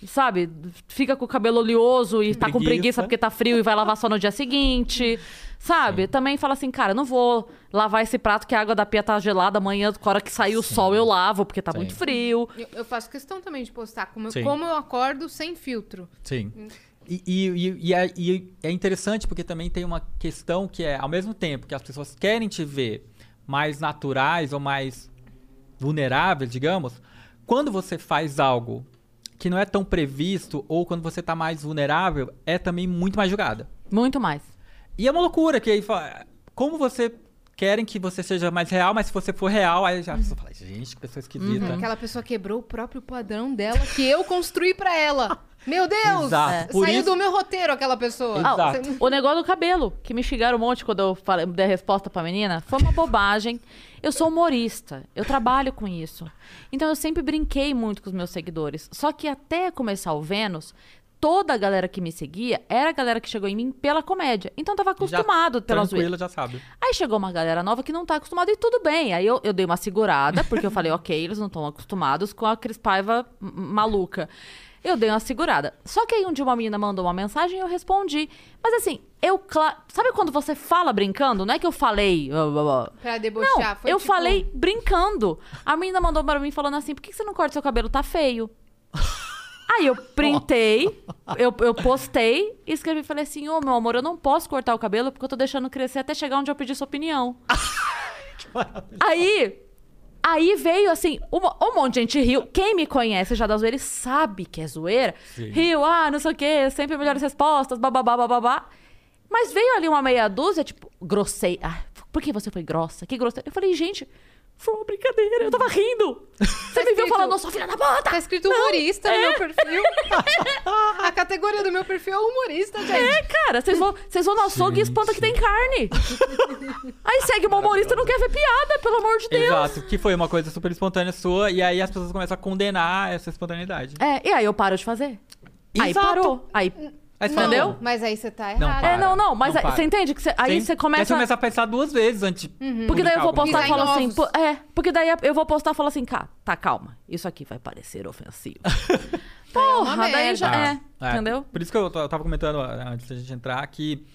Sabe, fica com o cabelo oleoso e tá com Preguiça. preguiça porque tá frio e vai lavar só no dia seguinte. Sabe? Também fala assim, cara, não vou lavar esse prato que a água da pia tá gelada amanhã, com a hora que sair o sol eu lavo, porque tá Sim. muito frio. Eu, eu faço questão também de postar como, eu- Sim. como eu acordo sem filtro. Sim. E, e, e- e é, e é interessante porque também tem uma questão que é, ao mesmo tempo que as pessoas querem te ver mais naturais ou mais vulneráveis, digamos, quando você faz algo que não é tão previsto ou quando você tá mais vulnerável, é também muito mais julgada. Muito mais. E é uma loucura, que aí fala, como você querem que você seja mais real, mas se você for real, aí já a pessoa fala, gente, que pessoa esquisita. Aquela pessoa quebrou o próprio padrão dela que eu construí pra ela. Meu Deus! Exato. É. Por Saiu isso- do meu roteiro aquela pessoa. Exato. Ah, Você- o negócio do cabelo, que me xingaram um monte quando eu falei, dei a resposta pra menina, foi uma bobagem. Eu sou humorista, eu trabalho com isso. Então eu sempre brinquei muito com os meus seguidores. Só que até começar o Vênus, toda a galera que me seguia era a galera que chegou em mim pela comédia. Então tava acostumado já, pela zoeira. tranquila, já sabe. Aí chegou uma galera nova que não tá acostumada e tudo bem. Aí eu, eu dei uma segurada, porque eu falei, ok, eles não estão acostumados com a Cris Paiva m- maluca. Eu dei uma segurada. Só que aí um dia uma menina mandou uma mensagem e eu respondi. Mas assim, eu. cla- Sabe quando você fala brincando? Não é que eu falei. Pra debochar. Não, foi eu tipo, falei brincando. A menina mandou pra mim falando assim: por que que você não corta seu cabelo? Tá feio. Aí eu printei, eu, eu postei e escrevi e falei assim: Ô meu amor, eu não posso cortar o cabelo porque eu tô deixando crescer até chegar onde eu pedi sua opinião. aí, aí veio assim: um, um monte de gente riu. Quem me conhece já da zoeira sabe que é zoeira, Sim. riu, ah, não sei o quê, sempre melhores respostas, bababá, bababá. Mas veio ali uma meia dúzia, tipo, grossei. Ah, por que você foi grossa? Que grosseira. Eu falei, gente, foi uma brincadeira, eu tava rindo. Você me viu escrito- falando, sua filha da puta! Tá escrito humorista no meu perfil. A categoria do meu perfil é humorista, gente. É, cara, vocês vão, vocês vão no açougue e espanta que tem carne. Aí segue uma humorista e não quer ver piada, pelo amor de Deus. Exato, que foi uma coisa super espontânea sua, e aí as pessoas começam a condenar essa espontaneidade. É, e aí eu paro de fazer. Aí Exato. parou. Aí, Aí você fala, entendeu? "Não, Mas aí você tá Não, errado. para. é, não, não, mas Não aí, você entende? que você- aí sim. você Aí começa... você começa a pensar duas vezes antes de Porque daí eu vou postar e falo assim, pô, é, porque daí eu vou postar e falo assim, cá, tá, calma, isso aqui vai parecer ofensivo. Porra, uma daí já é, É, entendeu? Por isso que eu, eu tava comentando ah, antes da gente entrar que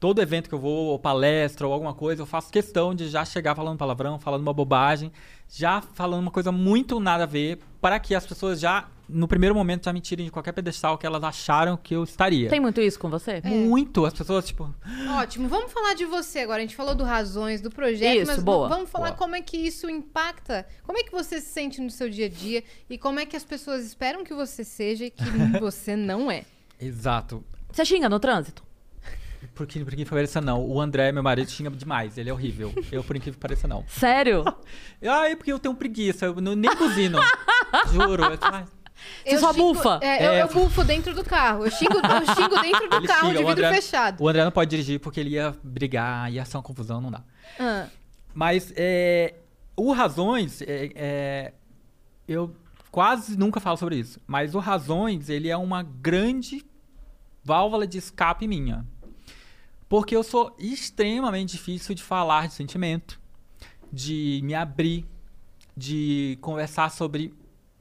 todo evento que eu vou, ou palestra, ou alguma coisa, eu faço questão de já chegar falando palavrão, falando uma bobagem, já falando uma coisa muito nada a ver, para que as pessoas já, no primeiro momento, já me tirem de qualquer pedestal que elas acharam que eu estaria. Tem muito isso com você? Muito. As pessoas, tipo, Ótimo. Vamos falar de você agora. A gente falou do razões, do projeto, Isso, mas boa. vamos falar Boa. como é que isso impacta. Como é que você se sente no seu dia a dia e como é que as pessoas esperam que você seja e que você não é. exato. Você xinga no trânsito? Por que, por que pareça não? O André, meu marido, xinga demais. Ele é horrível. Eu, por incrível que pareça, não. Sério? Ah, é porque eu tenho preguiça. Eu não, nem buzino. Juro. Eu, ah, Você só xingo- bufa? É, eu, É. eu bufo dentro do carro. Eu xingo, eu xingo dentro do ele carro xinga. de O vidro André, fechado. o André não pode dirigir porque ele ia brigar, ia ser uma confusão, não dá. Ah, Mas é, o Razões, é, é, eu quase nunca falo sobre isso, mas o Razões, ele é uma grande válvula de escape minha. Porque eu sou extremamente difícil de falar de sentimento, de me abrir, de conversar sobre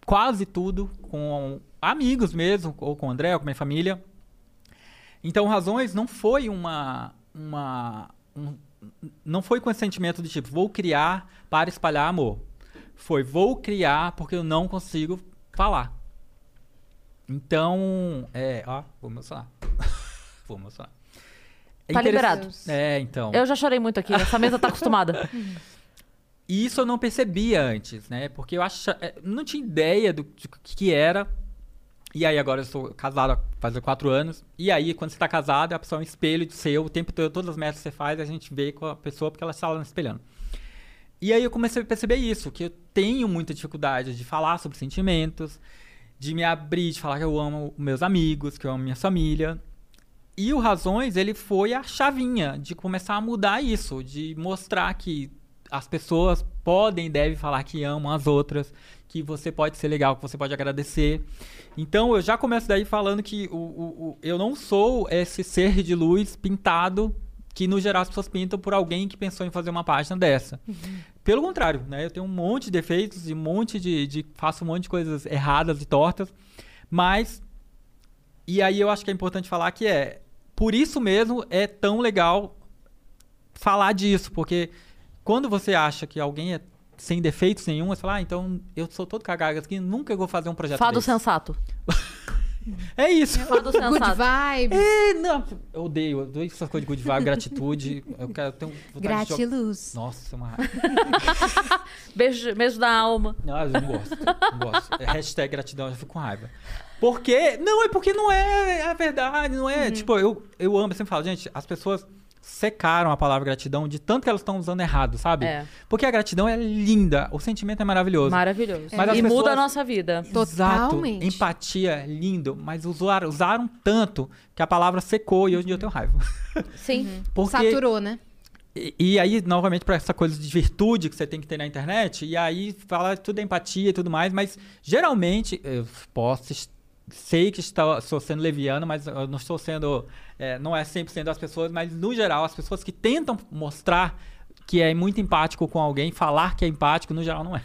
quase tudo com amigos mesmo, ou com o André, ou com minha família. Então, Razões não foi uma. uma um- não foi com esse sentimento de tipo, vou criar para espalhar amor. Foi, vou criar porque eu não consigo falar. Então, é. Ó, vou emocionar. vou emocionar. É Tá liberado. É, então. Eu já chorei muito aqui, essa mesa tá acostumada. E isso eu não percebia antes, né? Porque eu acha, é, não tinha ideia do, que era. E aí agora eu sou casado há fazer quatro anos. E aí, quando você tá casado, a pessoa é um espelho seu. O tempo todo, todas as metas que você faz, a gente vê com a pessoa porque ela está lá espelhando. E aí eu comecei a perceber isso, que eu tenho muita dificuldade de falar sobre sentimentos, de me abrir, de falar que eu amo meus amigos, que eu amo minha família. E o Razões, ele foi a chavinha de começar a mudar isso, de mostrar que as pessoas podem e devem falar que amam as outras, que você pode ser legal, que você pode agradecer. Então eu já começo daí falando que o, o, o- eu não sou esse ser de luz pintado que no geral as pessoas pintam por alguém que pensou em fazer uma página dessa. Pelo contrário, né? Eu tenho um monte de defeitos e um monte de, de faço um monte de coisas erradas e tortas, mas e aí eu acho que é importante falar que é por isso mesmo é tão legal falar disso, porque quando você acha que alguém é sem defeitos nenhum, você fala, ah, então eu sou todo cagado aqui, nunca vou fazer um projeto Fado desse. sensato. É isso. Fado Good sensato. vibes. É, não, eu odeio, eu odeio essas coisas de good vibe, gratitude. Eu quero ter um vontade de Gratiluz. Nossa, é uma raiva. Beijo, beijo da alma. Não, eu não gosto. Não gosto. É hashtag gratidão, eu já fico com raiva. Porque. Não, é porque não é a verdade, não é. Tipo, eu, eu amo, eu sempre falo, gente, as pessoas secaram a palavra gratidão de tanto que elas estão usando errado, sabe? É. Porque a gratidão é linda, o sentimento é maravilhoso. Maravilhoso. Mas as e muda pessoas- a nossa vida. Totalmente. Exato. Empatia, lindo, mas usaram, usaram tanto que a palavra secou e hoje em dia eu tenho raiva. Sim. Porque Saturou, né? e, e aí, novamente, para essa coisa de virtude que você tem que ter na internet, e aí fala tudo é empatia e tudo mais, mas geralmente, eu posso, sei que estou, estou sendo leviano, mas eu não estou sendo, é, não é 100% das pessoas, mas no geral, as pessoas que tentam mostrar que é muito empático com alguém, falar que é empático, no geral não é.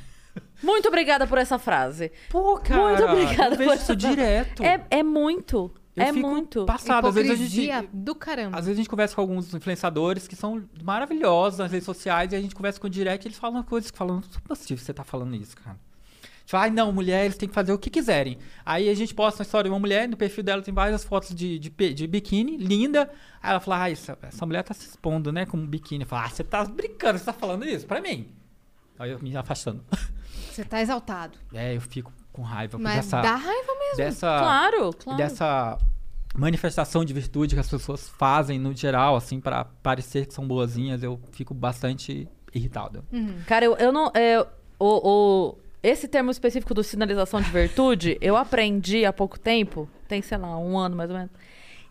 Muito obrigada por essa frase. Pô, cara, Muito obrigada eu vejo por isso essa- direto. É, é muito. Eu é fico muito. Passado, às vezes a gente... Do caramba. Às vezes a gente conversa com alguns influenciadores que são maravilhosos nas redes sociais e a gente conversa com o direct e eles falam coisas que falam, não é possível você tá falando isso, cara. Tipo, ai não, mulheres têm que fazer o que quiserem. Aí a gente posta uma história de uma mulher, no perfil dela tem várias fotos de, de, de biquíni, linda. Aí ela fala, ah, essa, essa mulher tá se expondo, né, com um biquíni. Eu falo, ah, você tá brincando, você tá falando isso pra mim. Aí eu me afastando. Você tá exaltado. É, eu fico com raiva Mas dessa, dá raiva mesmo. dessa, Claro, claro. dessa manifestação de virtude que as pessoas fazem no geral, assim, pra parecer que são boazinhas, eu fico bastante irritado. Cara, eu, eu não. é, o, o- esse termo específico do sinalização de virtude, eu aprendi há pouco tempo, tem, sei lá, um ano mais ou menos.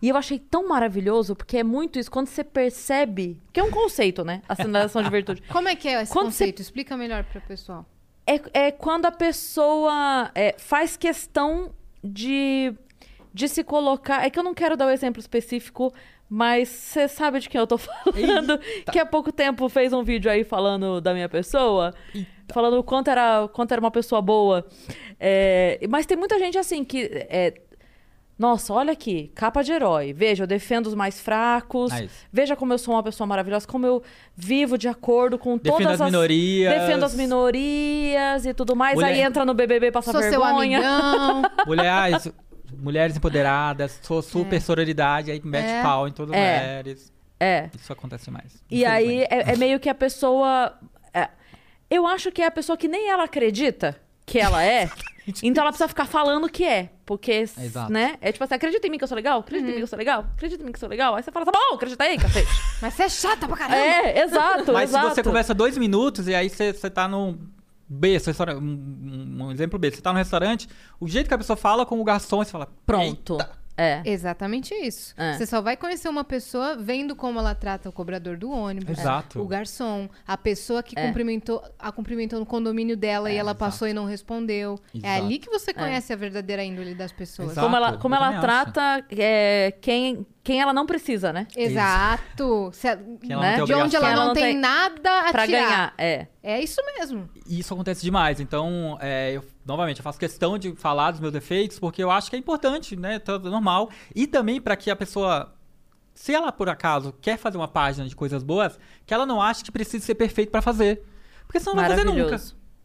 E eu achei tão maravilhoso, porque é muito isso, quando você percebe. Que é um conceito, né? A sinalização de virtude. Como é que é esse Quando conceito? Explica melhor pro pessoal. É, é quando a pessoa é, faz questão de, de se colocar. É que eu não quero dar o exemplo específico, mas você sabe de quem eu tô falando. Que há pouco tempo fez um vídeo aí falando da minha pessoa. Falando o quanto era, o quanto era uma pessoa boa. É, mas tem muita gente assim que. é, nossa, olha aqui, capa de herói. Veja, eu defendo os mais fracos. Nice. Veja como eu sou uma pessoa maravilhosa, como eu vivo de acordo com Defendo todas as minorias. Defendo as minorias e tudo mais. Mulher- Aí entra no BBB passa Sou seu vergonha. amigão. Mulheres, mulheres empoderadas, sou super sororidade, aí mete É. pau em todas as É. mulheres. É. Isso acontece mais. E aí é, é meio que a pessoa. Eu acho que é a pessoa que nem ela acredita que ela é. então ela precisa ficar falando que é. Porque, Exato. né? É tipo assim, acredita em mim que eu sou legal? Acredita em mim que eu sou legal? Acredita em mim que eu sou legal? Aí você fala, tá bom, acredita aí, cacete. Mas você é chata pra caramba. é, exato, Mas exato. se você conversa dois minutos e aí você, você tá num B, um, um- um exemplo B, você tá no restaurante, o jeito que a pessoa fala com o garçom, você fala, Pronto. "Eita". É. Exatamente isso. É. Você só vai conhecer uma pessoa vendo como ela trata o cobrador do ônibus, Exato. o garçom, a pessoa que É. cumprimentou, a cumprimentou no condomínio dela e É, ela exato. passou e não respondeu. É Exato. ali que você conhece a verdadeira índole das pessoas. Exato. Como ela, como eu ela trata é, quem, quem ela não precisa, né? Exato. Se Né? de onde ela não, Ela não tem, tem- nada a Pra tirar. ganhar. É. É isso mesmo. E isso acontece demais. Então, é, eu, novamente, eu faço questão de falar dos meus defeitos, porque eu acho que é importante, né? Tá normal. E também para que a pessoa, se ela por acaso quer fazer uma página de coisas boas, que ela não ache que precisa ser perfeito para fazer. Porque senão não vai fazer nunca.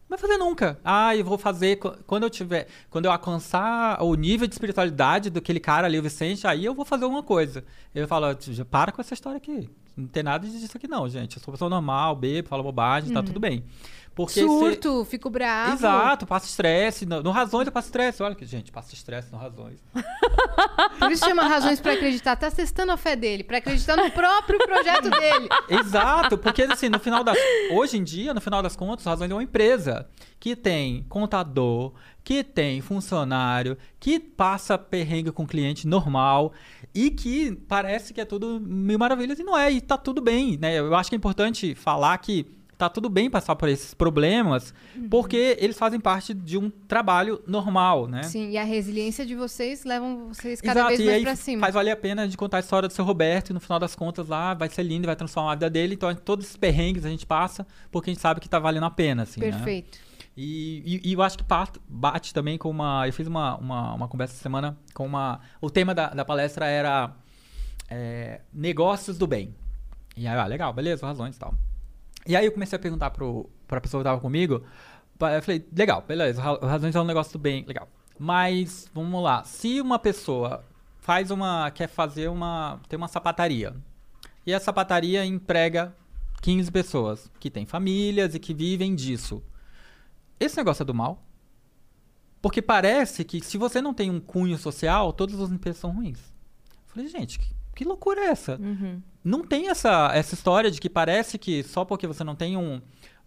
Não vai fazer nunca. Ah, eu vou fazer qu- quando eu tiver, quando eu alcançar o nível de espiritualidade daquele cara ali, o Vicente, aí eu vou fazer alguma coisa. Eu falo, "Já para com essa história aqui. Não tem nada disso aqui não, gente. Eu sou pessoa normal, bebo, falo bobagem, tá tudo bem. Porque Surto, fico bravo. Exato, passa estresse. No, no Razões eu passo estresse. Olha que, gente, passa estresse no Razões. Por isso chama razões pra acreditar. Tá testando a fé dele, pra acreditar no próprio projeto dele. Exato, porque assim, no final das. Hoje em dia, no final das contas, Razões é uma empresa que tem contador, que tem funcionário, que passa perrengue com cliente normal e que parece que é tudo mil maravilhas e não é, e tá tudo bem, né? Eu acho que é importante falar que tá tudo bem passar por esses problemas, porque eles fazem parte de um trabalho normal, né? Sim, e a resiliência de vocês levam vocês cada Exato, vez mais pra cima. faz valer a pena de contar a história do seu Roberto e no final das contas lá vai ser lindo e vai transformar a vida dele. Então todos esses perrengues a gente passa porque a gente sabe que tá valendo a pena, assim, né? Perfeito. E, e- e eu acho que bate também com uma. Eu fiz uma, uma, uma conversa essa semana com uma. O tema da, da palestra era é, negócios do bem. E aí, ah, legal, beleza, razões e tal. E aí eu comecei a perguntar pro, pra pessoa que tava comigo. Eu falei, legal, beleza, ra- razões é um negócio bem, legal. Mas, vamos lá, se uma pessoa faz uma. quer fazer uma. tem uma sapataria. E a sapataria emprega 15 pessoas que têm famílias e que vivem disso. Esse negócio é do mal? Porque parece que se você não tem um cunho social, todas as empresas são ruins. Eu falei, gente, que, que loucura é essa? Uhum. Não tem essa, essa história de que parece que só porque você não tem um,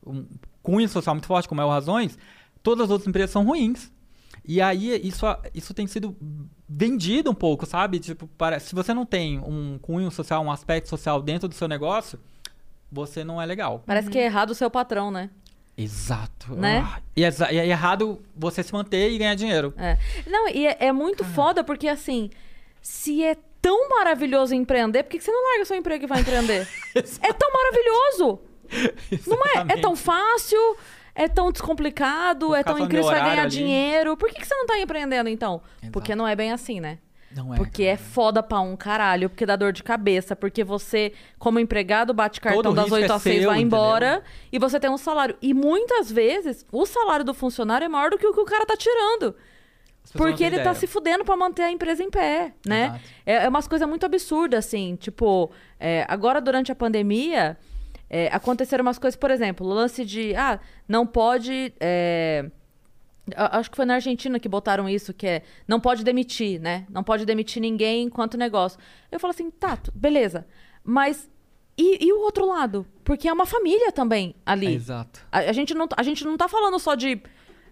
um cunho social muito forte, como é o Razões, todas as outras empresas são ruins. E aí isso, isso tem sido vendido um pouco, sabe? Tipo, parece, se você não tem um cunho social, um aspecto social dentro do seu negócio, você não é legal. Parece que é errado o seu patrão, né? Exato. Né? Ah, e, é, exa- e é errado você se manter e ganhar dinheiro. É. Não, e é, é muito foda porque, assim, se é tão maravilhoso empreender, por que você não larga seu emprego e vai empreender? é tão maravilhoso! Não é? É tão fácil, é tão descomplicado, Vou é tão incrível, você vai ganhar ali. dinheiro. Por que, que você não tá empreendendo, então? Porque Exato. não é bem assim, né? Não é. Porque é foda pra um caralho, porque dá dor de cabeça, porque você, como empregado, bate cartão Todo das risco 8 é às 6, seu, vai embora entendeu? e você tem um salário. E muitas vezes, o salário do funcionário é maior do que o que o cara tá tirando. Porque ele tá ideia. se fudendo pra manter a empresa em pé, né? É, é umas coisas muito absurdas, assim. Tipo, é, agora durante a pandemia, é, aconteceram umas coisas, por exemplo, o lance de, ah, não pode. é, acho que foi na Argentina que botaram isso, que é não pode demitir, né? Não pode demitir ninguém enquanto negócio. Eu falo assim, tá, beleza. Mas e, e o outro lado? Porque é uma família também ali. Exato. A, a gente não, a gente não tá falando só de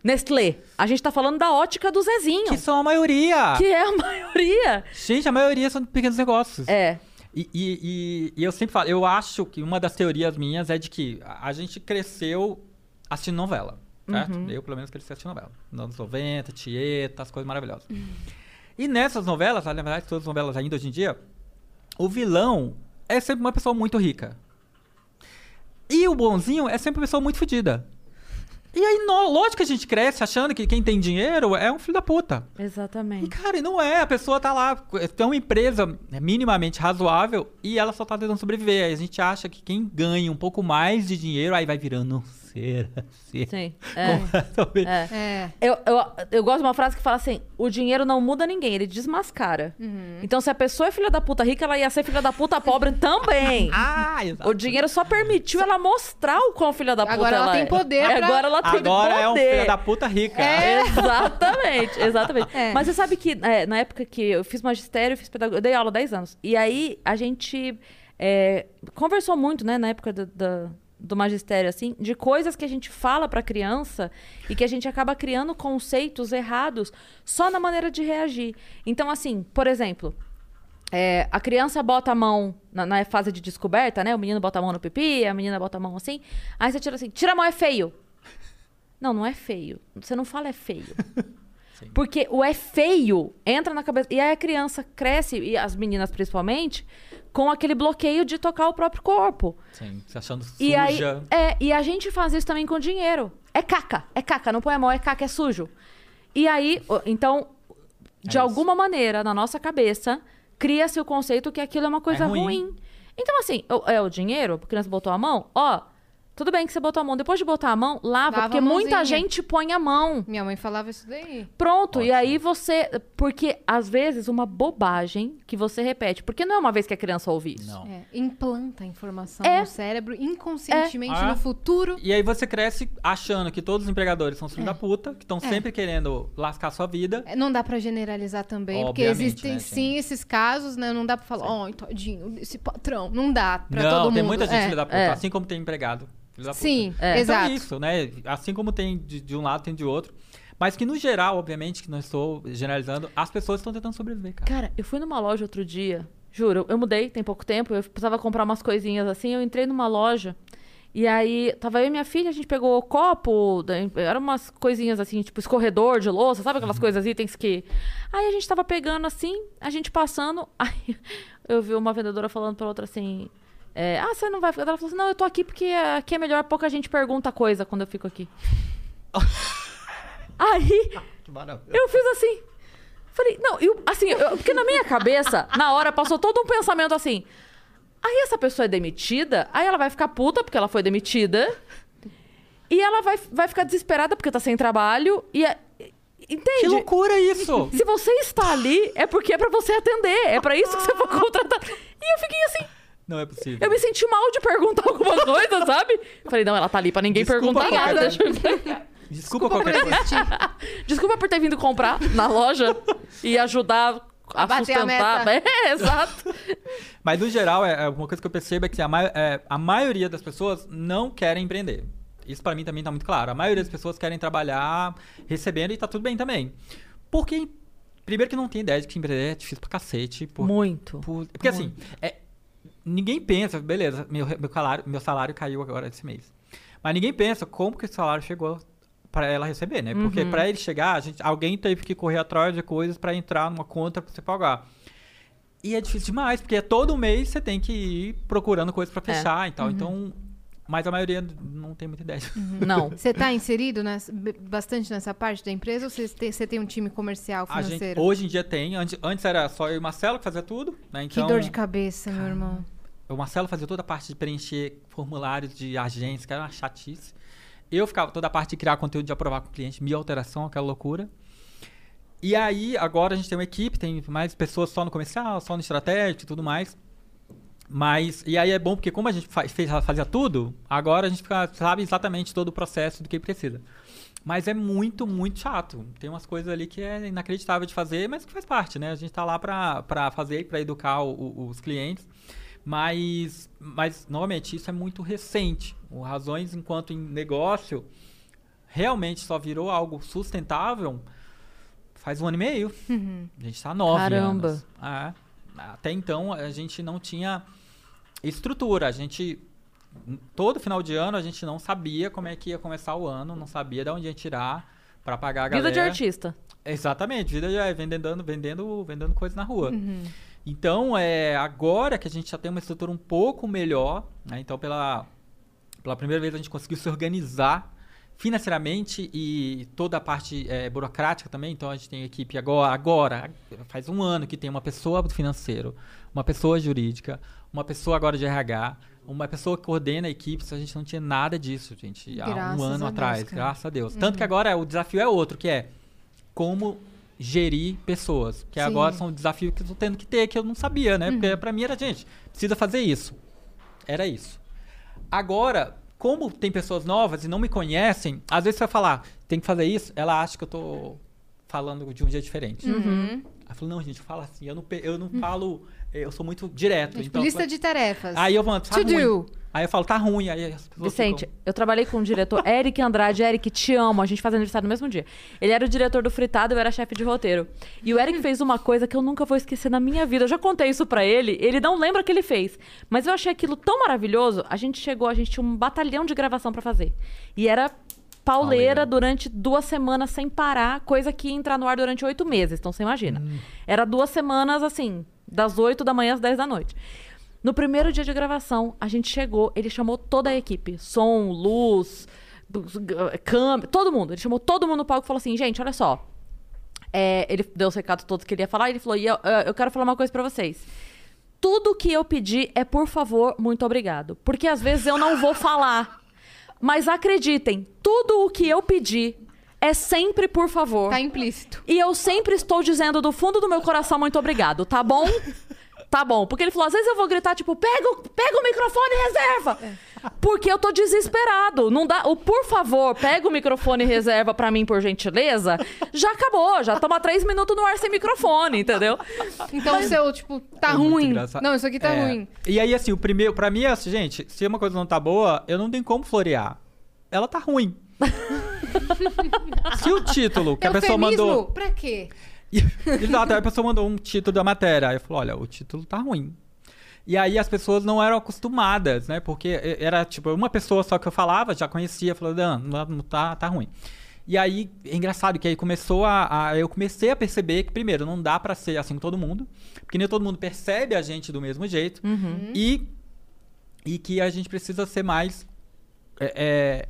Nestlé. A gente tá falando da ótica do Zezinho. Que são a maioria. Que é a maioria. Gente, a maioria são pequenos negócios. É. E, e- e- e eu sempre falo, eu acho que uma das teorias minhas é de que a gente cresceu assistindo novela, certo? Uhum. Eu, pelo menos, cresci assistindo novela. Nos anos 90, Tieta, as coisas maravilhosas. E nessas novelas, na verdade, todas as novelas ainda hoje em dia, o vilão é sempre uma pessoa muito rica. E o bonzinho é sempre uma pessoa muito fodida. E aí, lógico que a gente cresce achando que quem tem dinheiro é um filho da puta. E, Exatamente. cara, e não é. A pessoa tá lá, tem uma empresa minimamente razoável e ela só tá tentando sobreviver. Aí a gente acha que quem ganha um pouco mais de dinheiro, aí vai virando Sim. É. completamente. É. É. Eu, eu, eu gosto de uma frase que fala assim: o dinheiro não muda ninguém, ele desmascara. Então, se a pessoa é filha da puta rica, ela ia ser filha da puta pobre também. Ah, exato. O dinheiro só permitiu ela mostrar o quão filha da puta Agora ela tem é. poder É, pra- Agora ela tem Agora poder. é um filho da puta rica. Exatamente, exatamente. É. Mas você sabe que é, na época que eu fiz magistério, eu fiz pedagogia, eu dei aula há 10 anos. E aí a gente é, conversou muito, né, na época do, do, do magistério, assim, de coisas que a gente fala pra criança e que a gente acaba criando conceitos errados só na maneira de reagir. Então, assim, por exemplo, é, a criança bota a mão na, na fase de descoberta, né? O menino bota a mão no pipi, a menina bota a mão assim. Aí você tira assim, tira a mão, é feio. Não, não é feio. Você não fala é feio. Porque o é feio entra na cabeça. E aí a criança cresce, e as meninas principalmente, com aquele bloqueio de tocar o próprio corpo. Sim, se achando suja. E aí, é, e a gente faz isso também com dinheiro. É caca, é caca, não põe a mão, é caca, é sujo. E aí, então, de É alguma maneira, na nossa cabeça, cria-se o conceito que aquilo é uma coisa ruim. ruim. Então, assim, é o dinheiro, a criança botou a mão, ó, Tudo bem que você botou a mão. Depois de botar a mão, lava, Lava porque muita gente põe a mão. Minha mãe falava isso daí. Pronto, e aí você. Porque, às vezes, uma bobagem que você repete. Porque não é uma vez que a criança ouve isso. Não. É, implanta a informação É. no cérebro inconscientemente É. no futuro. E aí você cresce achando que todos os empregadores são filhos da puta, que estão sempre querendo lascar a sua vida. É, Não dá pra generalizar também, porque Obviamente, existem né, sim esses casos, né? Não dá pra falar, ai, tadinho desse patrão. Não dá pra não, todo mundo. tem muita gente é. filho da puta, é. assim como tem empregado. Filho da puta. Sim, É. Então exato. é isso, né? Assim como tem de, de um lado, tem de outro. Mas que no geral, obviamente, que não estou generalizando, as pessoas estão tentando sobreviver, cara. Cara, eu fui numa loja outro dia. Juro, eu mudei tem pouco tempo. Eu precisava comprar umas coisinhas assim. Eu entrei numa loja. E aí, tava eu e minha filha, a gente pegou o copo, eram umas coisinhas assim, tipo escorredor de louça, sabe aquelas coisas, itens que. Aí a gente tava pegando assim, a gente passando, aí eu vi uma vendedora falando pra outra assim. É, ah, você não vai ficar. Ela falou assim: não, eu tô aqui porque aqui é melhor, pouca gente pergunta coisa quando eu fico aqui. aí maravilha. eu fiz assim. Falei, não, eu, assim, eu- porque na minha cabeça, na hora, passou todo um pensamento assim. Aí essa pessoa é demitida, aí ela vai ficar puta porque ela foi demitida. E ela vai, vai ficar desesperada porque tá sem trabalho. E é- entende? Que loucura isso! Se você está ali, é porque é pra você atender. É pra isso que você foi contratado. E eu fiquei assim. Não é possível. Eu me senti mal de perguntar alguma coisa, sabe? Falei, não, ela tá ali pra ninguém Desculpa perguntar qualquer nada. coisa. Desculpa, Desculpa por qualquer coisa. Desculpa por ter vindo comprar na loja e ajudar a, A bater a sustentar. meta. É, exato. Mas no geral, é, é uma coisa que eu percebo é que a, mai- é, a maioria das pessoas não querem empreender. Isso pra mim também tá muito claro. A maioria das pessoas querem trabalhar recebendo e tá tudo bem também. Porque, primeiro que não tem ideia de que empreender é difícil pra cacete. Por, Muito. por- porque assim, é, ninguém pensa, beleza, meu, meu, salário, meu salário caiu agora esse mês. Mas ninguém pensa como que esse salário chegou pra ela receber, né? Porque Uhum. pra ele chegar, a gente, alguém teve que correr atrás de coisas pra entrar numa conta pra você pagar. E é difícil demais, porque todo mês você tem que ir procurando coisas pra fechar e tal. Uhum. Então, mas a maioria não tem muita ideia. Não. Você tá inserido nessa- bastante nessa parte da empresa ou você tem, você tem um time comercial A gente, financeiro? hoje em dia tem. Antes, antes era só eu e o Marcelo que fazia tudo, né? Que Então, dor de cabeça, meu irmão. O Marcelo fazia toda a parte de preencher formulários de agência, que era uma chatice. Eu ficava toda a parte de criar conteúdo de aprovar com o cliente, minha alteração, aquela loucura. E aí, agora a gente tem uma equipe, tem mais pessoas só no comercial, só no estratégico e tudo mais. Mas, e aí é bom porque como a gente fazia tudo, agora a gente fica, sabe exatamente todo o processo do que precisa. Mas é muito, muito chato. Tem umas coisas ali que é inacreditável de fazer, mas que faz parte, né? A gente tá lá pra fazer, pra educar o- o- os clientes. Mas, mas, novamente, isso é muito recente. O Razões, enquanto em negócio, realmente só virou algo sustentável faz um ano e meio. A gente tá há nove Caramba. anos. É. Até então, a gente não tinha estrutura. A gente, todo final de ano, a gente não sabia como é que ia começar o ano, não sabia de onde ia tirar para pagar a galera. Vida de artista. Exatamente, vida de é, vendendo, vendendo, vendendo coisas na rua. Então, é, agora que a gente já tem uma estrutura um pouco melhor, né, então pela, pela primeira vez a gente conseguiu se organizar financeiramente e toda a parte é, burocrática também. Então a gente tem equipe agora, agora, faz um ano que tem uma pessoa do financeiro, uma pessoa jurídica, uma pessoa agora de RH, uma pessoa que coordena a equipe. A gente não tinha nada disso, gente, há Graças um ano Deus, atrás, cara. graças a Deus. Tanto que agora o desafio é outro, que é como gerir pessoas. Que Sim. agora são desafios que eu tô tendo que ter, que eu não sabia, né? Porque pra mim era, gente, precisa fazer isso. Era isso. Agora, como tem pessoas novas e não me conhecem, às vezes você vai falar, tem que fazer isso, ela acha que eu tô falando de um jeito diferente. Uhum. Ela falou, não, gente, fala assim, eu não, eu não falo, eh, eu sou muito direto. Então, lista de tarefas. Aí eu falo, tá To ruim. do. Aí eu falo, tá ruim. Aí Vicente, ficam- eu trabalhei com o diretor Eric Andrade. Eric, te amo. A gente faz aniversário no mesmo dia. Ele era o diretor do Fritado, eu era chefe de roteiro. E o Eric fez uma coisa que eu nunca vou esquecer na minha vida. Eu já contei isso pra ele, ele não lembra que ele fez. Mas eu achei aquilo tão maravilhoso. A gente chegou, a gente tinha um batalhão de gravação pra fazer. E era pauleira Pauleira. durante duas semanas sem parar, coisa que ia entrar no ar durante oito meses, então você imagina. Era duas semanas assim, das oito da manhã às dez da noite. No primeiro dia de gravação, a gente chegou, ele chamou toda a equipe, som, luz, câmera, todo mundo. Ele chamou todo mundo no palco e falou assim: gente, olha só. É, ele deu os recados todos que ele ia falar ele falou: eu, eu- eu quero falar uma coisa pra vocês. Tudo que eu pedi é por favor, muito obrigado. Porque às vezes eu não vou falar. Mas acreditem, tudo o que eu pedi é sempre por favor. Tá implícito. E eu sempre estou dizendo do fundo do meu coração muito obrigado, tá bom? Tá bom. Porque ele falou, às vezes eu vou gritar, tipo, pega, o- pega o microfone e reserva. Porque eu tô desesperado. Não dá. O por favor, pega o microfone e reserva pra mim, por gentileza. Já acabou. Já estamos há três minutos no ar sem microfone, entendeu? Então o seu, tipo, tá É ruim. Não, isso aqui tá É. ruim. E aí, assim, o primeiro, pra mim, é assim, gente, se uma coisa não tá boa, eu não tenho como florear. Ela tá ruim. se o título que a pessoa Eufemismo? mandou. Pra quê? Exato, aí a pessoa mandou um título da matéria. Aí eu falei, olha, o título tá ruim. E aí as pessoas não eram acostumadas, né? Porque era tipo uma pessoa só que eu falava, já conhecia, falou, não, não, tá, tá ruim. E aí, é engraçado que aí começou a, a- Eu comecei a perceber que, primeiro, não dá pra ser assim com todo mundo. Porque nem todo mundo percebe a gente do mesmo jeito. E, e que a gente precisa ser mais. é, é,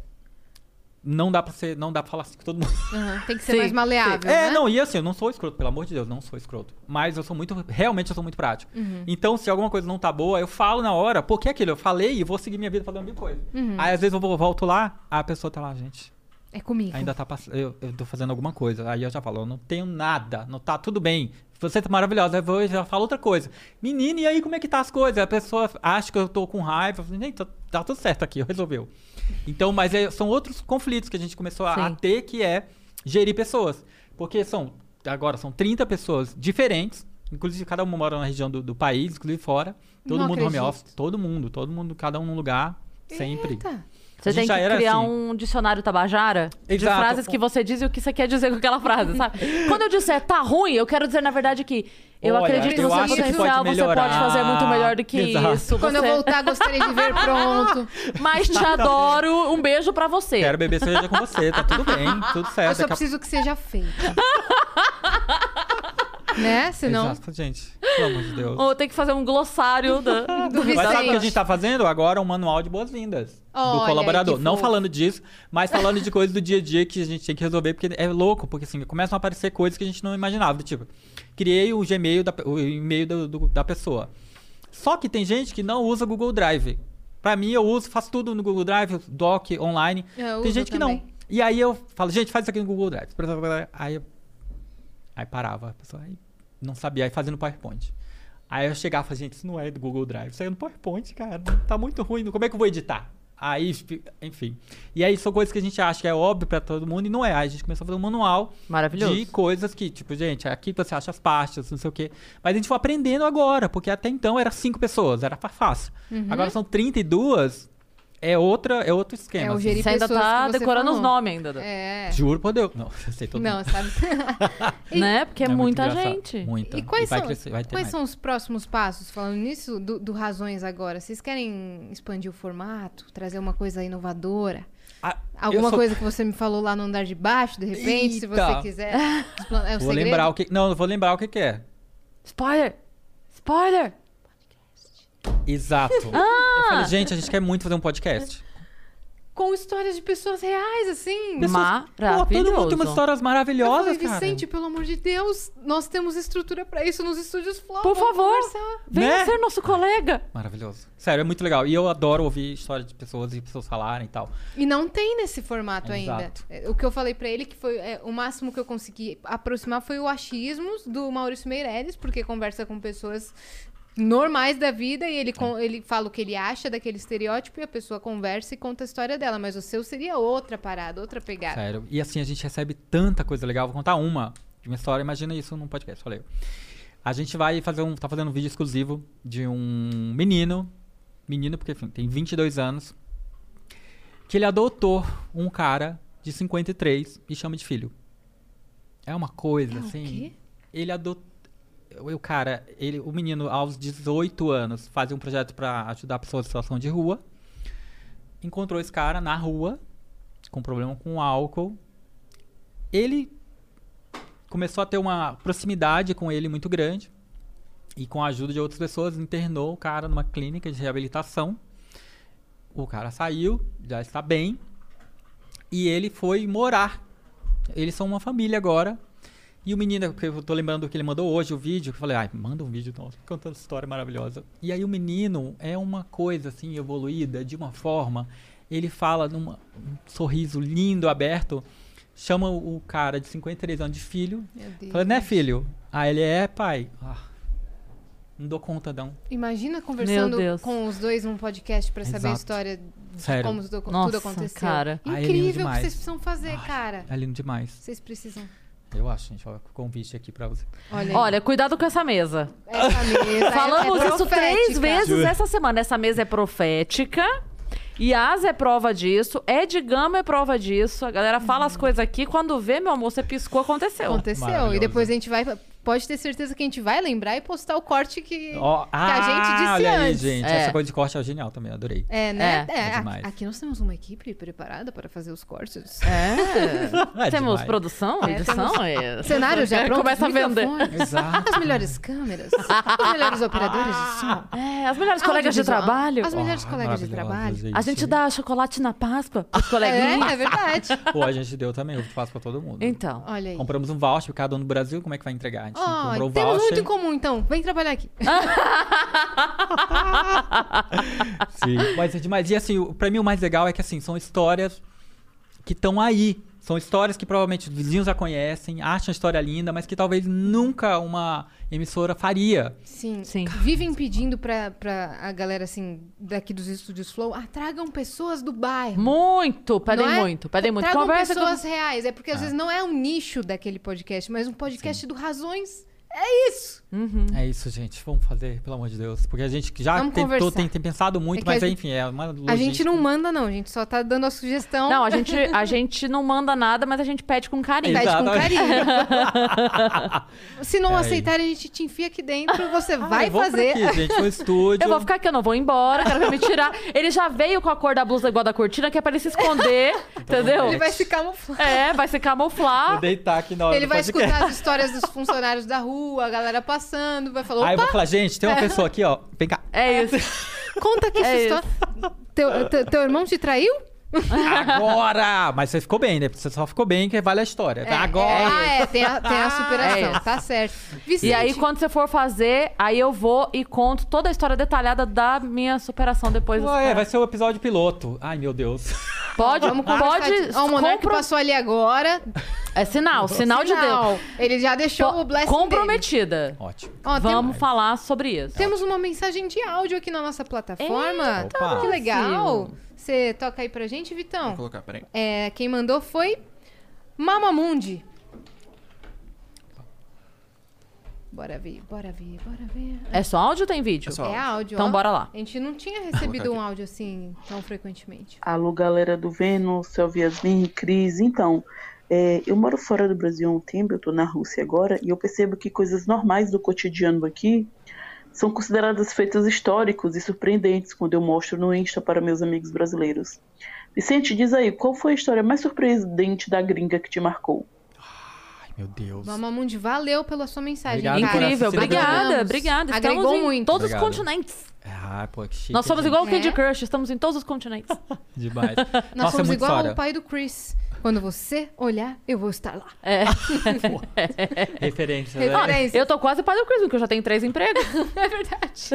não dá pra ser. Não dá pra falar assim com todo mundo. Aham, Tem que ser Sim, mais maleável, É, né? não, e assim, eu não sou escroto, pelo amor de Deus, não sou escroto. Mas eu sou muito, realmente eu sou muito prático. Uhum. Então, se alguma coisa não tá boa, eu falo na hora, porque é aquilo, eu falei e vou seguir minha vida fazendo mil coisas. Uhum. Aí às vezes eu vou- volto lá, a pessoa tá lá, gente, É comigo. ainda tá passando, eu, eu tô fazendo alguma coisa. Aí eu já falo, eu não tenho nada, não tá tudo bem. Você tá maravilhosa, aí eu já falo outra coisa. Menina, e aí como é que tá as coisas? A pessoa acha que eu tô com raiva, eu falo, "Nem, tá, tá tudo certo aqui, resolveu. Então, mas é- são outros conflitos que a gente começou a, a ter, que é gerir pessoas. Porque são, agora são 30 pessoas diferentes, inclusive cada uma mora na região do, do país, inclusive fora. Todo Não mundo home acredito. office, todo mundo, todo mundo, cada um num lugar, sempre. Eita. Você tem que criar assim. um dicionário tabajara de Exato. frases que você diz e o que você quer dizer com aquela frase, sabe? Quando eu disser tá ruim, eu quero dizer, na verdade, que eu Olha, acredito no seu potencial, pode você pode fazer muito melhor do que Exato. isso. Quando eu voltar, gostaria de ver pronto. Mas te adoro, um beijo pra você. Quero beber cerveja com você, tá tudo bem, tudo certo. Eu só preciso que seja feito. né? Senão. Exato, gente. Pelo amor de Deus. Ou tem que fazer um glossário da... Do Mas sabe o que a Vicente. gente tá fazendo? Agora um manual de boas-vindas do colaborador. Não falando disso, mas falando de coisas do dia a dia que a gente tem que resolver, porque é louco, porque assim, começam a aparecer coisas que a gente não imaginava. do Tipo, criei o Gmail, da, o e-mail do- do- da pessoa. Só que tem gente que não usa Google Drive. Pra mim, eu uso, faço tudo no Google Drive, doc, online. Eu tem gente que também. não. E aí eu falo, gente, faz isso aqui no Google Drive. Aí, eu- aí parava, a pessoa aí não sabia, aí fazia no PowerPoint. Aí eu chegava e falava, gente, isso não é do Google Drive, isso é no PowerPoint, cara. Tá muito ruim, como é que eu vou editar? Aí, enfim. E aí são coisas que a gente acha que é óbvio pra todo mundo e não é. Aí a gente começou a fazer um manual Maravilhoso. de coisas que, tipo, gente, aqui você acha as pastas, não sei o quê. Mas a gente foi aprendendo agora, porque até então era cinco pessoas, era fácil. Uhum. Agora são 32, é outra, é outro esquema. É o assim. gerir Você ainda tá você decorando os falou. nomes ainda. da- É. Juro por Deus. Não, eu sei todo Não, mundo. sabe? E- Né? Porque é, muito muita gente. Muita. E quais, vai são, crescer, vai ter quais mais. são os próximos passos, falando nisso, do, do Razões agora? Vocês querem expandir o formato, trazer uma coisa inovadora? Ah, Alguma sou- coisa que você me falou lá no andar de baixo, de repente, se você Eita. quiser. É um Vou segredo? lembrar o que. Não, vou lembrar o que, que é. Spoiler! Spoiler! Exato. Ah! Eu falei, gente, a gente quer muito fazer um podcast. Com histórias de pessoas reais, assim. Pô, todo mundo tem Maravilhoso. umas histórias Eu maravilhosas, falei, cara. Vicente, pelo amor de Deus, nós temos estrutura pra isso nos estúdios Flow. Por vamos favor. conversar. Venha Né? ser nosso colega. Maravilhoso. Sério, é muito legal. E eu adoro ouvir histórias de pessoas e pessoas falarem e tal. E não tem nesse formato ainda. Exato. É, O que eu falei pra ele que foi é, o máximo que eu consegui aproximar foi o achismos do Maurício Meirelles, porque conversa com pessoas normais da vida e ele, con- ele fala o que ele acha daquele estereótipo e a pessoa conversa e conta a história dela. Mas o seu seria outra parada, outra pegada. Sério. E assim, a gente recebe tanta coisa legal. Vou contar uma de uma história. Imagina isso num podcast. Falei. A gente vai fazer um. Tá fazendo um vídeo exclusivo de um menino. Menino, porque enfim, tem 22 anos. Que ele adotou um cara de 53 e chama de filho. É uma coisa, É assim. Ele adotou. O cara, ele, o menino, aos 18 anos, fazia um projeto pra ajudar pessoas em situação de rua. Encontrou esse cara na rua, com problema com álcool. Ele começou a ter uma proximidade com ele muito grande. E com a ajuda de outras pessoas, internou o cara numa clínica de reabilitação. O cara saiu, já está bem. E ele foi morar. Eles são uma família agora. E o menino, que eu tô lembrando que ele mandou hoje o vídeo, que eu falei, ai, manda um vídeo, nossa, contando essa história maravilhosa. E aí o menino é uma coisa assim, evoluída de uma forma Ele fala num um sorriso lindo, aberto. Chama o cara de 53 anos de filho. Meu Deus. Fala, né, filho? Ah, ele é pai. Ah, não dou conta, não. Imagina conversando com os dois num podcast pra saber a história de Sério. como tudo, Nossa, tudo aconteceu. cara. Ai, é Incrível o que vocês precisam fazer, cara. É lindo demais. Vocês precisam. Eu acho, gente. Ó, convite aqui pra você. Olha. Olha, cuidado com essa mesa. essa mesa é- Falamos é isso três vezes essa semana. Essa mesa é profética. Yas é prova disso. Ed Gama é prova disso. A galera fala as coisas aqui. Quando vê, meu amor, você piscou, aconteceu. Aconteceu. E depois a gente vai. Pode ter certeza que a gente vai lembrar e postar o corte que, Ó, que a gente ah, disse olha aí, antes. gente. É. Essa coisa de corte é genial também, adorei. É, né? É. É, É demais. aqui nós temos uma equipe preparada para fazer os cortes. É. É temos demais. produção, É, edição. é. Cenário já pronto, Começa a vender. Exato. As melhores câmeras, os melhores operadores de som. É, as melhores colegas de trabalho. As melhores Oh, colegas de trabalho. A gente dá chocolate na Páscoa pros coleguinhas. É, é verdade. Pô, a gente deu também, eu faço pra todo mundo. Então. Olha aí. Compramos um voucher, cada um no Brasil, como é que vai entregar? A gente Ó, comprou o temos voucher. muito em comum, então. Vem trabalhar aqui. Sim, mas é demais. E assim, pra mim o mais legal é que assim, são histórias que estão aí. São histórias que provavelmente os vizinhos já conhecem, acham a história linda, mas que talvez nunca uma emissora faria. Sim. Sim. Vivem pedindo pra, pra a galera, assim, daqui dos estúdios Flow, ah, tragam pessoas do bairro. Muito, pedem é? muito, pedem muito. Tragam Conversa com- pessoas reais. É porque às vezes não é um nicho daquele podcast, mas um podcast do Razões. É isso. É isso, gente. Vamos fazer, pelo amor de Deus. Porque a gente já Vamos tentou, conversar. tem, tem pensado muito, É mas a- enfim, é uma A gente logística. não manda, não. A gente só tá dando a sugestão. Não, a gente, a gente não manda nada, mas a gente pede com carinho. Pede com carinho. Se não É aceitarem, a gente te enfia aqui dentro, você Ai, vai fazer. Aqui, gente, no estúdio. Eu vou ficar aqui, eu não vou embora, quero me tirar. Ele já veio com a cor da blusa igual da cortina, que é pra ele se esconder, entendeu? Ele vai se camuflar. É, vai se Vou camuflar. deitar aqui na hora Ele vai escutar as histórias dos funcionários da rua, a galera passando, vai falar, Aí eu vou falar, gente, tem uma pessoa aqui, ó. Vem cá. É isso. conta aqui essa É história. Teu, teu, teu irmão te traiu? Agora! Mas você ficou bem, né? Você só ficou bem que vale a história. É, Agora! Ah, é, tem a, tem a superação, É tá certo. Vicente, E aí, quando você for fazer, aí eu vou e conto toda a história detalhada da minha superação depois. Ué, desse- vai ser o episódio piloto. Ai, meu Deus. Pode, vamos conversar. pode. de- Ó, o Monark compro- passou ali agora. É sinal, sinal de Deus. Sinal. Ele já deixou o blessing Comprometida. Ótimo. dele. Ó, tem- Vamos falar sobre isso. Temos uma mensagem de áudio aqui na nossa plataforma. Eita, que legal. Você toca aí pra gente, Vitão? Vou colocar, peraí. É, quem mandou foi Mamamundi. Bora ver, bora ver, bora ver. É só áudio ou tem vídeo? É só É áudio, Então ó. bora lá. A gente não tinha recebido um áudio assim tão frequentemente. Alô, galera do Vênus, Selvi Yasmin, Cris. Então, é, eu moro fora do Brasil há um tempo, eu tô na Rússia agora, e eu percebo que coisas normais do cotidiano aqui são consideradas feitos históricos e surpreendentes quando eu mostro no Insta para meus amigos brasileiros. Vicente, diz aí, qual foi a história mais surpreendente da gringa que te marcou? Ai, meu Deus. Mamamundi, valeu pela sua mensagem, Obrigado cara. Incrível, obrigada, obrigada. Estamos Agregou em muito. todos Obrigado. os continentes. Ai, pô, que chique. Nós somos gente. igual o Candy É. Crush, estamos em todos os continentes. Demais. Nós Nossa, é somos muita igual história. o pai do Chris. Quando você olhar, eu vou estar lá. É. Referência, né? Referência. Eu tô quase pai do Chris, porque eu já tenho três empregos. É verdade.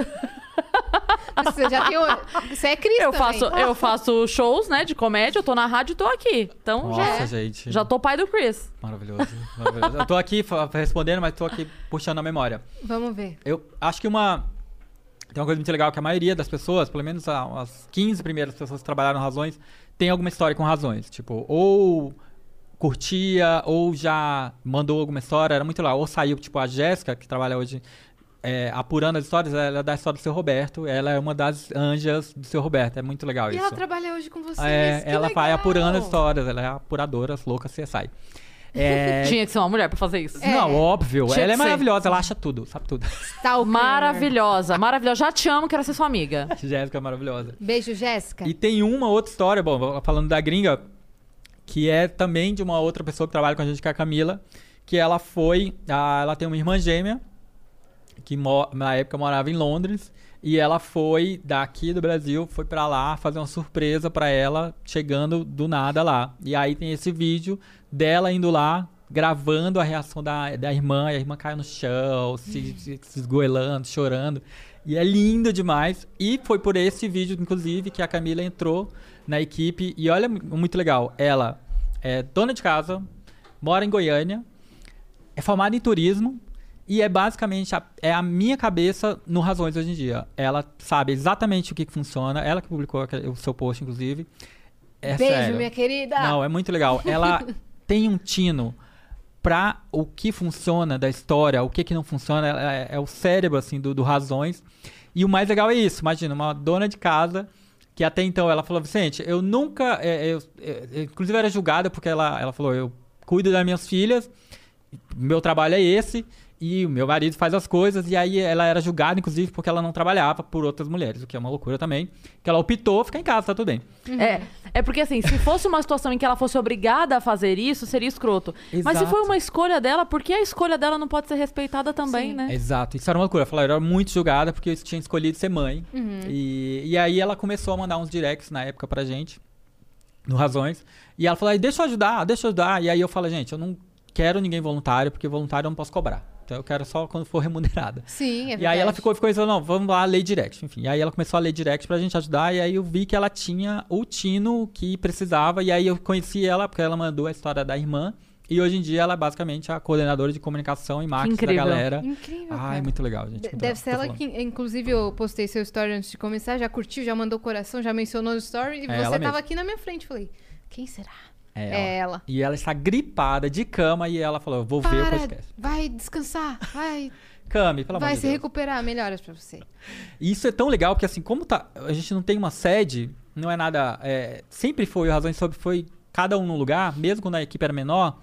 Você já tem. o- Você é Cris Eu também. faço, eu faço shows, né, de comédia, eu tô na rádio e tô aqui. Então Nossa, já, gente. já tô pai do Chris. Maravilhoso, maravilhoso. Eu tô aqui fa- respondendo, mas tô aqui puxando a memória. Vamos ver. Eu acho que uma. Tem uma coisa muito legal que a maioria das pessoas, pelo menos a- as 15 primeiras pessoas que trabalharam razões, tem alguma história com razões. Tipo, ou curtia, ou já mandou alguma história, era muito legal. Ou saiu, tipo, a Jéssica, que trabalha hoje é, apurando as histórias, ela é da história do seu Roberto. Ela é uma das anjas do seu Roberto. É muito legal E isso. ela trabalha hoje com vocês. É, ela vai legal. apurando as histórias, ela é apuradora, louca, CSI. É, Tinha que ser uma mulher pra fazer isso. Não, óbvio. Tinha ela é que ser. maravilhosa, ela acha tudo, sabe tudo. Stalker. Maravilhosa, maravilhosa. Já te amo, quero ser sua amiga. Jéssica é maravilhosa. Beijo, Jéssica. E tem uma outra história, bom, falando da gringa, que é também de uma outra pessoa que trabalha com a gente, que é a Camila, que ela foi, a- ela tem uma irmã gêmea, que mo- na época morava em Londres, e ela foi daqui do Brasil, foi pra lá fazer uma surpresa pra ela, chegando do nada lá. E aí tem esse vídeo dela indo lá, gravando a reação da, da irmã, e a irmã caiu no chão, se, se, se esgoelando, chorando. E é lindo demais. E foi por esse vídeo, inclusive, que a Camila entrou na equipe. E olha, muito legal. Ela é dona de casa, mora em Goiânia, é formada em turismo e é basicamente a, é a minha cabeça no Razões hoje em dia. Ela sabe exatamente o que, que funciona. Ela que publicou o seu post, inclusive. É Beijo, sério. minha querida. Não, é muito legal. Ela tem um tino pra o que funciona da história, o que que não funciona, é, é o cérebro, assim, do, do Razões. E o mais legal é isso, imagina, uma dona de casa que até então ela falou, Vicente, eu nunca, é, eu- é, é, inclusive era julgada porque ela, ela falou, eu cuido das minhas filhas, meu trabalho é esse, e o meu marido faz as coisas, e aí ela era julgada, inclusive, porque ela não trabalhava por outras mulheres, o que é uma loucura também, que ela optou ficar em casa, tá tudo bem. É, é porque assim, se fosse uma situação em que ela fosse obrigada a fazer isso, seria escroto. Mas se Exato. foi uma escolha dela, por que a escolha dela não pode ser respeitada também, Sim. né? Exato, isso era uma loucura. Eu falei, eu era muito julgada porque eu tinha escolhido ser mãe. E, e aí ela começou a mandar uns directs na época pra gente, no Razões. E ela falou, "Ai, deixa eu ajudar, deixa eu ajudar. E aí eu falei, gente, eu não quero ninguém voluntário, porque voluntário eu não posso cobrar. Então eu quero só quando for remunerada. Sim, é verdade. E aí ela ficou, ficou dizendo, não, vamos lá ler direct. Enfim, e aí ela começou a ler direct pra gente ajudar, e aí eu vi que ela tinha o tino que precisava, e aí eu conheci ela, porque ela mandou a história da irmã, e hoje em dia ela é basicamente a coordenadora de comunicação e marketing da galera. Incrível, Ai, cara. muito legal, gente. Muito Deve legal. ser ela falando. que, inclusive, eu postei seu story antes de começar, já curtiu, já mandou coração, já mencionou no story, e É você tava mesmo. aqui na minha frente. Falei, quem será? É ela. É ela. E ela está gripada de cama e ela falou: eu vou ver o Para, podcast. vai descansar, vai, Cami, pelo amor vai se Deus. recuperar, melhoras pra você. E isso é tão legal porque, assim, como tá, a gente não tem uma sede, não é nada. é, sempre foi, razões sobre foi cada um no lugar, mesmo quando a equipe era menor,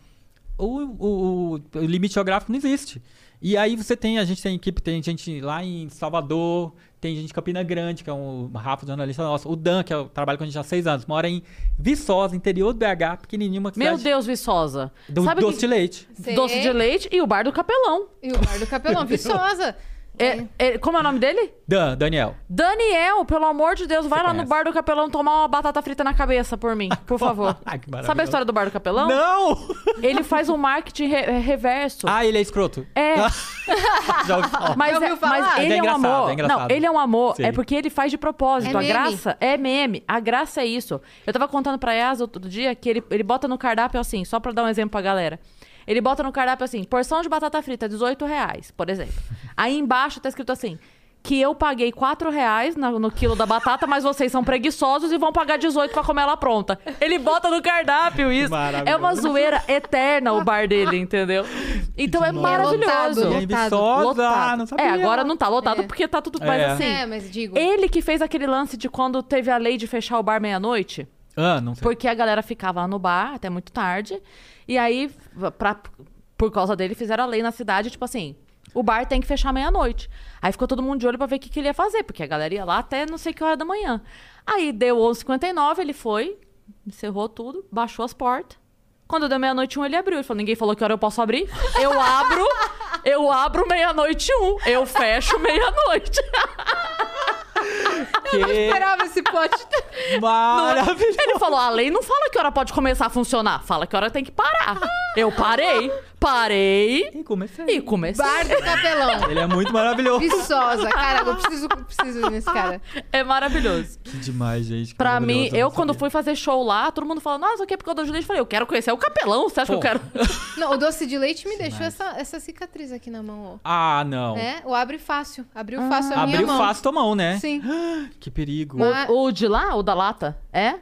o, o, o- o limite geográfico não existe. E aí você tem, a gente tem equipe, tem gente lá em Salvador, tem gente em Campina Grande, que é um Rafa, jornalista nosso, o Dan, que é, trabalha com a gente há seis anos, mora em Viçosa, interior do BH, pequenininho, uma Meu cidade Deus, Viçosa. do Sabe doce que- de leite. Sei. Doce de leite e o bar do capelão. E o bar do capelão, Viçosa. É- é- como é o nome dele? Dan, Daniel. Daniel, pelo amor de Deus, vai Você lá no conhece. bar do capelão tomar uma batata frita na cabeça por mim, por favor. Que. Sabe a história do bar do capelão? Não! Ele faz um marketing re- reverso. Ah, ele é escroto. É, Já ouvi falar. mas, Já ouviu é, falar? mas ele é é, um engraçado, amor. é engraçado. Não, ele é um amor. Sei. É porque ele faz de propósito. É a meme. graça é meme. A graça é isso. Eu tava contando pra Yas outro dia que ele, ele bota no cardápio assim, só pra dar um exemplo pra galera. Ele bota no cardápio assim, porção de batata frita, 18 reais, por exemplo. Aí embaixo tá escrito assim, que eu paguei 4 reais no, no quilo da batata, mas vocês são preguiçosos e vão pagar 18 pra comer ela pronta. Ele bota no cardápio isso. Maravilhoso. É uma zoeira eterna o bar dele, entendeu? Então é maravilhoso. Lotado, Viçosa, Lotado. não sabia. É, agora não tá lotado É. porque tá tudo mais É. assim. É, mas digo. Ele que fez aquele lance de quando teve a lei de fechar o bar meia-noite, Ah, não sei. porque a galera ficava lá no bar até muito tarde. E aí, pra, por causa dele, fizeram a lei na cidade, tipo assim. O bar tem que fechar meia-noite. Aí ficou todo mundo de olho pra ver o que, que ele ia fazer, porque a galera ia lá até não sei que hora da manhã. Aí deu 11h59, ele foi, encerrou tudo, baixou as portas. Quando deu meia-noite um, ele abriu. Ele falou: ninguém falou que hora eu posso abrir. Eu abro, eu abro meia-noite um. Eu fecho meia-noite. Que Esperava esse plot. maravilhoso. Ele falou: a lei não fala que hora pode começar a funcionar, fala que hora tem que parar. Eu parei, parei E comecei. e comecei. Bar do capelão. Ele é muito maravilhoso. Viçosa. Cara, eu preciso, preciso ir nesse cara. É maravilhoso. Que demais, gente. que Pra mim, eu não quando fui fazer show lá, todo mundo fala, nossa, o que é por causa do Juliette? Eu falei, eu quero conhecer o capelão, você acha Pô. que eu quero? Não, o doce de leite me deixou essa, essa cicatriz aqui na mão, ó. Ah, não. É, o abre fácil. Abriu fácil a minha Abriu mão. fácil tua mão, né? Sim. Que perigo. Mas- O, o de lá, o da lata? É?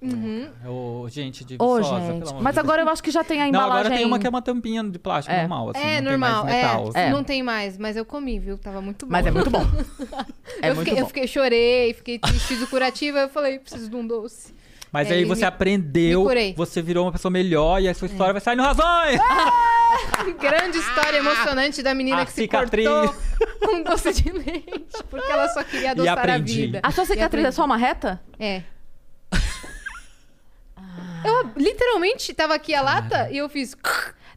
É gente de Ô, Viçosa, gente. pelo amor Mas de agora eu acho que já tem a Deus. Não, embalagem. agora tem uma que é uma tampinha de plástico É. normal, assim. É, não normal. Tem mais metal, é, assim. não tem mais, mas eu comi, viu? Tava muito bom. Mas é muito bom. É eu, muito fiquei, bom. eu fiquei, chorei, fiquei triste, fiz o curativo, eu falei, preciso de um doce. Mas É, aí você me- aprendeu, me você virou uma pessoa melhor e a sua história vai sair no Razões! Grande história emocionante da menina A que se cicatriz. cortou com doce de leite, porque ela só queria adoçar a aprendi. vida. A sua cicatriz é só uma reta? É. Eu literalmente tava aqui a lata e eu fiz.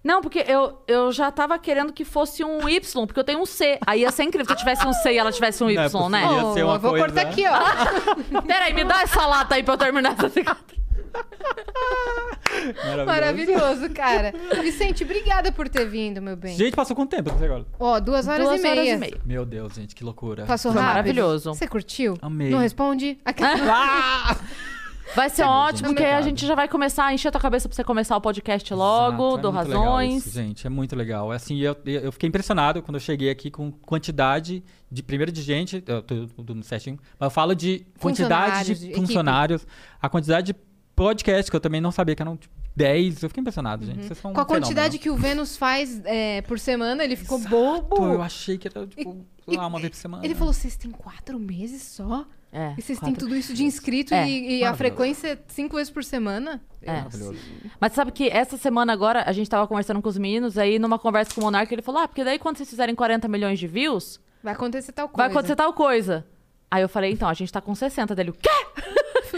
Não, porque eu, eu já tava querendo que fosse um Y, porque eu tenho um C. Aí ia ser incrível se eu tivesse um C e ela tivesse um Não é Y, né? Ia ser uma eu vou coisa- cortar aqui, ó. Peraí, me dá essa lata aí pra eu terminar essa cicatriz. Maravilhoso. Maravilhoso, cara. Vicente, obrigada por ter vindo, meu bem. Gente, passou quanto tempo até agora? Ó, duas horas, Duas e, meia. horas e meia. Meu Deus, gente, que loucura. Passou Foi rápido. maravilhoso. Você curtiu? Amei. Não responde? Aqui- Ah! Vai ser ótimo, porque a gente já vai começar a encher a tua cabeça pra você começar o podcast logo, Exato, do é muito legal Razões. isso, gente, é muito legal. Assim, eu, eu fiquei impressionado quando eu cheguei aqui com quantidade de primeiro de gente, eu tô tudo certinho, mas eu falo de quantidade Funcionários, de de equipe. funcionários, a quantidade de podcasts que eu também não sabia que eram tipo, 10. Eu fiquei impressionado, gente. Vocês são Com a um quantidade fenômeno. que o Vênus faz é, por semana, ele ficou Exato, bobo. Eu achei que era tipo, E- lá, uma vez por semana. Ele falou: vocês têm quatro meses só? É, E vocês têm tudo isso de inscrito É, e, e a frequência é cinco vezes por semana? É. Maravilhoso. Mas sabe que essa semana agora a gente tava conversando com os meninos, aí numa conversa com o Monark ele falou: Ah, porque daí quando vocês fizerem 40 milhões de views, Vai acontecer tal coisa. vai acontecer tal coisa. Aí eu falei, então, a gente tá com 60 dele. O quê?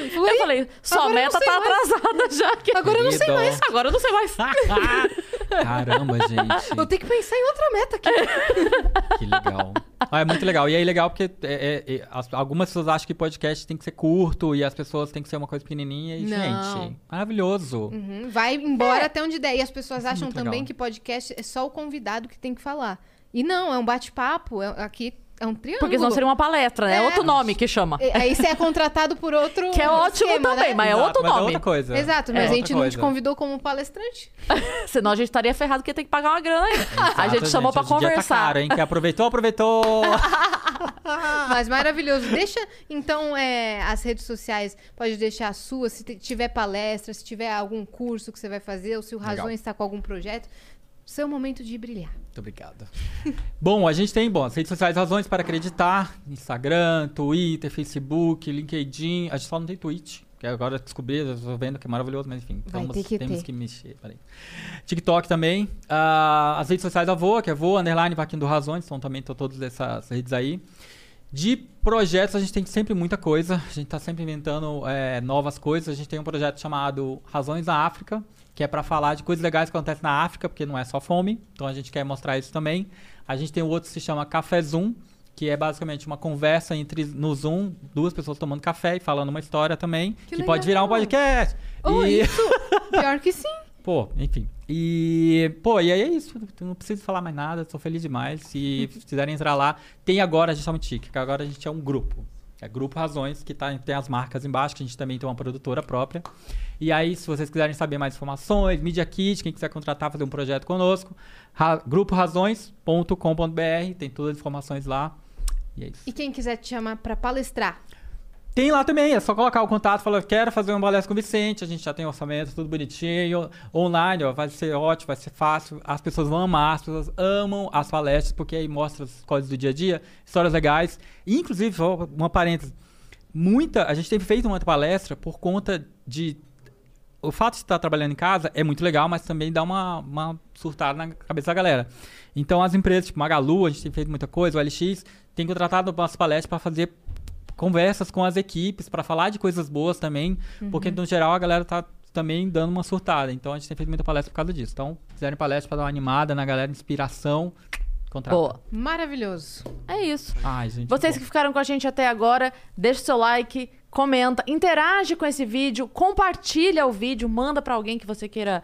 Eu "Ih, falei, sua eu não meta sei tá mais." atrasada já. Que... Agora eu não sei mais. Agora eu não sei mais. Caramba, gente. Vou ter que pensar em outra meta aqui. Que legal. Ah, é muito legal. E aí, legal porque é- é- é- as- algumas pessoas acham que podcast tem que ser curto e as pessoas tem que ser uma coisa pequenininha. E, Não. gente, maravilhoso. Uhum, Vai embora até onde der. E as pessoas acham É. muito também legal. que podcast é só o convidado que tem que falar. E não, é um bate-papo. é- aqui é um triângulo. Porque senão seria uma palestra, né? É É. outro nome que chama. E- Aí você é contratado por outro. Que é ótimo esquema, também, né? mas é Exato, outro mas nome. É outra coisa. Exato, É mas a outra gente não te coisa. convidou como palestrante. Senão a gente estaria ferrado porque tem que pagar uma grana aí. a gente chamou pra hoje em dia conversar. Tá caro, hein? Quem aproveitou, aproveitou. Mas maravilhoso. Deixa, então, é, as redes sociais, pode deixar a sua, se te- tiver palestra, se tiver algum curso que você vai fazer, ou se o. Razões está com algum projeto. Seu momento de brilhar. Muito obrigado. Bom, a gente tem bom, as redes sociais Razões para Acreditar, Instagram, Twitter, Facebook, LinkedIn. A gente só não tem Twitch, que agora descobri, tô vendo que é maravilhoso, mas enfim, Vai vamos- que temos ter. que mexer. Peraí. TikTok também. Ah, as redes sociais da Voa, que é Voa, Underline, Vaquinho do Razões, então também estão todas essas redes aí. De projetos, a gente tem sempre muita coisa. A gente está sempre inventando é, novas coisas. A gente tem um projeto chamado Razões da África, que é para falar de coisas legais que acontecem na África, porque não é só fome. Então a gente quer mostrar isso também. A gente tem o outro que se chama Café Zoom, que é basicamente uma conversa entre no Zoom, duas pessoas tomando café e falando uma história também, Que que, pode virar um podcast. Oh, e... isso! Pior que sim. Pô, enfim. E, pô, e aí é isso. Não preciso falar mais nada, tô feliz demais. Se quiserem entrar lá, tem agora, a gente tá muito chique, que agora a gente é um grupo. É Grupo Razões, que tá, tem as marcas embaixo, que a gente também tem uma produtora própria. E aí, se vocês quiserem saber mais informações, Media Kit, quem quiser contratar, fazer um projeto conosco, ra gruporazões.com.br, tem todas as informações lá. E é. E quem quiser te chamar pra palestrar? Tem lá também, é só colocar o contato, falar, quero fazer uma palestra com o Vicente, a gente já tem orçamento, tudo bonitinho, online, ó, vai ser ótimo, vai ser fácil, as pessoas vão amar, as pessoas amam as palestras, porque aí mostra as coisas do dia a dia, histórias legais, e, inclusive, só uma parêntese, muita, a gente tem feito muita palestra por conta de, o fato de estar trabalhando em casa é muito legal, mas também dá uma, uma surtada na cabeça da galera. Então, as empresas, tipo Magalu, a gente tem feito muita coisa, o LX, tem contratado umas palestras para fazer conversas com as equipes para falar de coisas boas também, porque no geral a galera tá também dando uma surtada. Então a gente tem feito muita palestra por causa disso. Então, se quiserem palestra para dar uma animada na galera, inspiração, contrata. Boa. Maravilhoso. É isso. Ai, gente. Vocês bom. que ficaram com a gente até agora, deixa o seu like, comenta, interage com esse vídeo, compartilha o vídeo, manda pra alguém que você queira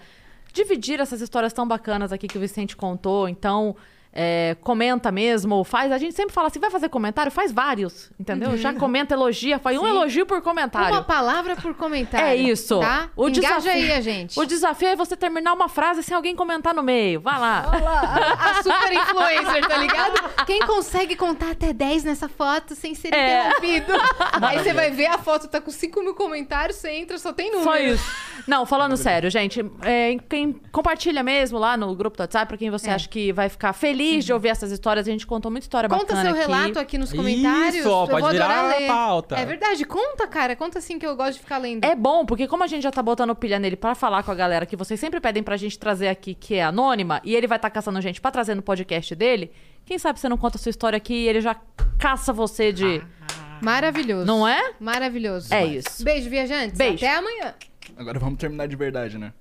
dividir essas histórias tão bacanas aqui que o Vicente contou. Então, é, comenta mesmo, faz. A gente sempre fala assim: vai fazer comentário? Faz vários, entendeu? Já comenta, elogia, faz um Sim. elogio por comentário. Uma palavra por comentário. É isso. Tá? O Engaja desafio- aí a gente. O desafio é você terminar uma frase sem alguém comentar no meio. Vai lá. A, a super influencer, tá ligado? Quem consegue contar até 10 nessa foto sem ser É. interrompido? Aí você vai ver a foto, tá com 5 mil comentários, você entra, só tem número. Só isso. Não, falando sério, gente, é, quem compartilha mesmo lá no grupo do WhatsApp, pra quem você É. acha que vai ficar feliz de ouvir essas histórias, a gente contou muita história Conta bacana seu aqui. relato aqui nos comentários. Isso, ó, pode vou adorar virar ler. pauta. É verdade, conta, cara. Conta assim que eu gosto de ficar lendo. É bom, porque como a gente já tá botando pilha nele pra falar com a galera que vocês sempre pedem pra gente trazer aqui, que é anônima, e ele vai estar caçando gente pra trazer no podcast dele, quem sabe você não conta a sua história aqui e ele já caça você de. Maravilhoso. Não é? Maravilhoso. É isso. Beijo, viajantes. Beijo. Até amanhã. Agora vamos terminar de verdade, né?